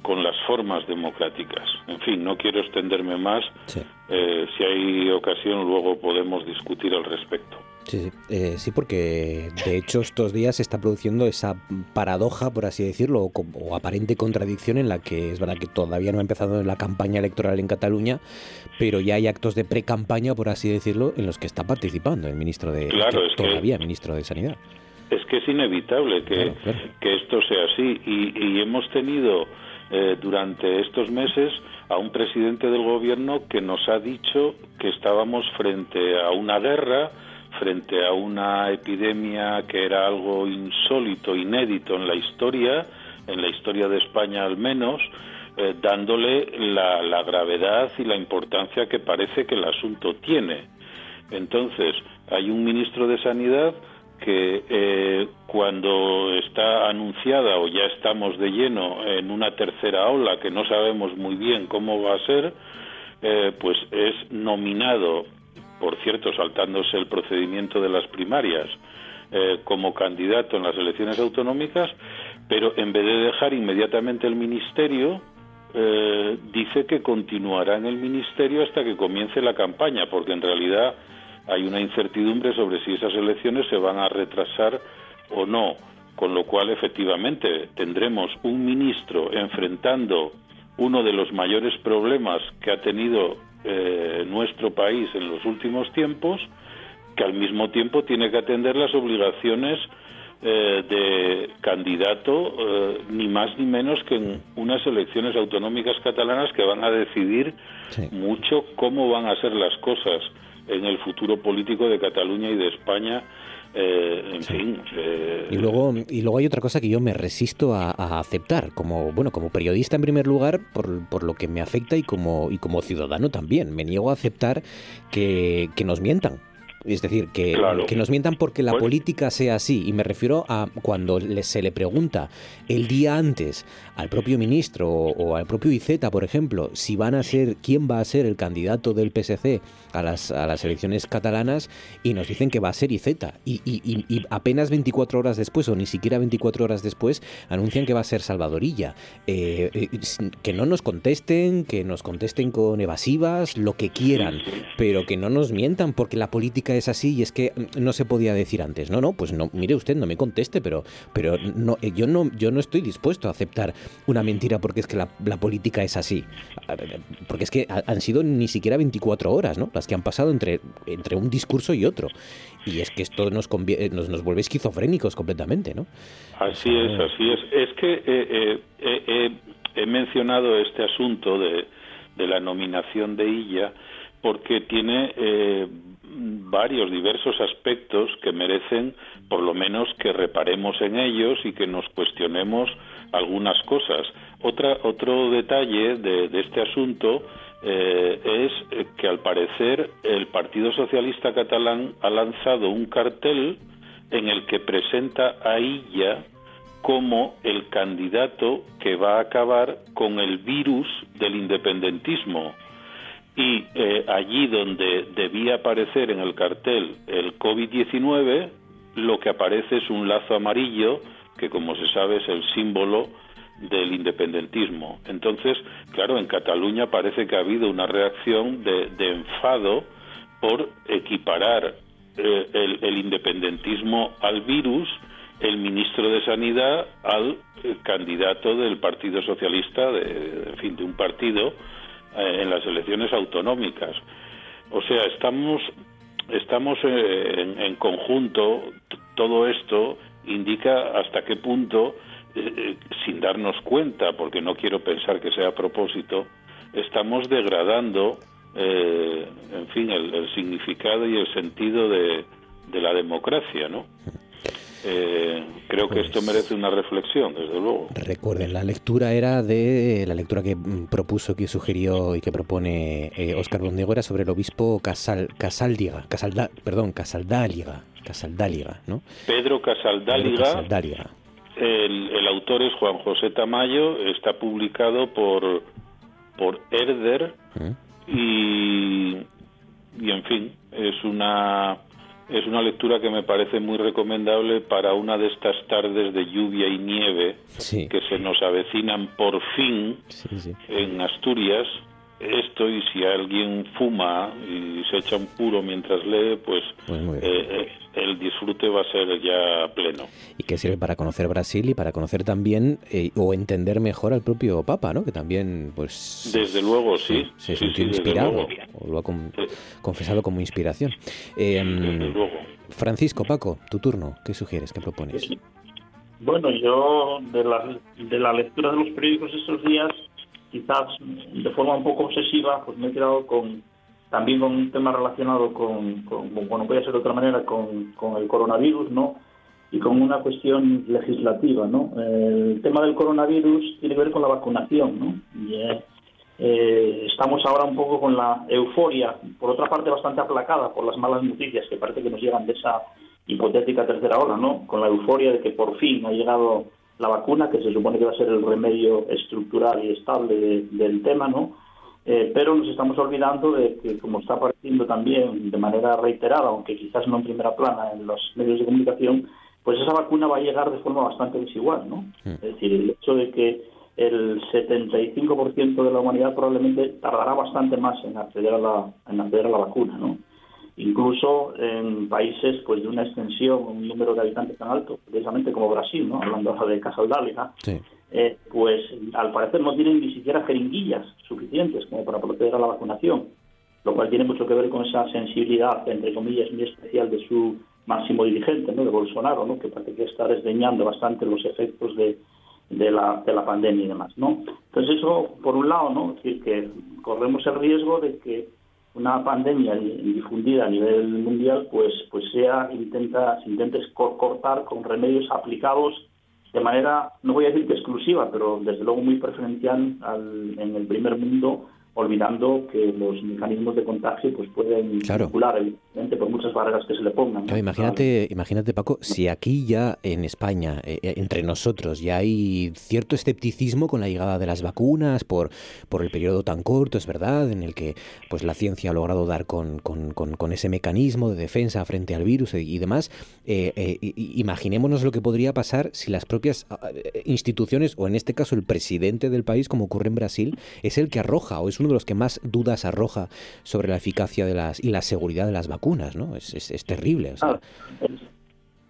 con las formas democráticas. En fin, no quiero extenderme más. Eh, si hay ocasión, luego podemos discutir al respecto. Sí, sí. Eh, sí, porque de hecho estos días se está produciendo esa paradoja, por así decirlo, o, o aparente contradicción en la que es verdad que todavía no ha empezado la campaña electoral en Cataluña, pero ya hay actos de pre-campaña, por así decirlo, en los que está participando el ministro de Claro, que es que- todavía ministro de Sanidad. Es que es inevitable que, que esto sea así y, y hemos tenido eh, durante estos meses a un presidente del gobierno que nos ha dicho que estábamos frente a una guerra, frente a una epidemia que era algo insólito, inédito en la historia, en la historia de España al menos, eh, dándole la, la gravedad y la importancia que parece que el asunto tiene. Entonces, hay un ministro de Sanidad que eh, cuando está anunciada o ya estamos de lleno en una tercera ola que no sabemos muy bien cómo va a ser, eh, pues es nominado, por cierto, saltándose el procedimiento de las primarias, eh, como candidato en las elecciones autonómicas, pero en vez de dejar inmediatamente el ministerio, eh, dice que continuará en el ministerio hasta que comience la campaña, porque en realidad hay una incertidumbre sobre si esas elecciones se van a retrasar o no, con lo cual efectivamente tendremos un ministro enfrentando uno de los mayores problemas que ha tenido eh, nuestro país en los últimos tiempos, que al mismo tiempo tiene que atender las obligaciones eh, de candidato eh, ni más ni menos que en unas elecciones autonómicas catalanas que van a decidir mucho cómo van a ser las cosas en el futuro político de Cataluña y de España. eh, en fin, eh, Y luego, y luego hay otra cosa que yo me resisto a, a aceptar, como bueno, como periodista en primer lugar, por, por lo que me afecta y como, y como ciudadano también. Me niego a aceptar que, que nos mientan. Es decir, que, Claro. que nos mientan porque la política sea así. Y me refiero a cuando se le pregunta el día antes al propio ministro o, o al propio IZ, por ejemplo, si van a ser, quién va a ser el candidato del PSC a las, a las elecciones catalanas y nos dicen que va a ser IZ. Y, y- y- y apenas 24 horas después, o ni siquiera 24 horas después, anuncian que va a ser Salvadorilla. Eh, eh, que no nos contesten, que nos contesten con evasivas, lo que quieran, pero que no nos mientan porque la política es así y es que mm, no se podía decir antes. No, no, pues no, mire usted, no me conteste, pero, pero no, eh, yo, no, yo no estoy dispuesto a aceptar una mentira porque es que la, la política es así. Porque es que ha- han sido ni siquiera 24 horas, ¿no? Que han pasado entre, entre un discurso y otro. Y es que esto nos, eh, nos, nos vuelve esquizofrénicos completamente, ¿no? Así es, así es. Es que eh, eh, he mencionado este asunto de, de la nominación de Illa porque tiene varios diversos aspectos que merecen por lo menos que reparemos en ellos y que nos cuestionemos algunas cosas. Otra, otro detalle de, de este asunto eh, es que al parecer el Partido Socialista Catalán ha lanzado un cartel en el que presenta a Illa como el candidato que va a acabar con el virus del independentismo. Y eh, allí donde debía aparecer en el cartel el COVID-19, lo que aparece es un lazo amarillo, que como se sabe es el símbolo del independentismo. Entonces, claro, en Cataluña parece que ha habido una reacción de, enfado por equiparar eh, el, independentismo al virus, el ministro de Sanidad al eh, candidato del Partido Socialista, de, en fin, de un partido eh, en las elecciones autonómicas. O sea, estamos estamos en, en conjunto. Todo esto indica hasta qué punto, eh, eh, sin darnos cuenta, porque no quiero pensar que sea a propósito, estamos degradando, eh, en fin, el, el significado y el sentido de, de la democracia, ¿no? Eh, creo que esto merece una reflexión, desde luego. Recuerden, la lectura era de la lectura que mm, propuso, que sugirió y que propone eh, Óscar Bondigo era sobre el obispo Casal, Casaldiga, Casalda, perdón, Casaldáliga, Casaldáliga, ¿no? Pedro Casaldáliga, Casaldáliga. El, el autor es Juan José Tamayo, está publicado por, por Herder y, y en fin, es una es una lectura que me parece muy recomendable para una de estas tardes de lluvia y nieve que se nos avecinan por fin en Asturias. Esto y si alguien fuma y se echa un puro mientras lee, pues, eh, eh, el disfrute va a ser ya pleno. Y que sirve para conocer Brasil y para conocer también eh, o entender mejor al propio Papa, ¿no? Que también, pues, Desde luego, sí. se sí, sintió sí, desde inspirado luego. o lo ha con- confesado como inspiración. Eh, luego. Francisco, Paco, tu turno. ¿Qué sugieres? ¿Qué propones? Bueno, yo de la, de la lectura de los periódicos estos días, quizás de forma un poco obsesiva, pues me he quedado con también con un tema relacionado con, con bueno, puede ser de otra manera, con, con el coronavirus, ¿no? Y con una cuestión legislativa, ¿no? El tema del coronavirus tiene que ver con la vacunación, ¿no? Y, eh, eh, estamos ahora un poco con la euforia, por otra parte bastante aplacada por las malas noticias que parece que nos llegan de esa hipotética tercera ola, ¿no? Con la euforia de que por fin ha llegado la vacuna, que se supone que va a ser el remedio estructural y estable de- del tema, ¿no? Eh, pero nos estamos olvidando de que, como está apareciendo también de manera reiterada, aunque quizás no en primera plana en los medios de comunicación, pues esa vacuna va a llegar de forma bastante desigual, ¿no? Es decir, el hecho de que el 75% de la humanidad probablemente tardará bastante más en acceder a la, en acceder a la vacuna, ¿no? Incluso en países pues de una extensión, un número de habitantes tan alto, precisamente como Brasil, ¿no? Hablando ahora de Casaldáliga, eh, pues al parecer no tienen ni siquiera jeringuillas suficientes como para proceder a la vacunación, lo cual tiene mucho que ver con esa sensibilidad, entre comillas, muy especial de su máximo dirigente, ¿no? de Bolsonaro, ¿no? que parece que está desdeñando bastante los efectos de, de, la, de la pandemia y demás. ¿no? Entonces eso, por un lado, ¿no? es decir, que corremos el riesgo de que una pandemia di- difundida a nivel mundial pues pues sea intenta se intente cortar con remedios aplicados de manera no voy a decir que exclusiva pero desde luego muy preferencial al- en el primer mundo olvidando que los mecanismos de contagio pues pueden circular evidentemente por muchas barreras que se le pongan imagínate, imagínate, Paco, si aquí ya en España, eh, eh, entre nosotros, ya hay cierto escepticismo con la llegada de las vacunas por, por el periodo tan corto, es verdad, en el que pues la ciencia ha logrado dar con, con- con- con ese mecanismo de defensa frente al virus y, y demás. eh, eh, imaginémonos lo que podría pasar si las propias ah, instituciones, o en este caso el presidente del país, como ocurre en Brasil, es el que arroja o es uno de los que más dudas arroja sobre la eficacia de las y la seguridad de las vacunas, ¿no? Es, es- terrible.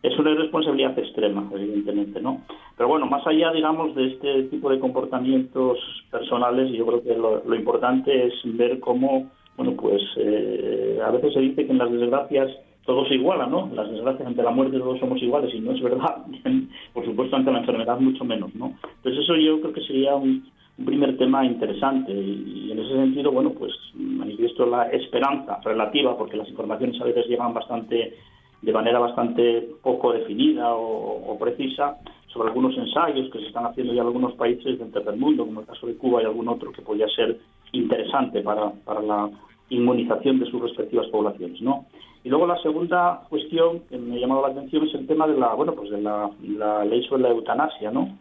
es una irresponsabilidad extrema, evidentemente, ¿no? Pero bueno, más allá, digamos, de este tipo de comportamientos personales, yo creo que lo, lo importante es ver cómo, bueno, pues eh, a veces se dice que en las desgracias todo se iguala, ¿no? Las desgracias ante la muerte todos somos iguales y no es verdad. Por supuesto, ante la enfermedad mucho menos, ¿no? Entonces eso yo creo que sería un, un primer tema interesante y, en ese sentido, bueno, pues manifestar y esto es la esperanza relativa, porque las informaciones a veces llegan bastante de manera bastante poco definida o, precisa sobre algunos ensayos que se están haciendo ya en algunos países del tercer mundo, como el caso de Cuba y algún otro que podría ser interesante para, para la inmunización de sus respectivas poblaciones, ¿no? Y luego la segunda cuestión que me ha llamado la atención es el tema de la, bueno, pues de la ley sobre la eutanasia, ¿no?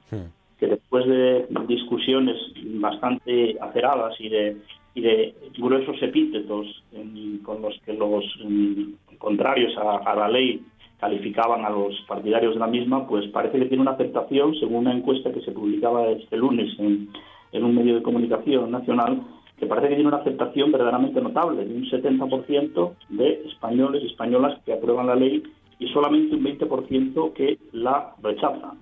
Que después de discusiones bastante aceradas y de, y de gruesos epítetos en- con los que los contrarios a, a la ley calificaban a los partidarios de la misma, pues parece que tiene una aceptación, según una encuesta que se publicaba este lunes en, en un medio de comunicación nacional, que parece que tiene una aceptación verdaderamente notable, de un 70% de españoles y españolas que aprueban la ley y solamente un 20% que la rechazan.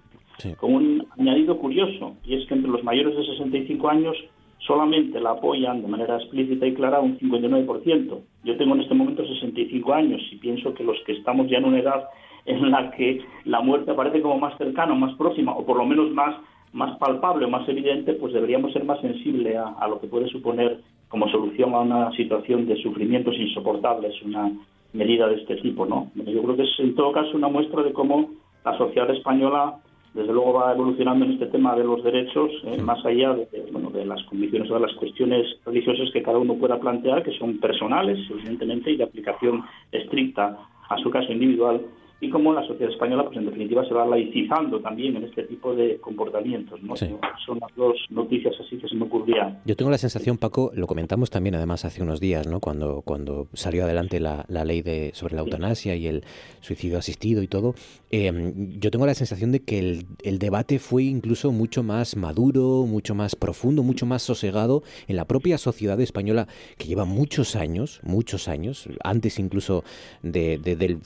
Con un añadido curioso, y es que entre los mayores de 65 años solamente la apoyan de manera explícita y clara un 59%. Yo tengo en este momento 65 años y pienso que los que estamos ya en una edad en la que la muerte aparece como más cercana, más próxima, o por lo menos más, más palpable más evidente, pues deberíamos ser más sensibles a, a lo que puede suponer como solución a una situación de sufrimientos insoportables una medida de este tipo, ¿no? Yo creo que es en todo caso una muestra de cómo la sociedad española desde luego va evolucionando en este tema de los derechos, eh, más allá de, bueno, de las condiciones o de las cuestiones religiosas que cada uno pueda plantear, que son personales, evidentemente, y de aplicación estricta a su caso individual, y cómo la sociedad española, pues en definitiva, se va laicizando también en este tipo de comportamientos. ¿no? Son las dos noticias así que se me ocurría. Yo tengo la sensación, Paco, lo comentamos también además hace unos días, ¿no? Cuando, cuando salió adelante la, la ley de, sobre la eutanasia y el suicidio asistido y todo, eh, yo tengo la sensación de que el, el debate fue incluso mucho más maduro, mucho más profundo, mucho más sosegado en la propia sociedad española que lleva muchos años, muchos años, antes incluso de, de, del-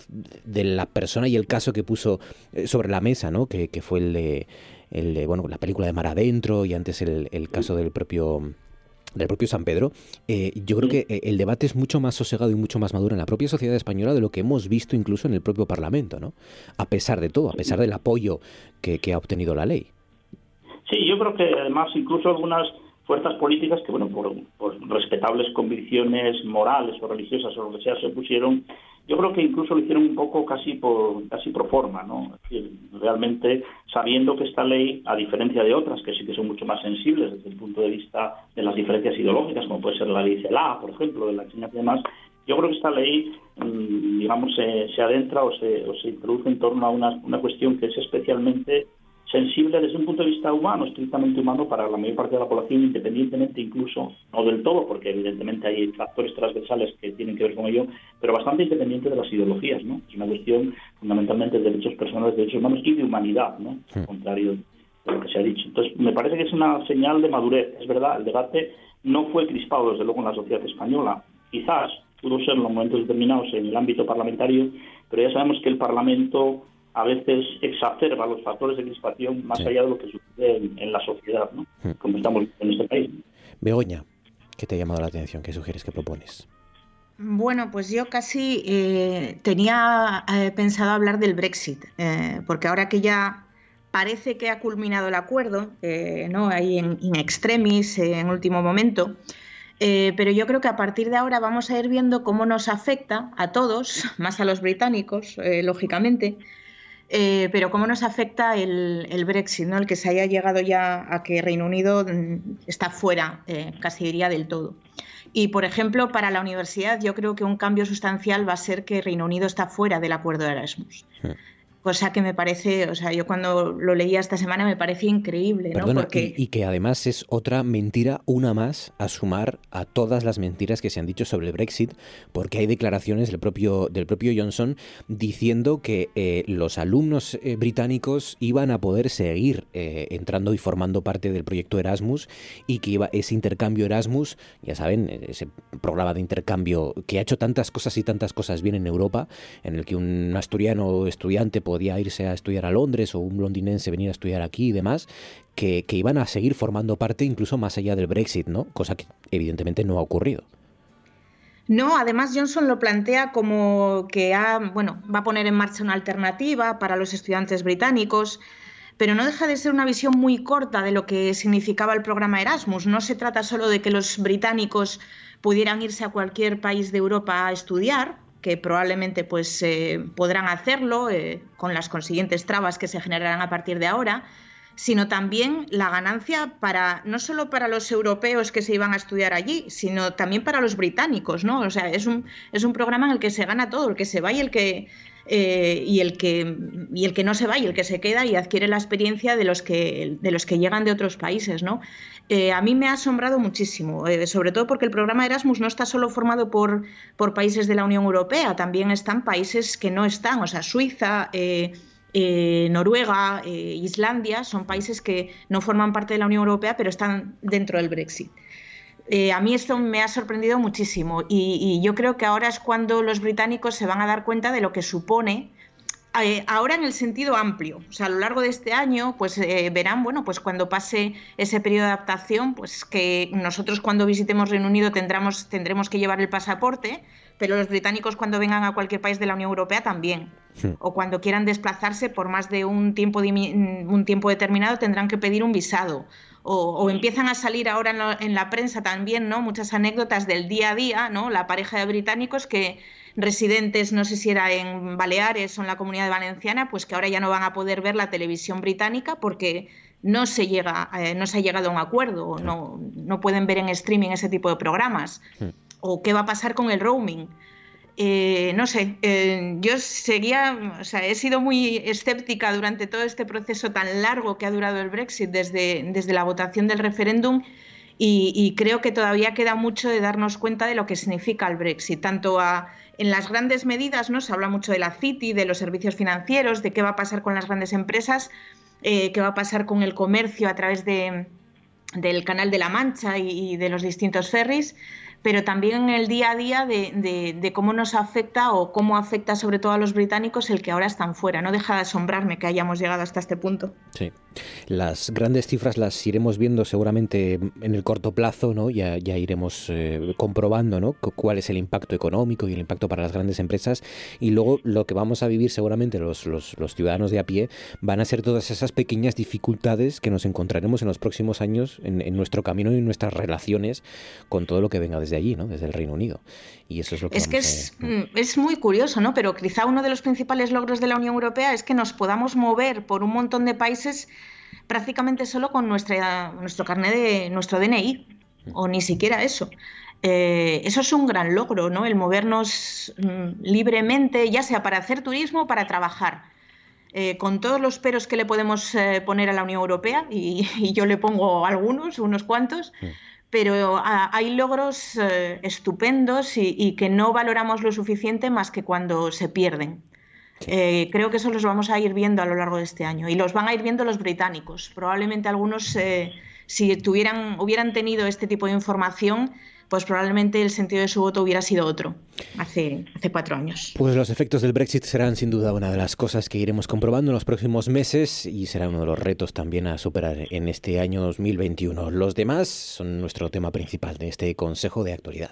de la persona y el caso que puso eh, sobre la mesa, ¿no? Que, que fue el de, el de, bueno, la película de Mar Adentro y antes el, el caso del propio del propio San Pedro, eh, yo creo que eh, el debate es mucho más sosegado y mucho más maduro en la propia sociedad española de lo que hemos visto incluso en el propio Parlamento, ¿no? A pesar de todo, a pesar del apoyo que, que ha obtenido la ley. Sí, yo creo que además incluso algunas fuerzas políticas que, bueno, por, por respetables convicciones morales o religiosas o lo que sea, se opusieron, yo creo que incluso lo hicieron un poco casi por casi pro forma, ¿no? Es decir, realmente sabiendo que esta ley, a diferencia de otras que sí que son mucho más sensibles desde el punto de vista de las diferencias ideológicas, como puede ser la ley CELA, por ejemplo, de la enseñanza y demás, yo creo que esta ley, mm, digamos, se, se adentra o se, o se introduce en torno a una, una cuestión que es especialmente sensible desde un punto de vista humano, estrictamente humano para la mayor parte de la población, independientemente incluso, no del todo, porque evidentemente hay factores transversales que tienen que ver con ello, pero bastante independiente de las ideologías, ¿no? Es una cuestión fundamentalmente de derechos personales, de derechos humanos y de humanidad, ¿no? Al contrario de lo que se ha dicho. Entonces, me parece que es una señal de madurez. Es verdad, el debate no fue crispado, desde luego, en la sociedad española. Quizás pudo serlo en momentos determinados en el ámbito parlamentario, pero ya sabemos que el Parlamento a veces exacerba los factores de crispación más Sí. allá de lo que sucede en, en la sociedad, ¿no? como estamos en este país. Begoña, ¿qué te ha llamado la atención? ¿Qué sugieres? ¿Qué propones? Bueno, pues yo casi eh, tenía eh, pensado hablar del Brexit, eh, porque ahora que ya parece que ha culminado el acuerdo, eh, ¿no? Ahí en, in extremis, eh, en último momento, eh, pero yo creo que a partir de ahora vamos a ir viendo cómo nos afecta a todos, más a los británicos, eh, lógicamente, eh, pero cómo nos afecta el, Brexit, ¿no? el que se haya llegado ya a que Reino Unido mm, está fuera, eh, casi diría del todo. Y, por ejemplo, para la universidad yo creo que un cambio sustancial va a ser que Reino Unido está fuera del acuerdo de Erasmus. Cosa que me parece, o sea, yo cuando lo leía esta semana me parece increíble, ¿no? Porque y, y que además es otra mentira, una más, a sumar a todas las mentiras que se han dicho sobre el Brexit, porque hay declaraciones del propio, del propio Johnson diciendo que eh, los alumnos eh, británicos iban a poder seguir eh, entrando y formando parte del proyecto Erasmus y que iba ese intercambio Erasmus, ya saben, ese programa de intercambio que ha hecho tantas cosas y tantas cosas bien en Europa, en el que un asturiano estudiante podía irse a estudiar a Londres o un londinense venir a estudiar aquí y demás, que, que iban a seguir formando parte incluso más allá del Brexit, ¿no? Cosa que evidentemente no ha ocurrido. No, además Johnson lo plantea como que ha, bueno, va a poner en marcha una alternativa para los estudiantes británicos, pero no deja de ser una visión muy corta de lo que significaba el programa Erasmus. No se trata solo de que los británicos pudieran irse a cualquier país de Europa a estudiar, que probablemente pues podrán hacerlo eh, con las consiguientes trabas que se generarán a partir de ahora, sino también la ganancia para no solo para los europeos que se iban a estudiar allí, sino también para los británicos, ¿no? O sea, es un, es un programa en el que se gana todo, el que se va y el que eh, y el que y el que no se va y el que se queda y adquiere la experiencia de los que de los que llegan de otros países, ¿no? Eh, a mí me ha asombrado muchísimo, eh, sobre todo porque el programa Erasmus no está solo formado por, por países de la Unión Europea, también están países que no están, o sea, Suiza, Noruega, Islandia, son países que no forman parte de la Unión Europea, pero están dentro del Brexit. Eh, a mí esto me ha sorprendido muchísimo y, y yo creo que ahora es cuando los británicos se van a dar cuenta de lo que supone eh, ahora en el sentido amplio, o sea, a lo largo de este año, pues eh, verán, bueno, pues cuando pase ese periodo de adaptación, pues que nosotros cuando visitemos Reino Unido tendremos, tendremos que llevar el pasaporte, pero los británicos cuando vengan a cualquier país de la Unión Europea también. O cuando quieran desplazarse por más de un tiempo, un tiempo determinado tendrán que pedir un visado. O, o empiezan a salir ahora en, la prensa también, ¿no? Muchas anécdotas del día a día, ¿no? La pareja de británicos que residentes, no sé si era en Baleares o en la Comunidad Valenciana, pues que ahora ya no van a poder ver la televisión británica porque no se llega, eh, no se ha llegado a un acuerdo, o no, no pueden ver en streaming ese tipo de programas. O qué va a pasar con el roaming. Eh, no sé, eh, yo seguía, o sea, he sido muy escéptica durante todo este proceso tan largo que ha durado el Brexit desde, desde la votación del referéndum y, y creo que todavía queda mucho de darnos cuenta de lo que significa el Brexit, tanto a- en las grandes medidas, ¿no? Se habla mucho de la City, de los servicios financieros, de qué va a pasar con las grandes empresas, eh, qué va a pasar con el comercio a través de, del Canal de la Mancha y, y de los distintos ferries, pero también en el día a día de, de- de cómo nos afecta o cómo afecta sobre todo a los británicos el que ahora están fuera. No deja de asombrarme que hayamos llegado hasta este punto. Sí. Las grandes cifras las iremos viendo seguramente en el corto plazo, ¿no? Ya, ya iremos eh, comprobando, ¿no? Cu- Cuál es el impacto económico y el impacto para las grandes empresas. Y luego lo que vamos a vivir seguramente los, los, los ciudadanos de a pie van a ser todas esas pequeñas dificultades que nos encontraremos en los próximos años en, en nuestro camino y en nuestras relaciones con todo lo que venga desde allí, ¿no? Desde el Reino Unido. Y eso es lo que Es que es, mm, es muy curioso, ¿no? Pero quizá uno de los principales logros de la Unión Europea es que nos podamos mover por un montón de países prácticamente solo con nuestra, nuestro carnet de nuestro DNI, o ni siquiera eso. Eh, eso es un gran logro, ¿no? El movernos mm, libremente, ya sea para hacer turismo o para trabajar. Eh, con todos los peros que le podemos eh, poner a la Unión Europea, y, y yo le pongo algunos, unos cuantos, pero ah, hay logros eh, estupendos y, y que no valoramos lo suficiente más que cuando se pierden. Eh, creo que eso los vamos a ir viendo a lo largo de este año y los van a ir viendo los británicos. Probablemente algunos, eh, si tuvieran, hubieran tenido este tipo de información, pues probablemente el sentido de su voto hubiera sido otro hace, hace cuatro años. Pues los efectos del Brexit serán sin duda una de las cosas que iremos comprobando en los próximos meses y será uno de los retos también a superar en este año 2021. Los demás son nuestro tema principal de este Consejo de Actualidad.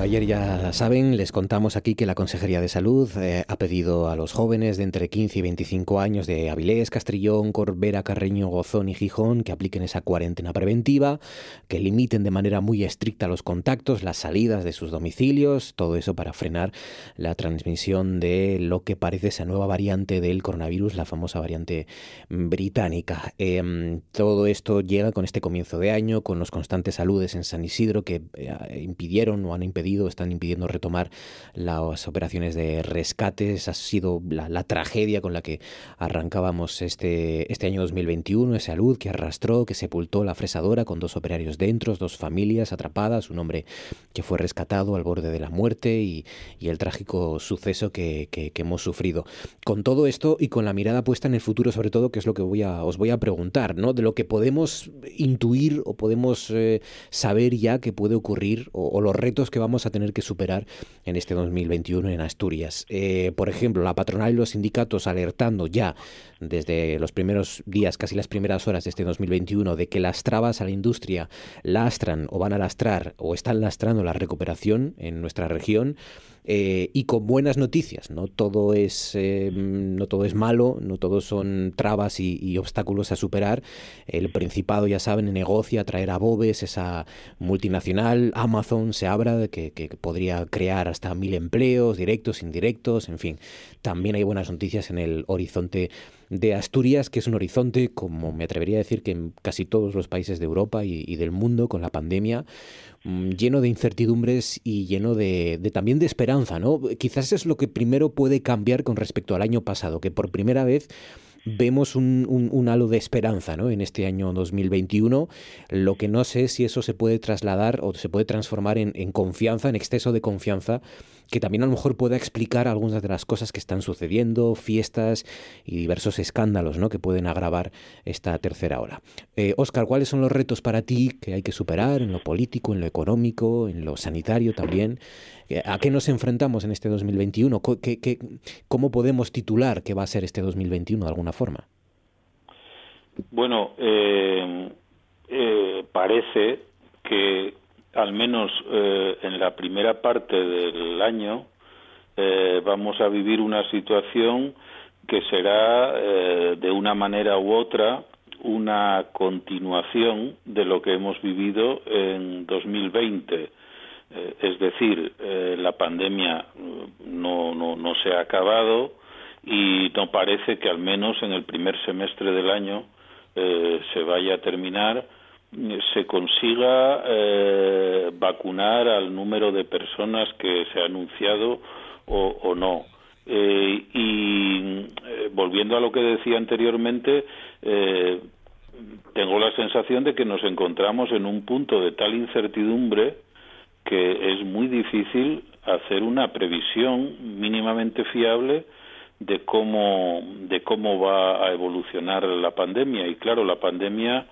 Ayer ya saben, les contamos aquí que la Consejería de Salud eh, ha pedido a los jóvenes de entre 15 y 25 años de Avilés, Castrillón, Corbera, Carreño, Gozón y Gijón que apliquen esa cuarentena preventiva, que limiten de manera muy estricta los contactos, las salidas de sus domicilios, todo eso para frenar la transmisión de lo que parece esa nueva variante del coronavirus, la famosa variante británica. Em, todo esto llega con este comienzo de año, con los constantes saludes en San Isidro que eh, impidieron o han impedido están impidiendo retomar las operaciones de rescate. Esa ha sido la, tragedia con la que arrancábamos este, este año 2021, esa luz que arrastró, que sepultó la fresadora con dos operarios dentro, dos familias atrapadas, un hombre que fue rescatado al borde de la muerte y, el trágico suceso que, hemos sufrido. Con todo esto y con la mirada puesta en el futuro, sobre todo, que es lo que os voy a preguntar, ¿no? De lo que podemos intuir o podemos eh, saber ya que puede ocurrir o, o los retos que vamos a tener que superar en este 2021 en Asturias. Eh, por ejemplo, la patronal y los sindicatos alertando ya desde los primeros días, casi las primeras horas de este 2021, de que las trabas a la industria lastran o van a lastrar o están lastrando la recuperación en nuestra región. Eh, y con buenas noticias, no todo es eh, no todo es malo, no todo son trabas y, obstáculos a superar. El Principado, ya saben, negocia traer a Bobes, esa multinacional, Amazon se de que, que podría crear hasta mil empleos, directos, indirectos, en fin. También hay buenas noticias en el horizonte de Asturias, que es un horizonte, como me atrevería a decir, que en casi todos los países de Europa y, del mundo con la pandemia, lleno de incertidumbres y lleno de, de también de esperanza, ¿no? Quizás es lo que primero puede cambiar con respecto al año pasado, que por primera vez vemos un, un- halo de esperanza ¿no? en este año 2021. Lo que no sé es si eso se puede trasladar o se puede transformar en, en confianza, en exceso de confianza, que también a lo mejor pueda explicar algunas de las cosas que están sucediendo, fiestas y diversos escándalos ¿no? que pueden agravar esta tercera ola. Eh, Oscar, ¿cuáles son los retos para ti que hay que superar en lo político, en lo económico, en lo sanitario también? ¿A qué nos enfrentamos en este 2021? Co- qué- qué- ¿Cómo podemos titular que va a ser este 2021 de alguna forma? Bueno, eh, eh, parece que al menos eh, en la primera parte del año vamos a vivir una situación que será de una manera u otra una continuación de lo que hemos vivido en 2020. Eh, es decir, eh, la pandemia eh, no, no, no se ha acabado y no parece que al menos en el primer semestre del año se vaya a terminar, se consiga vacunar al número de personas que se ha anunciado o, o no. Y volviendo a lo que decía anteriormente, tengo la sensación de que nos encontramos en un punto de tal incertidumbre que es muy difícil hacer una previsión mínimamente fiable de cómo de cómo va a evolucionar la pandemia. Y claro la pandemia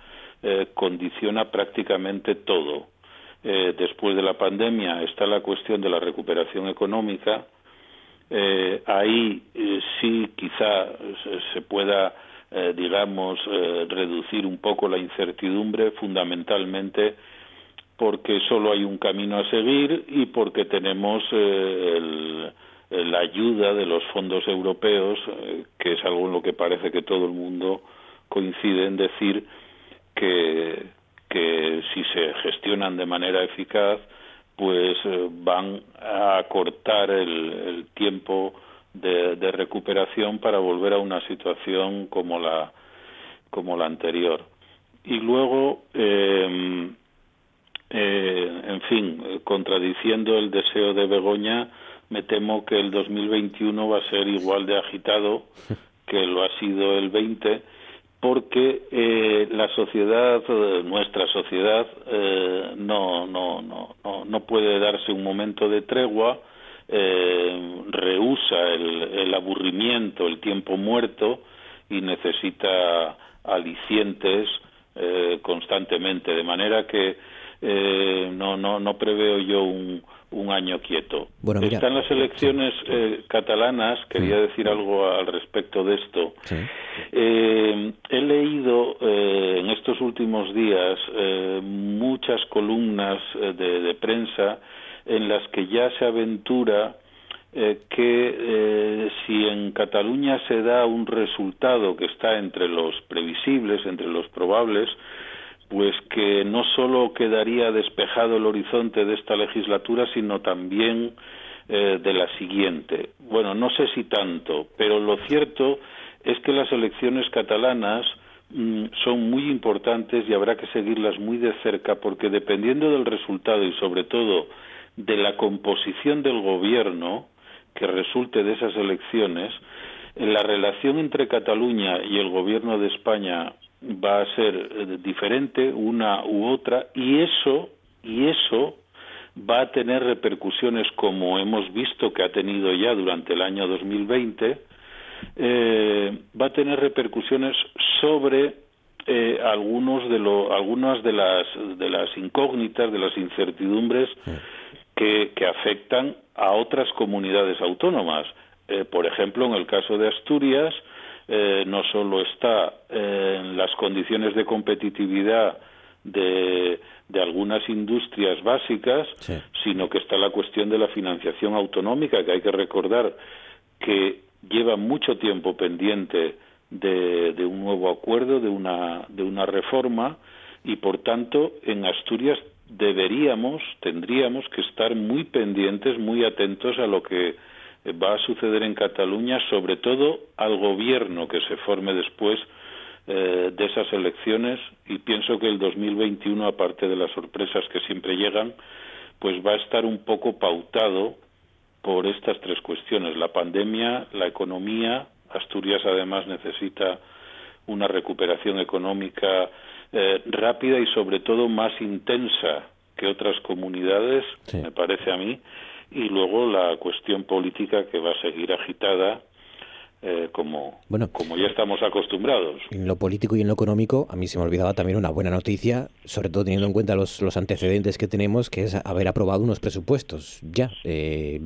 eh, condiciona prácticamente todo. Eh, después de la pandemia está la cuestión de la recuperación económica. Eh, ahí sí quizá se, pueda digamos reducir un poco la incertidumbre fundamentalmente porque solo hay un camino a seguir y porque tenemos eh, el- la ayuda de los fondos europeos, eh, que es algo en lo que parece que todo el mundo coincide en decir que, que si se gestionan de manera eficaz, pues eh, van a acortar el, el tiempo de, de recuperación para volver a una situación como la como la anterior. Y luego, eh, eh, en fin, contradiciendo el deseo de Begoña, me temo que el 2021 va a ser igual de agitado que lo ha sido el 20, porque eh, la sociedad, eh, nuestra sociedad, eh, no, no, no, no, no puede darse un momento de tregua, eh, rehúsa el, el aburrimiento, el tiempo muerto y necesita alicientes eh, constantemente, de manera que eh, no, no, no preveo yo un, un año quieto. Bueno, mira- Están las elecciones eh, catalanas, quería decir algo al respecto de esto. Eh, he leído eh, en estos últimos días eh, muchas columnas eh, de, de prensa en las que ya se aventura eh, que eh, si en Cataluña se da un resultado que está entre los previsibles, entre los probables, pues que no solo quedaría despejado el horizonte de esta legislatura, sino también eh, de la siguiente. Bueno, no sé si tanto, pero lo cierto es que las elecciones catalanas mm, son muy importantes y habrá que seguirlas muy de cerca porque dependiendo del resultado y sobre todo de la composición del gobierno que resulte de esas elecciones, la relación entre Cataluña y el gobierno de España va a ser eh, diferente una u otra y eso y eso va a tener repercusiones como hemos visto que ha tenido ya durante el año 2020 eh, va a tener repercusiones sobre eh, algunos de lo, algunas de las de las incógnitas de las incertidumbres que, que afectan a otras comunidades autónomas. Eh, por ejemplo en el caso de Asturias eh, no solo está eh, en las condiciones de competitividad de, de algunas industrias básicas, sino que está la cuestión de la financiación autonómica, que hay que recordar que lleva mucho tiempo pendiente de, de un nuevo acuerdo, de una, de una reforma, y por tanto en Asturias deberíamos, tendríamos que estar muy pendientes, muy atentos a lo que va a suceder en Cataluña, sobre todo al gobierno que se forme después eh, de esas elecciones. Y pienso que el 2021, aparte de las sorpresas que siempre llegan, pues va a estar un poco pautado por estas tres cuestiones, la pandemia, la economía, Asturias además necesita una recuperación económica eh, rápida y sobre todo más intensa que otras comunidades, me parece a mí, y luego la cuestión política que va a seguir agitada eh, como, como ya estamos acostumbrados. En lo político y en lo económico, a mí se me olvidaba también una buena noticia, sobre todo teniendo en cuenta los, los antecedentes que tenemos, que es haber aprobado unos presupuestos ya eh,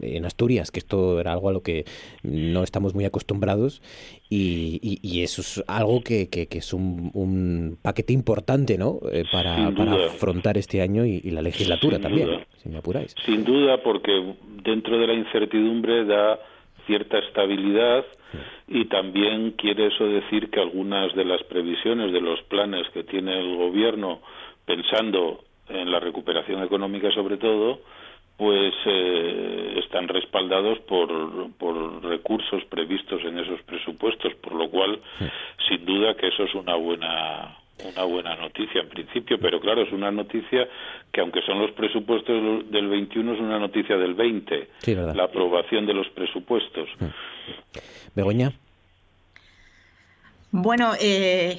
en Asturias, que esto era algo a lo que no estamos muy acostumbrados y, y- y eso es algo que, que- que es un, un paquete importante ¿no? Eh, para, para afrontar este año y, y la legislatura Sin también, duda. si me apuráis. Sin duda, porque dentro de la incertidumbre da cierta estabilidad y también quiere eso decir que algunas de las previsiones de los planes que tiene el gobierno pensando en la recuperación económica sobre todo pues eh, están respaldados por, por recursos previstos en esos presupuestos por lo cual sin duda que eso es una buena una buena noticia en principio, pero claro, es una noticia que aunque son los presupuestos del 21 es una noticia del 20, Sí, verdad. la aprobación de los presupuestos. Begoña. Bueno, eh,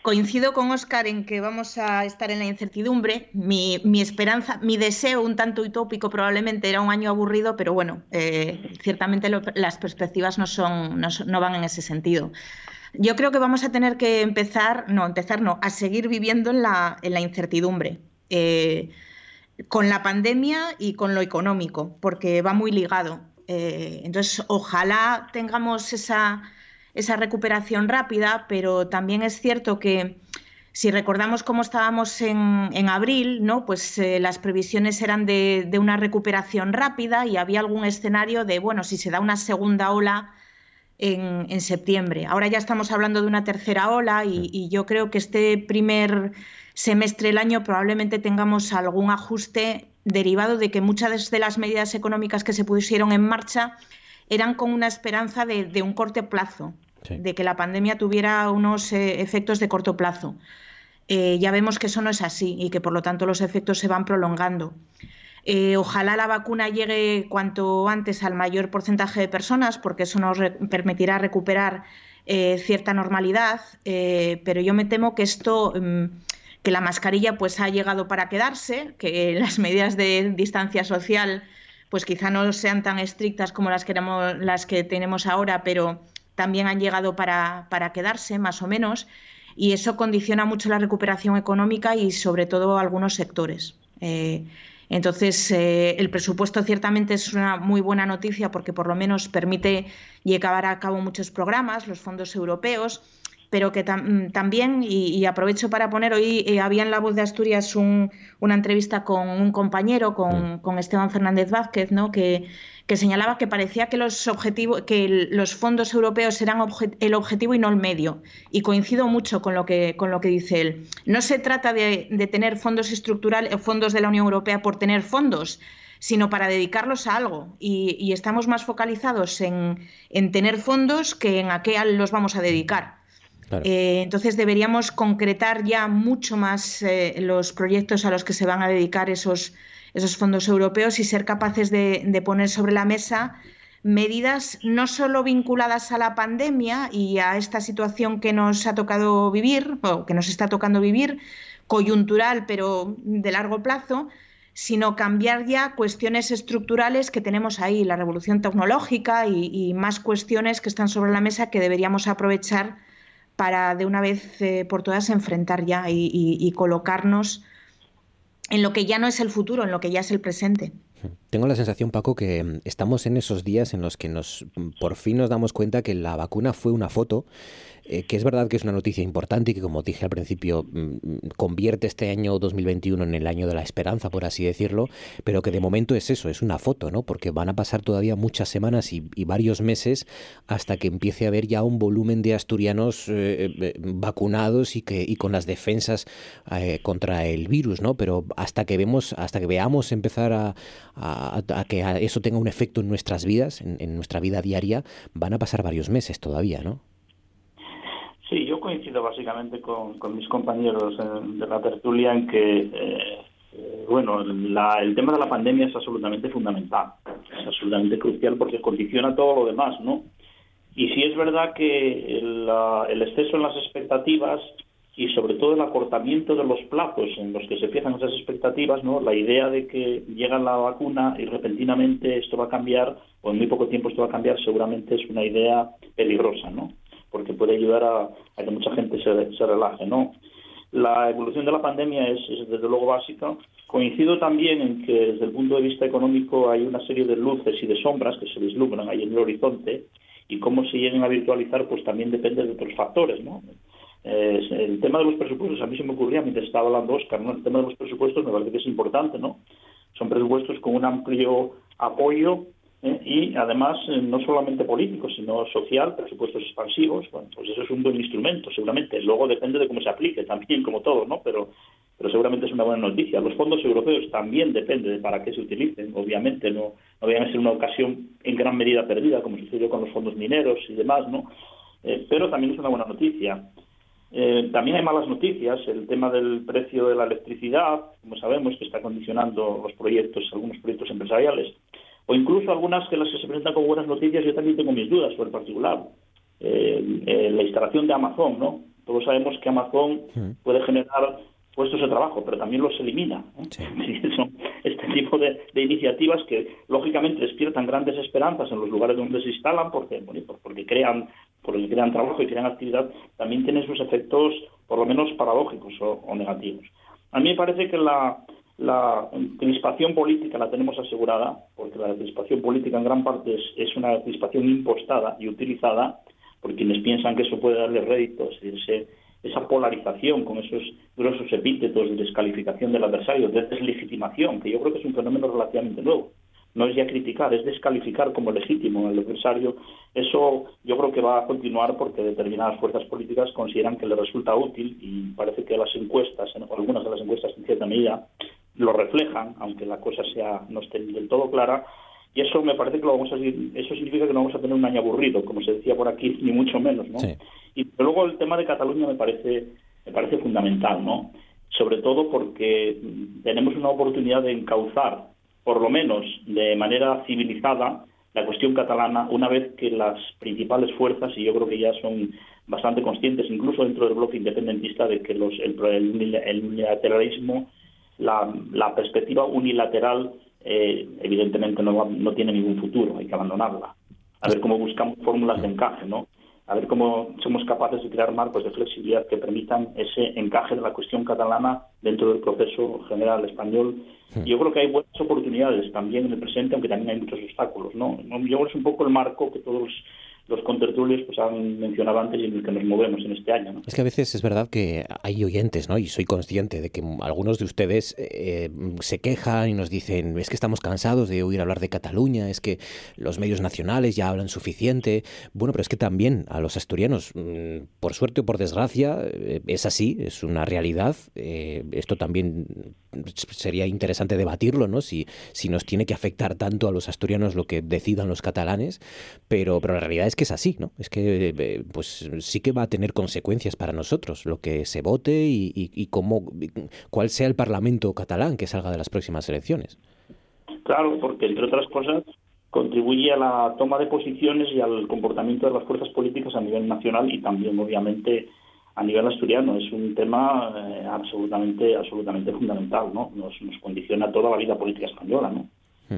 coincido con Oscar en que vamos a estar en la incertidumbre. Mi, mi esperanza, mi deseo, un tanto utópico probablemente, era un año aburrido, pero bueno, eh, ciertamente lo- las perspectivas no, son, no, son- no van en ese sentido. Yo creo que vamos a tener que empezar, no, empezar no, a seguir viviendo en la, incertidumbre. eh, con la pandemia y con lo económico, porque va muy ligado. Eh, entonces, ojalá tengamos esa, esa recuperación rápida, pero también es cierto que si recordamos cómo estábamos en, en abril, ¿no? pues eh, las previsiones eran de, de una recuperación rápida y había algún escenario de, bueno, si se da una segunda ola en, en septiembre. Ahora ya estamos hablando de una tercera ola y, y yo creo que este primer semestre del año probablemente tengamos algún ajuste derivado de que muchas de las medidas económicas que se pusieron en marcha eran con una esperanza de, de un corto plazo, de que la pandemia tuviera unos eh, efectos de corto plazo. Eh, ya vemos que eso no es así y que por lo tanto los efectos se van prolongando. Eh, ojalá la vacuna llegue cuanto antes al mayor porcentaje de personas, porque eso nos permitirá recuperar eh, cierta normalidad, eh, pero yo me temo que esto, mm, que la mascarilla pues ha llegado para quedarse, que las medidas de distancia social pues quizá no sean tan estrictas como las, queremos, las que tenemos ahora, pero también han llegado para, para quedarse, más o menos, y eso condiciona mucho la recuperación económica y sobre todo algunos sectores. Entonces, eh, el presupuesto ciertamente es una muy buena noticia porque por lo menos permite llevar a cabo muchos programas, los fondos europeos, pero que tam- también, y, y aprovecho para poner, hoy eh, había en La Voz de Asturias un- una entrevista con un compañero, con, con Esteban Fernández Vázquez, ¿no? que, que señalaba que parecía que los, objetivos, que los fondos europeos eran el objetivo y no el medio. Y coincido mucho con lo que, con lo que dice él. No se trata de, de tener fondos estructurales, fondos de la Unión Europea por tener fondos, sino para dedicarlos a algo. Y, y estamos más focalizados en, en tener fondos que en a qué los vamos a dedicar. Eh, entonces deberíamos concretar ya mucho más eh, los proyectos a los que se van a dedicar esos, esos fondos europeos y ser capaces de, poner sobre la mesa medidas no solo vinculadas a la pandemia y a esta situación que nos ha tocado vivir o que nos está tocando vivir, coyuntural pero de largo plazo, sino cambiar ya cuestiones estructurales que tenemos ahí, la revolución tecnológica y más cuestiones que están sobre la mesa que deberíamos aprovechar para de una vez eh, por todas enfrentar ya y, y- y colocarnos en lo que ya no es el futuro, en lo que ya es el presente. Tengo la sensación, Paco, que mm, estamos en esos días en los que nos mm, por fin nos damos cuenta que la vacuna fue una foto, eh, que es verdad que es una noticia importante y que, como dije al principio, mm, convierte este año 2021 en el año de la esperanza, por así decirlo, pero que de momento es eso, es una foto, ¿no? Porque van a pasar todavía muchas semanas y, varios meses hasta que empiece a haber ya un volumen de asturianos eh, eh, vacunados y que y con las defensas eh, contra el virus, ¿no? Pero hasta que vemos, hasta que veamos empezar a- a que eso tenga un efecto en nuestras vidas, en, nuestra vida diaria, van a pasar varios meses todavía, ¿no? Sí, yo coincido básicamente con, mis compañeros de la tertulia en que, eh, bueno, la- el tema de la pandemia es absolutamente fundamental, es absolutamente crucial porque condiciona todo lo demás, ¿no? Y sí es verdad que el exceso en las expectativas y sobre todo el acortamiento de los plazos en los que se fijan esas expectativas, ¿no? La idea de que llega la vacuna y repentinamente esto va a cambiar, o en muy poco tiempo esto va a cambiar, seguramente es una idea peligrosa, ¿no? Porque puede ayudar a, que mucha gente se, se relaje, ¿no? La evolución de la pandemia es, es, desde luego básica. Coincido también en que desde el punto de vista económico hay una serie de luces y de sombras que se vislumbran ahí en el horizonte y cómo se lleguen a virtualizar pues también depende de otros factores, ¿no? Eh, el tema de los presupuestos, a mí se me ocurría mientras estaba hablando Oscar, ¿no? El tema de los presupuestos me parece que es importante, ¿no? Son presupuestos con un amplio apoyo ¿eh? y además eh, no solamente político, sino social, presupuestos expansivos. Bueno, pues eso es un buen instrumento, seguramente. Luego depende de cómo se aplique, también como todo, ¿no? Pero, pero seguramente es una buena noticia. Los fondos europeos también depende de para qué se utilicen. Obviamente no, no vayan a ser una ocasión en gran medida perdida, como sucedió con los fondos mineros y demás, ¿no? Eh, pero también es una buena noticia. Eh, también hay malas noticias. El tema del precio de la electricidad, como sabemos, que está condicionando los proyectos, algunos proyectos empresariales, o incluso algunas que las que se presentan como buenas noticias, yo también tengo mis dudas sobre el particular. Eh, eh, la instalación de Amazon, ¿no? Todos sabemos que Amazon puede generar puestos de trabajo, pero también los elimina. Sí, son este tipo de, de iniciativas que lógicamente despiertan grandes esperanzas en los lugares donde se instalan, porque bueno, por- porque crean porque crean trabajo y crean actividad, también tienen sus efectos por lo menos paradójicos o, negativos. A mí me parece que la, la crispación política la tenemos asegurada, porque la crispación política en gran parte es, una crispación impostada y utilizada por quienes piensan que eso puede darle réditos, ese, esa polarización con esos grosos epítetos de descalificación del adversario, de deslegitimación, que yo creo que es un fenómeno relativamente nuevo. No es ya criticar, es descalificar como legítimo al adversario. Eso yo creo que va a continuar porque determinadas fuerzas políticas consideran que le resulta útil y parece que las encuestas, o algunas de las encuestas en cierta medida, lo reflejan, aunque la cosa sea no esté del todo clara, y eso me parece que lo vamos a eso significa que no vamos a tener un año aburrido, como se decía por aquí, ni mucho menos, ¿no? Y luego el tema de Cataluña me parece me parece fundamental, ¿no? Sobre todo porque tenemos una oportunidad de encauzar, por lo menos de manera civilizada, la cuestión catalana una vez que las principales fuerzas, y yo creo que ya son bastante conscientes, incluso dentro del bloque independentista, de que los, el, el el unilateralismo, la, la perspectiva unilateral, eh, evidentemente no, no tiene ningún futuro, hay que abandonarla. A ver cómo buscamos fórmulas de encaje, ¿no? A ver cómo somos capaces de crear marcos de flexibilidad que permitan ese encaje de la cuestión catalana dentro del proceso general español. Y Yo creo que hay buenas oportunidades también en el presente, aunque también hay muchos obstáculos, ¿no? No, Yo creo que es un poco el marco que todos los contertulios pues, han mencionado antes y en el que nos movemos en este año, ¿no? Es que a veces es verdad que hay oyentes, ¿no? Y soy consciente de que algunos de ustedes eh, se quejan y nos dicen, es que estamos cansados de oír hablar de Cataluña, es que los medios nacionales ya hablan suficiente. Bueno, pero es que también a los asturianos, mm, por suerte o por desgracia, eh, es así, es una realidad. Eh, esto también sería interesante debatirlo, ¿no? Si, si nos tiene que afectar tanto a los asturianos lo que decidan los catalanes, pero, pero la realidad es que es así, ¿no? Es que eh, pues sí que va a tener consecuencias para nosotros lo que se vote y, y, y cómo, cuál sea el Parlamento catalán que salga de las próximas elecciones. Claro, porque entre otras cosas contribuye a la toma de posiciones y al comportamiento de las fuerzas políticas a nivel nacional y también obviamente a nivel asturiano. Es un tema eh, absolutamente absolutamente fundamental, ¿no? Nos, nos condiciona toda la vida política española, ¿no?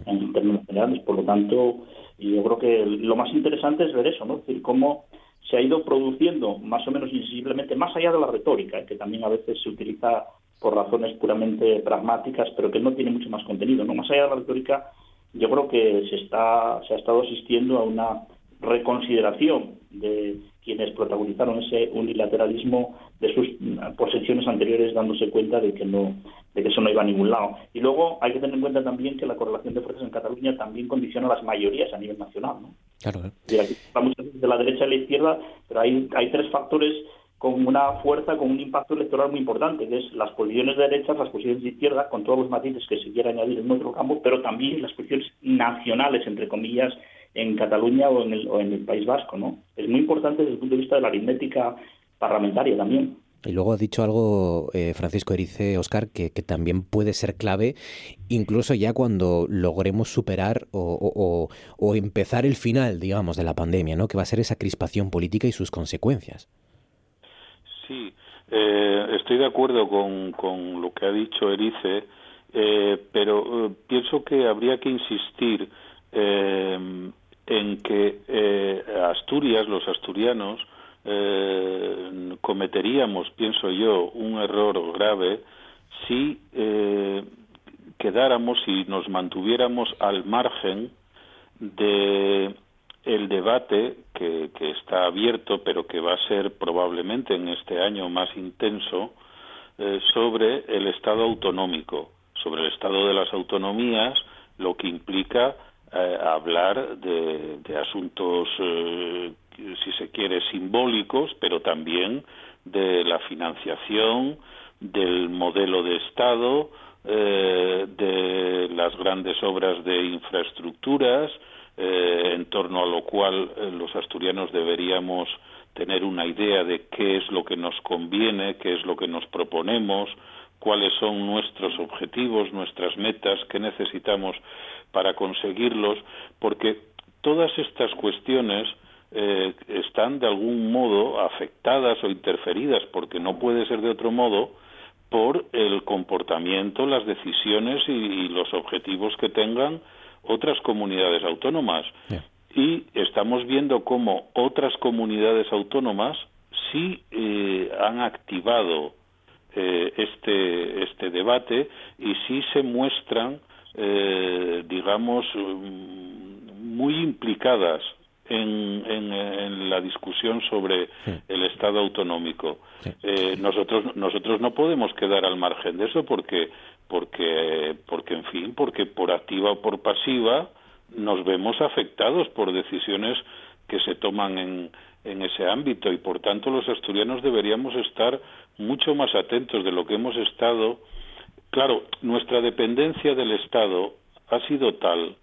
En términos generales. Por lo tanto, yo creo que lo más interesante es ver eso, ¿no? Es decir, cómo se ha ido produciendo más o menos invisiblemente, más allá de la retórica, que también a veces se utiliza por razones puramente pragmáticas, pero que no tiene mucho más contenido, ¿no? Más allá de la retórica, yo creo que se está se ha estado asistiendo a una reconsideración de quienes protagonizaron ese unilateralismo de sus posiciones anteriores dándose cuenta de que no de que eso no iba a ningún lado y luego hay que tener en cuenta también que la correlación de fuerzas en Cataluña también condiciona las mayorías a nivel nacional ¿no? Claro. Y aquí hablamos de la derecha y la izquierda pero hay hay tres factores con una fuerza, con un impacto electoral muy importante, que es las posiciones de derecha, las posiciones de izquierda, con todos los matices que se quiera añadir en nuestro campo, pero también las posiciones nacionales, entre comillas, en Cataluña o en el, o en el País Vasco, ¿no? Es muy importante desde el punto de vista de la aritmética parlamentaria también. Y luego ha dicho algo eh, Francisco Erice, Oscar, que, también puede ser clave, incluso ya cuando logremos superar o, o, empezar el final, digamos, de la pandemia, ¿no? Que va a ser esa crispación política y sus consecuencias. Sí, eh, estoy de acuerdo con, lo que ha dicho Erice, eh, pero eh, pienso que habría que insistir en que Asturias, los asturianos, cometeríamos, pienso yo, un error grave si quedáramos y nos mantuviéramos al margen de el debate que, está abierto, pero que va a ser probablemente en este año más intenso, eh, sobre el Estado autonómico, sobre el Estado de las autonomías, lo que implica eh, hablar de, de asuntos, eh, si se quiere, simbólicos, pero también de la financiación, del modelo de Estado, de las grandes obras de infraestructuras, eh, en torno a lo cual eh, los asturianos deberíamos tener una idea de qué es lo que nos conviene, qué es lo que nos proponemos, cuáles son nuestros objetivos, nuestras metas, qué necesitamos para conseguirlos, porque todas estas cuestiones eh, están de algún modo afectadas o interferidas, porque no puede ser de otro modo, por el comportamiento, las decisiones y, y los objetivos que tengan otras comunidades autónomas. Y estamos viendo cómo otras comunidades autónomas sí eh, han activado eh, este, este debate y sí se muestran, eh, digamos, mm, muy implicadas en, en, en, la discusión sobre sí. el Estado autonómico. Sí. Eh, nosotros nosotros no podemos quedar al margen de eso porque porque porque en fin porque por activa o por pasiva nos vemos afectados por decisiones que se toman en, en ese ámbito y por tanto los asturianos deberíamos estar mucho más atentos de lo que hemos estado claro nuestra dependencia del Estado ha sido tal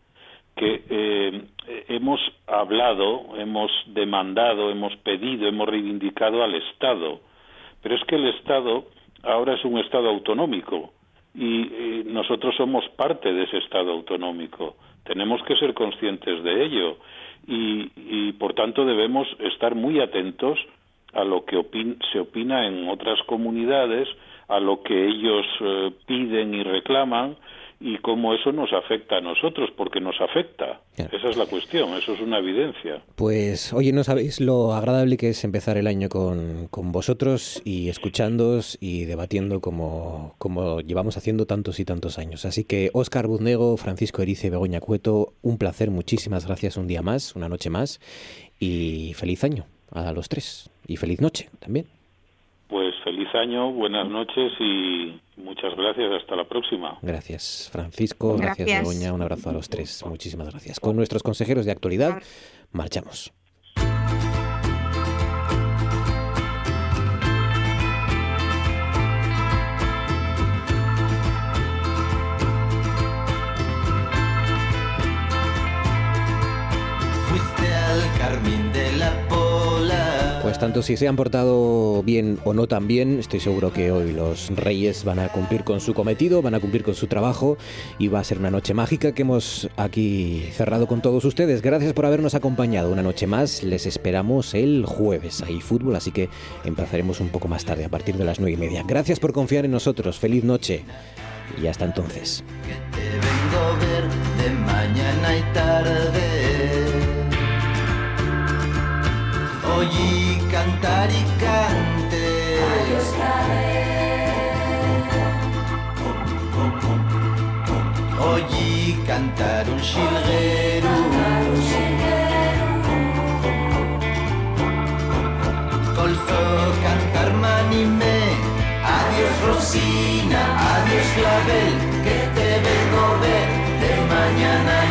que eh, hemos hablado, hemos demandado, hemos pedido, hemos reivindicado al Estado. Pero es que el Estado ahora es un Estado autonómico y nosotros somos parte de ese Estado autonómico. Tenemos que ser conscientes de ello y, y por tanto debemos estar muy atentos a lo que opin se opina en otras comunidades, a lo que ellos eh, piden y reclaman y cómo eso nos afecta a nosotros, porque nos afecta. Esa es la cuestión, eso es una evidencia. Pues, oye, no sabéis lo agradable que es empezar el año con, con vosotros y escuchándoos y debatiendo como, como llevamos haciendo tantos y tantos años. Así que, Óscar Buznego, Francisco Erice, Begoña Cueto, un placer, muchísimas gracias un día más, una noche más, y feliz año a los tres. Y feliz noche también. Feliz año, buenas noches y muchas gracias. Hasta la próxima. Gracias, Francisco. Gracias, gracias Begoña. Un abrazo a los tres. Muchísimas gracias. Con nuestros consejeros de actualidad, marchamos. Tanto, si se han portado bien o no tan bien, estoy seguro que hoy los reyes van a cumplir con su cometido, van a cumplir con su trabajo y va a ser una noche mágica que hemos aquí cerrado con todos ustedes. Gracias por habernos acompañado una noche más. Les esperamos el jueves. Hay fútbol, así que empezaremos un poco más tarde, a partir de las nueve y media. Gracias por confiar en nosotros. Feliz noche y hasta entonces cantar y cante. Adiós, Oí cantar un xilguero Colzó cantar manime Adiós Rosina, adiós Clavel Que te vengo a ver de mañana